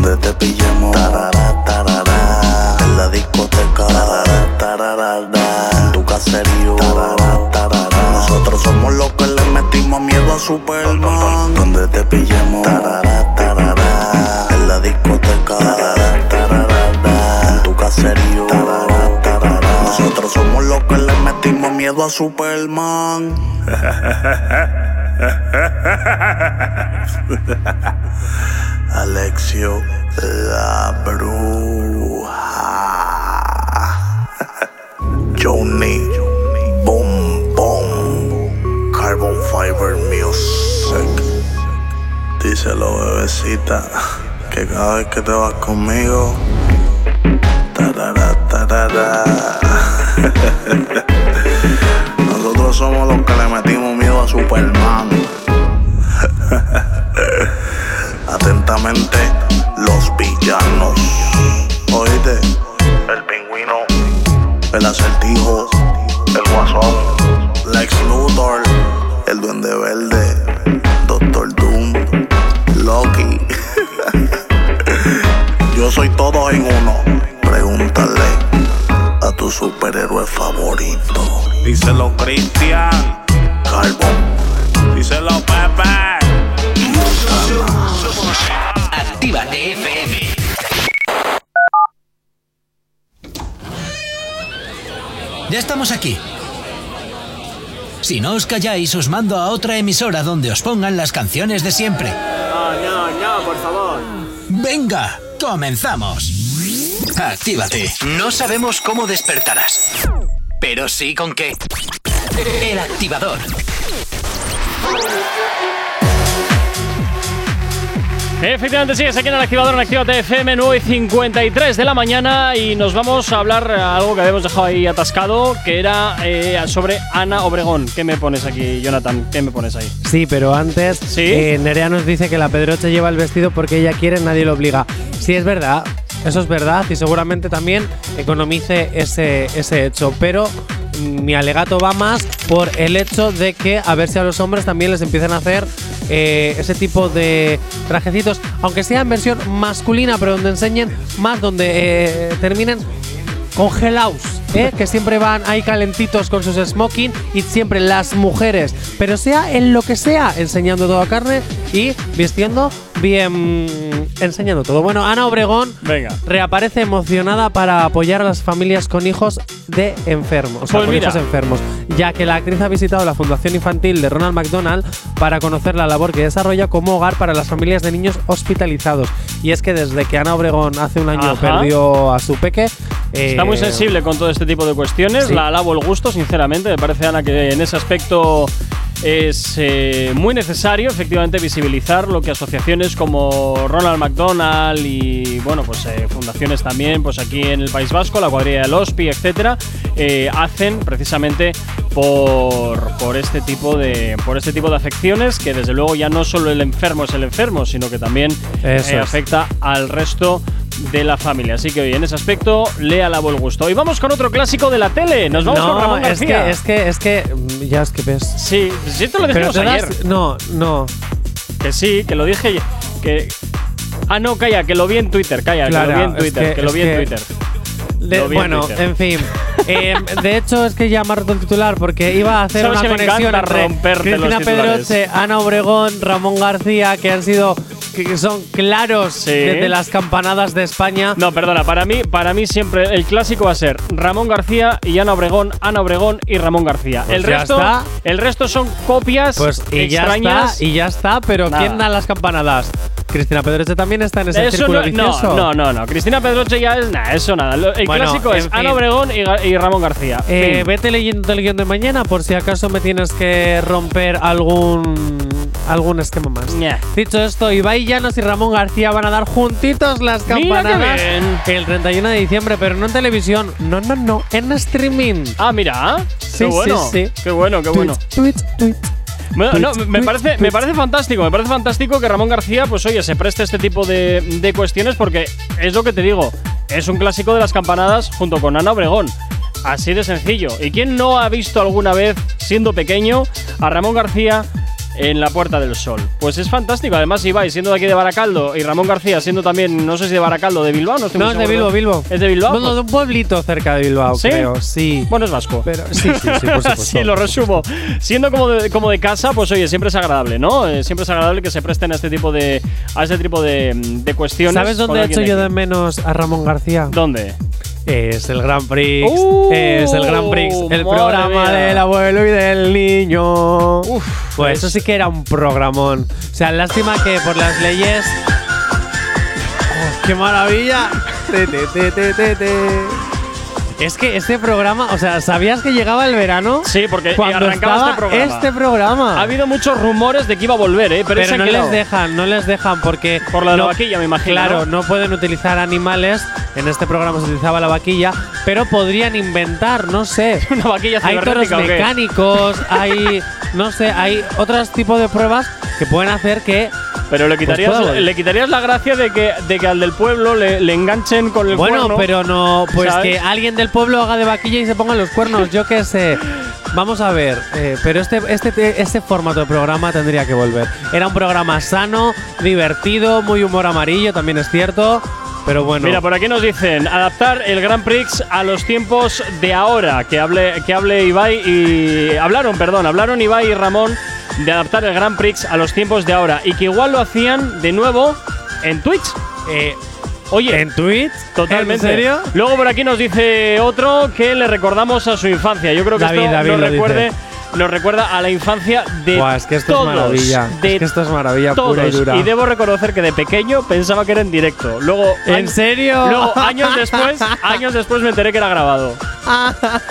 [SPEAKER 29] Donde te pillemos, tarara, tarara, en la discoteca, tarara, tarara, en tu caserío, tarara, tarara. Nosotros somos los que le metimos miedo a Superman. Donde te pillemos, tarara, tarara, en la discoteca, tarara, tarara, en tu caserío, tarara, tarara. Nosotros somos los que le metimos miedo a Superman. [laughs] [laughs] Alexio la bruja. Johnny Boom Boom Carbon Fiber Music. Díselo, bebecita, que cada vez que te vas conmigo. tarara. [laughs] Nosotros somos los que le Superman. Atentamente, los villanos. Oíste, el pingüino, el acertijo, el guasón, Lex Luthor, el duende verde, Doctor Doom, Loki. [laughs] Yo soy todo en uno. Pregúntale a tu superhéroe favorito.
[SPEAKER 9] Díselo, Cristian. Díselo, Pepe.
[SPEAKER 3] Actívate FM. Ya estamos aquí. Si no os calláis, os mando a otra emisora donde os pongan las canciones de siempre.
[SPEAKER 20] No, no, no, por favor.
[SPEAKER 3] Venga, comenzamos. Actívate. No sabemos cómo despertarás, pero sí con qué. El activador.
[SPEAKER 1] Efectivamente, sigues aquí en el activador en Actívate FM 9 y 53 de la mañana y nos vamos a hablar algo que habíamos dejado ahí atascado, que era eh, sobre Ana Obregón. ¿Qué me pones aquí, Jonathan? ¿Qué me pones ahí?
[SPEAKER 2] Sí, pero antes eh, Nerea nos dice que la Pedroche lleva el vestido porque ella quiere, nadie lo obliga. Sí, es verdad, eso es verdad y seguramente también economice ese, ese hecho, pero mi alegato va más por el hecho de que a ver si a los hombres también les empiezan a hacer eh, ese tipo de trajecitos, aunque sea en versión masculina, pero donde enseñen más, donde eh, terminen congelados, ¿eh? [laughs] que siempre van ahí calentitos con sus smoking y siempre las mujeres, pero sea en lo que sea, enseñando toda carne y vistiendo bien, enseñando todo. Bueno, Ana Obregón
[SPEAKER 1] Venga.
[SPEAKER 2] reaparece emocionada para apoyar a las familias con hijos de enfermos, o sea,
[SPEAKER 1] Pues
[SPEAKER 2] con
[SPEAKER 1] mira.
[SPEAKER 2] hijos enfermos, ya que la actriz ha visitado la Fundación Infantil de Ronald McDonald para conocer la labor que desarrolla como hogar para las familias de niños hospitalizados. Y es que desde que Ana Obregón hace un año
[SPEAKER 1] Ajá.
[SPEAKER 2] perdió a su peque,
[SPEAKER 1] Está muy
[SPEAKER 2] eh,
[SPEAKER 1] sensible con todo este tipo de cuestiones.
[SPEAKER 2] sí.
[SPEAKER 1] La alabo el gusto, sinceramente. Me parece, Ana, que en ese aspecto es eh, muy necesario, efectivamente, visibilizar lo que asociaciones como Ronald McDonald y, bueno, pues eh, fundaciones también, pues aquí en el País Vasco, la cuadrilla del OSPI, etcétera, eh, hacen precisamente por, por este tipo de por este tipo de afecciones que desde luego ya no solo el enfermo es el enfermo, sino que también afecta al resto de la familia. Así que hoy en ese aspecto le alabo el gusto. Y vamos con otro clásico de la tele. Nos vamos con
[SPEAKER 2] no,
[SPEAKER 1] Ramón
[SPEAKER 2] es
[SPEAKER 1] García.
[SPEAKER 2] que, es que, es que, mm, ya es que ves.
[SPEAKER 1] Sí, sí, esto lo dijimos
[SPEAKER 2] te das-
[SPEAKER 1] ayer.
[SPEAKER 2] No, no.
[SPEAKER 1] Que sí, que lo dije. Que. Ah, no, calla, que lo vi en Twitter, calla, que lo vi en
[SPEAKER 2] es
[SPEAKER 1] Twitter, que,
[SPEAKER 2] que-
[SPEAKER 1] lo vi en Twitter.
[SPEAKER 2] De-
[SPEAKER 1] Lo vi en
[SPEAKER 2] bueno,
[SPEAKER 1] Twitter.
[SPEAKER 2] en fin. Eh, de hecho, es que ya me ha roto el titular porque iba a hacer
[SPEAKER 1] Sabes
[SPEAKER 2] una
[SPEAKER 1] que me
[SPEAKER 2] conexión
[SPEAKER 1] encanta
[SPEAKER 2] entre
[SPEAKER 1] romperte los
[SPEAKER 2] Cristina
[SPEAKER 1] titulares.
[SPEAKER 2] Pedroche, Ana Obregón, Ramón García, que han sido que son claros desde las campanadas de España.
[SPEAKER 1] No, perdona, para mí, para mí siempre el clásico va a ser Ramón García y Ana Obregón, Ana Obregón y Ramón García.
[SPEAKER 2] Pues
[SPEAKER 1] el
[SPEAKER 2] ya
[SPEAKER 1] resto,
[SPEAKER 2] está.
[SPEAKER 1] el resto son copias
[SPEAKER 2] Pues y ya
[SPEAKER 1] extrañas.
[SPEAKER 2] está, y ya está, pero
[SPEAKER 1] Nada.
[SPEAKER 2] ¿quién da las campanadas? Cristina Pedroche también está en ese
[SPEAKER 1] Eso
[SPEAKER 2] círculo
[SPEAKER 1] no,
[SPEAKER 2] vicioso.
[SPEAKER 1] no, no, no. Cristina Pedroche ya es nada, eso nada. El
[SPEAKER 2] Bueno,
[SPEAKER 1] clásico es
[SPEAKER 2] en
[SPEAKER 1] Ana
[SPEAKER 2] fin.
[SPEAKER 1] Obregón y, y Ramón García.
[SPEAKER 2] Eh,
[SPEAKER 1] Fin.
[SPEAKER 2] vete leyendo el guion de mañana por si acaso me tienes que romper algún algún esquema más. Dicho esto, Ibai Llanos y Ramón García van a dar juntitos las campanadas el 31 de diciembre, pero no en televisión, no, no, no, en streaming.
[SPEAKER 1] Ah, mira.
[SPEAKER 2] Sí,
[SPEAKER 1] qué bueno.
[SPEAKER 2] sí, sí.
[SPEAKER 1] Qué bueno, qué bueno.
[SPEAKER 2] Tweet, tweet.
[SPEAKER 1] Bueno, no,
[SPEAKER 2] Tweets,
[SPEAKER 1] me parece, me parece fantástico, me parece fantástico que Ramón García, pues oye, se preste este tipo de, de cuestiones porque es lo que te digo, es un clásico de las campanadas junto con Ana Obregón. Así de sencillo. ¿Y quién no ha visto alguna vez, siendo pequeño, a Ramón García en la Puerta del Sol? Pues es fantástico. Además, Ibai siendo de aquí de Baracaldo y Ramón García siendo también, no sé si de Baracaldo, de Bilbao, no estoy
[SPEAKER 2] No,
[SPEAKER 1] muy
[SPEAKER 2] es de. Bilbao, Bilbao.
[SPEAKER 1] ¿Es de Bilbao?
[SPEAKER 2] Bueno, de un pueblito cerca de Bilbao,
[SPEAKER 1] ¿Sí?
[SPEAKER 2] creo. Sí.
[SPEAKER 1] Bueno, es vasco.
[SPEAKER 2] Pero sí, sí, sí, por [laughs] supuesto.
[SPEAKER 1] sí, lo resumo. Siendo como de, como de casa, pues oye, siempre es agradable, ¿no? Eh, siempre es agradable que se presten a este tipo de, a este tipo de, de cuestiones.
[SPEAKER 2] ¿Sabes dónde he hecho yo de menos a Ramón García?
[SPEAKER 1] ¿Dónde?
[SPEAKER 2] Es el Gran Prix.
[SPEAKER 1] Uh,
[SPEAKER 2] es el Gran Prix. El
[SPEAKER 1] madre
[SPEAKER 2] programa
[SPEAKER 1] mía.
[SPEAKER 2] del abuelo y del niño. pues eso sí que era un programón. O sea, lástima que por las leyes. ¡Oh, ¡Qué maravilla! Te, te, te, te, te, te. Es que este programa, o sea, ¿sabías que llegaba el verano?
[SPEAKER 1] Sí, porque
[SPEAKER 2] Cuando
[SPEAKER 1] arrancaba
[SPEAKER 2] estaba
[SPEAKER 1] este programa.
[SPEAKER 2] este programa.
[SPEAKER 1] Ha habido muchos rumores de que iba a volver, ¿eh? Pero,
[SPEAKER 2] no les dejan, no les dejan porque.
[SPEAKER 1] Por la de la
[SPEAKER 2] no-
[SPEAKER 1] vaquilla, me imagino,
[SPEAKER 2] Claro,
[SPEAKER 1] ¿no?
[SPEAKER 2] ¿no? pueden utilizar animales. En este programa se utilizaba la vaquilla, pero podrían inventar, no sé. [laughs]
[SPEAKER 1] Una vaquilla
[SPEAKER 2] hay toros mecánicos, hay. No sé, hay otros tipos de pruebas que pueden hacer que.
[SPEAKER 1] Pero le quitarías,
[SPEAKER 2] Pues volver.
[SPEAKER 1] le quitarías la gracia de que, de que al del pueblo le, le enganchen con el
[SPEAKER 2] Bueno,
[SPEAKER 1] cuerno.
[SPEAKER 2] pero no. Pues
[SPEAKER 1] ¿sabes?
[SPEAKER 2] que alguien del pueblo haga de vaquilla y se pongan los cuernos, yo qué sé. Vamos a ver, eh, pero este, este, este formato de programa tendría que volver. Era un programa sano, divertido, muy humor amarillo, también es cierto. Pero bueno.
[SPEAKER 1] Mira, por aquí nos dicen adaptar el Grand Prix a los tiempos de ahora. Que hable, que hable Ibai y. Hablaron, perdón, hablaron Ibai y Ramón de adaptar el Grand Prix a los tiempos de ahora. Y que igual lo hacían de nuevo en Twitch.
[SPEAKER 2] Eh,
[SPEAKER 1] Oye,
[SPEAKER 2] ¿En Twitch?
[SPEAKER 1] Totalmente.
[SPEAKER 2] ¿En serio?
[SPEAKER 1] Luego por aquí nos dice otro que le recordamos a su infancia. Yo creo que
[SPEAKER 2] David,
[SPEAKER 1] esto
[SPEAKER 2] David
[SPEAKER 1] nos,
[SPEAKER 2] lo
[SPEAKER 1] recuerde,
[SPEAKER 2] dice.
[SPEAKER 1] Nos recuerda a la infancia de
[SPEAKER 2] Buah, es que esto
[SPEAKER 1] todos.
[SPEAKER 2] es maravilla.
[SPEAKER 1] De
[SPEAKER 2] es que esto es maravilla pura y dura.
[SPEAKER 1] Y debo reconocer que de pequeño pensaba que era en directo. Luego,
[SPEAKER 2] ¿En serio?
[SPEAKER 1] Luego, años después, [laughs] años después me enteré que era grabado.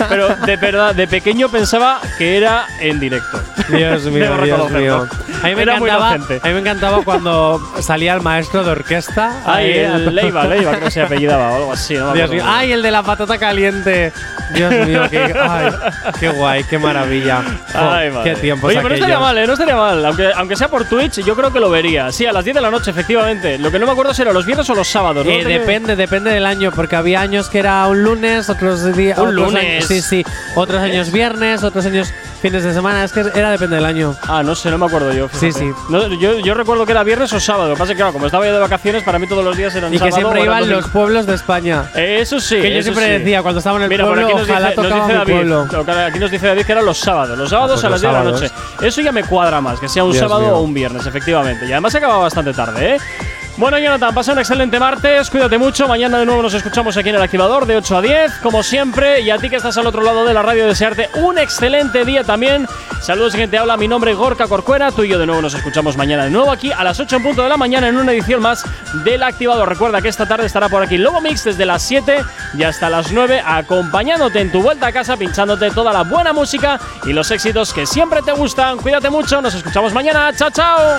[SPEAKER 1] Pero de verdad, de pequeño pensaba que era en directo.
[SPEAKER 2] Dios [laughs] mío, Dios mío. A mí, me
[SPEAKER 1] Era muy
[SPEAKER 2] encantaba,
[SPEAKER 1] inocente.
[SPEAKER 2] a mí me encantaba cuando salía el maestro de orquesta.
[SPEAKER 1] Ay,
[SPEAKER 2] Ahí,
[SPEAKER 1] el Leiva, Leiva, se apellidaba o algo así. No me
[SPEAKER 2] Dios
[SPEAKER 1] acuerdo
[SPEAKER 2] mío.
[SPEAKER 1] muy
[SPEAKER 2] Ay, el de la patata caliente. Dios mío, qué, ay, qué guay, qué maravilla. Jo,
[SPEAKER 1] Ay,
[SPEAKER 2] qué tiempos
[SPEAKER 1] Oye, pero no estaría mal, ¿eh? No estaría mal. Aunque, aunque sea por Twitch, yo creo que lo vería. Sí, a las 10 de la noche, efectivamente. Lo que no me acuerdo será los viernes o los sábados. ¿no?
[SPEAKER 2] Eh, depende, depende del año, porque había años que era un lunes, otros días.
[SPEAKER 1] Un
[SPEAKER 2] otros
[SPEAKER 1] lunes.
[SPEAKER 2] años- sí, sí. Otros años viernes, otros años fines de semana. Es que era depende del año.
[SPEAKER 1] Ah, no sé, no me acuerdo yo.
[SPEAKER 2] Sí, sí.
[SPEAKER 1] No, yo, yo recuerdo que era viernes o sábado. Lo que pasa es que, claro, como estaba yo de vacaciones, para mí todos los días eran
[SPEAKER 2] Y que
[SPEAKER 1] sábado
[SPEAKER 2] siempre
[SPEAKER 1] o
[SPEAKER 2] iban los pueblos de España.
[SPEAKER 1] Eh, Eso sí.
[SPEAKER 2] Que yo siempre
[SPEAKER 1] sí.
[SPEAKER 2] decía, cuando estaba en el
[SPEAKER 1] Mira,
[SPEAKER 2] pueblo,
[SPEAKER 1] aquí nos
[SPEAKER 2] ojalá
[SPEAKER 1] dice, nos
[SPEAKER 2] tocaba
[SPEAKER 1] dice
[SPEAKER 2] mi
[SPEAKER 1] David,
[SPEAKER 2] pueblo.
[SPEAKER 1] lo que- Aquí nos dice David que eran los sábados. Los sábados
[SPEAKER 2] pues
[SPEAKER 1] a las
[SPEAKER 2] los
[SPEAKER 1] 10 de la noche. Eso ya me cuadra más, que sea un
[SPEAKER 2] Dios
[SPEAKER 1] sábado
[SPEAKER 2] mío.
[SPEAKER 1] o un viernes, efectivamente. Y además se acaba bastante tarde, ¿eh? Bueno, Jonathan, pasa un excelente martes, cuídate mucho. Mañana de nuevo nos escuchamos aquí en el activador de 8 a 10, como siempre. Y a ti que estás al otro lado de la radio, desearte un excelente día también. Saludos, quien te habla. Mi nombre es Gorka Corcuera. Tú y yo de nuevo nos escuchamos mañana de nuevo aquí a las 8 en punto de la mañana en una edición más del activador. Recuerda que esta tarde estará por aquí Lobo Mix desde las 7 y hasta las 9, acompañándote en tu vuelta a casa, pinchándote toda la buena música y los éxitos que siempre te gustan. Cuídate mucho, nos escuchamos mañana. Chao, chao.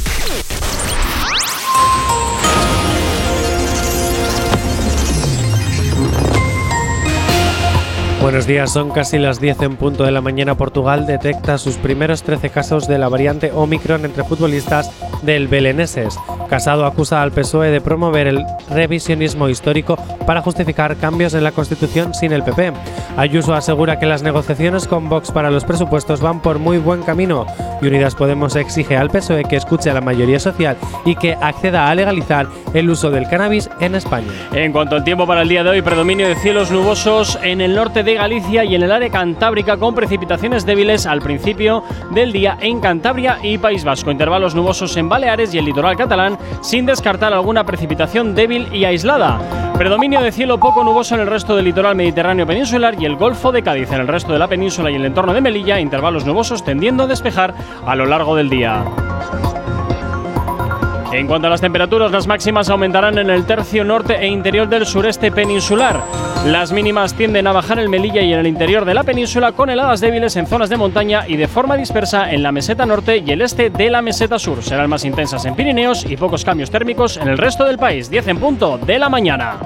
[SPEAKER 2] Buenos días, son casi las 10 en punto de la mañana. Portugal detecta sus primeros 13 casos de la variante Omicron entre futbolistas del Beleneses. Casado acusa al PSOE de promover el revisionismo histórico para justificar cambios en la Constitución sin el PP. Ayuso asegura que las negociaciones con Vox para los presupuestos van por muy buen camino y Unidas Podemos exige al PSOE que escuche a la mayoría social y que acceda a legalizar el uso del cannabis en España.
[SPEAKER 1] En cuanto al tiempo para el día de hoy, predominio de cielos nubosos en el norte de Galicia y en el área cantábrica con precipitaciones débiles al principio del día en Cantabria y País Vasco. Intervalos nubosos en Baleares y el litoral catalán sin descartar alguna precipitación débil y aislada. Predominio de cielo poco nuboso en el resto del litoral mediterráneo peninsular y el Golfo de Cádiz. En el resto de la península y el entorno de Melilla, intervalos nubosos tendiendo a despejar a lo largo del día. En cuanto a las temperaturas, las máximas aumentarán en el tercio norte e interior del sureste peninsular. Las mínimas tienden a bajar en Melilla y en el interior de la península con heladas débiles en zonas de montaña y de forma dispersa en la meseta norte y el este de la meseta sur. Serán más intensas en Pirineos y pocos cambios térmicos en el resto del país. 10 en punto de la mañana.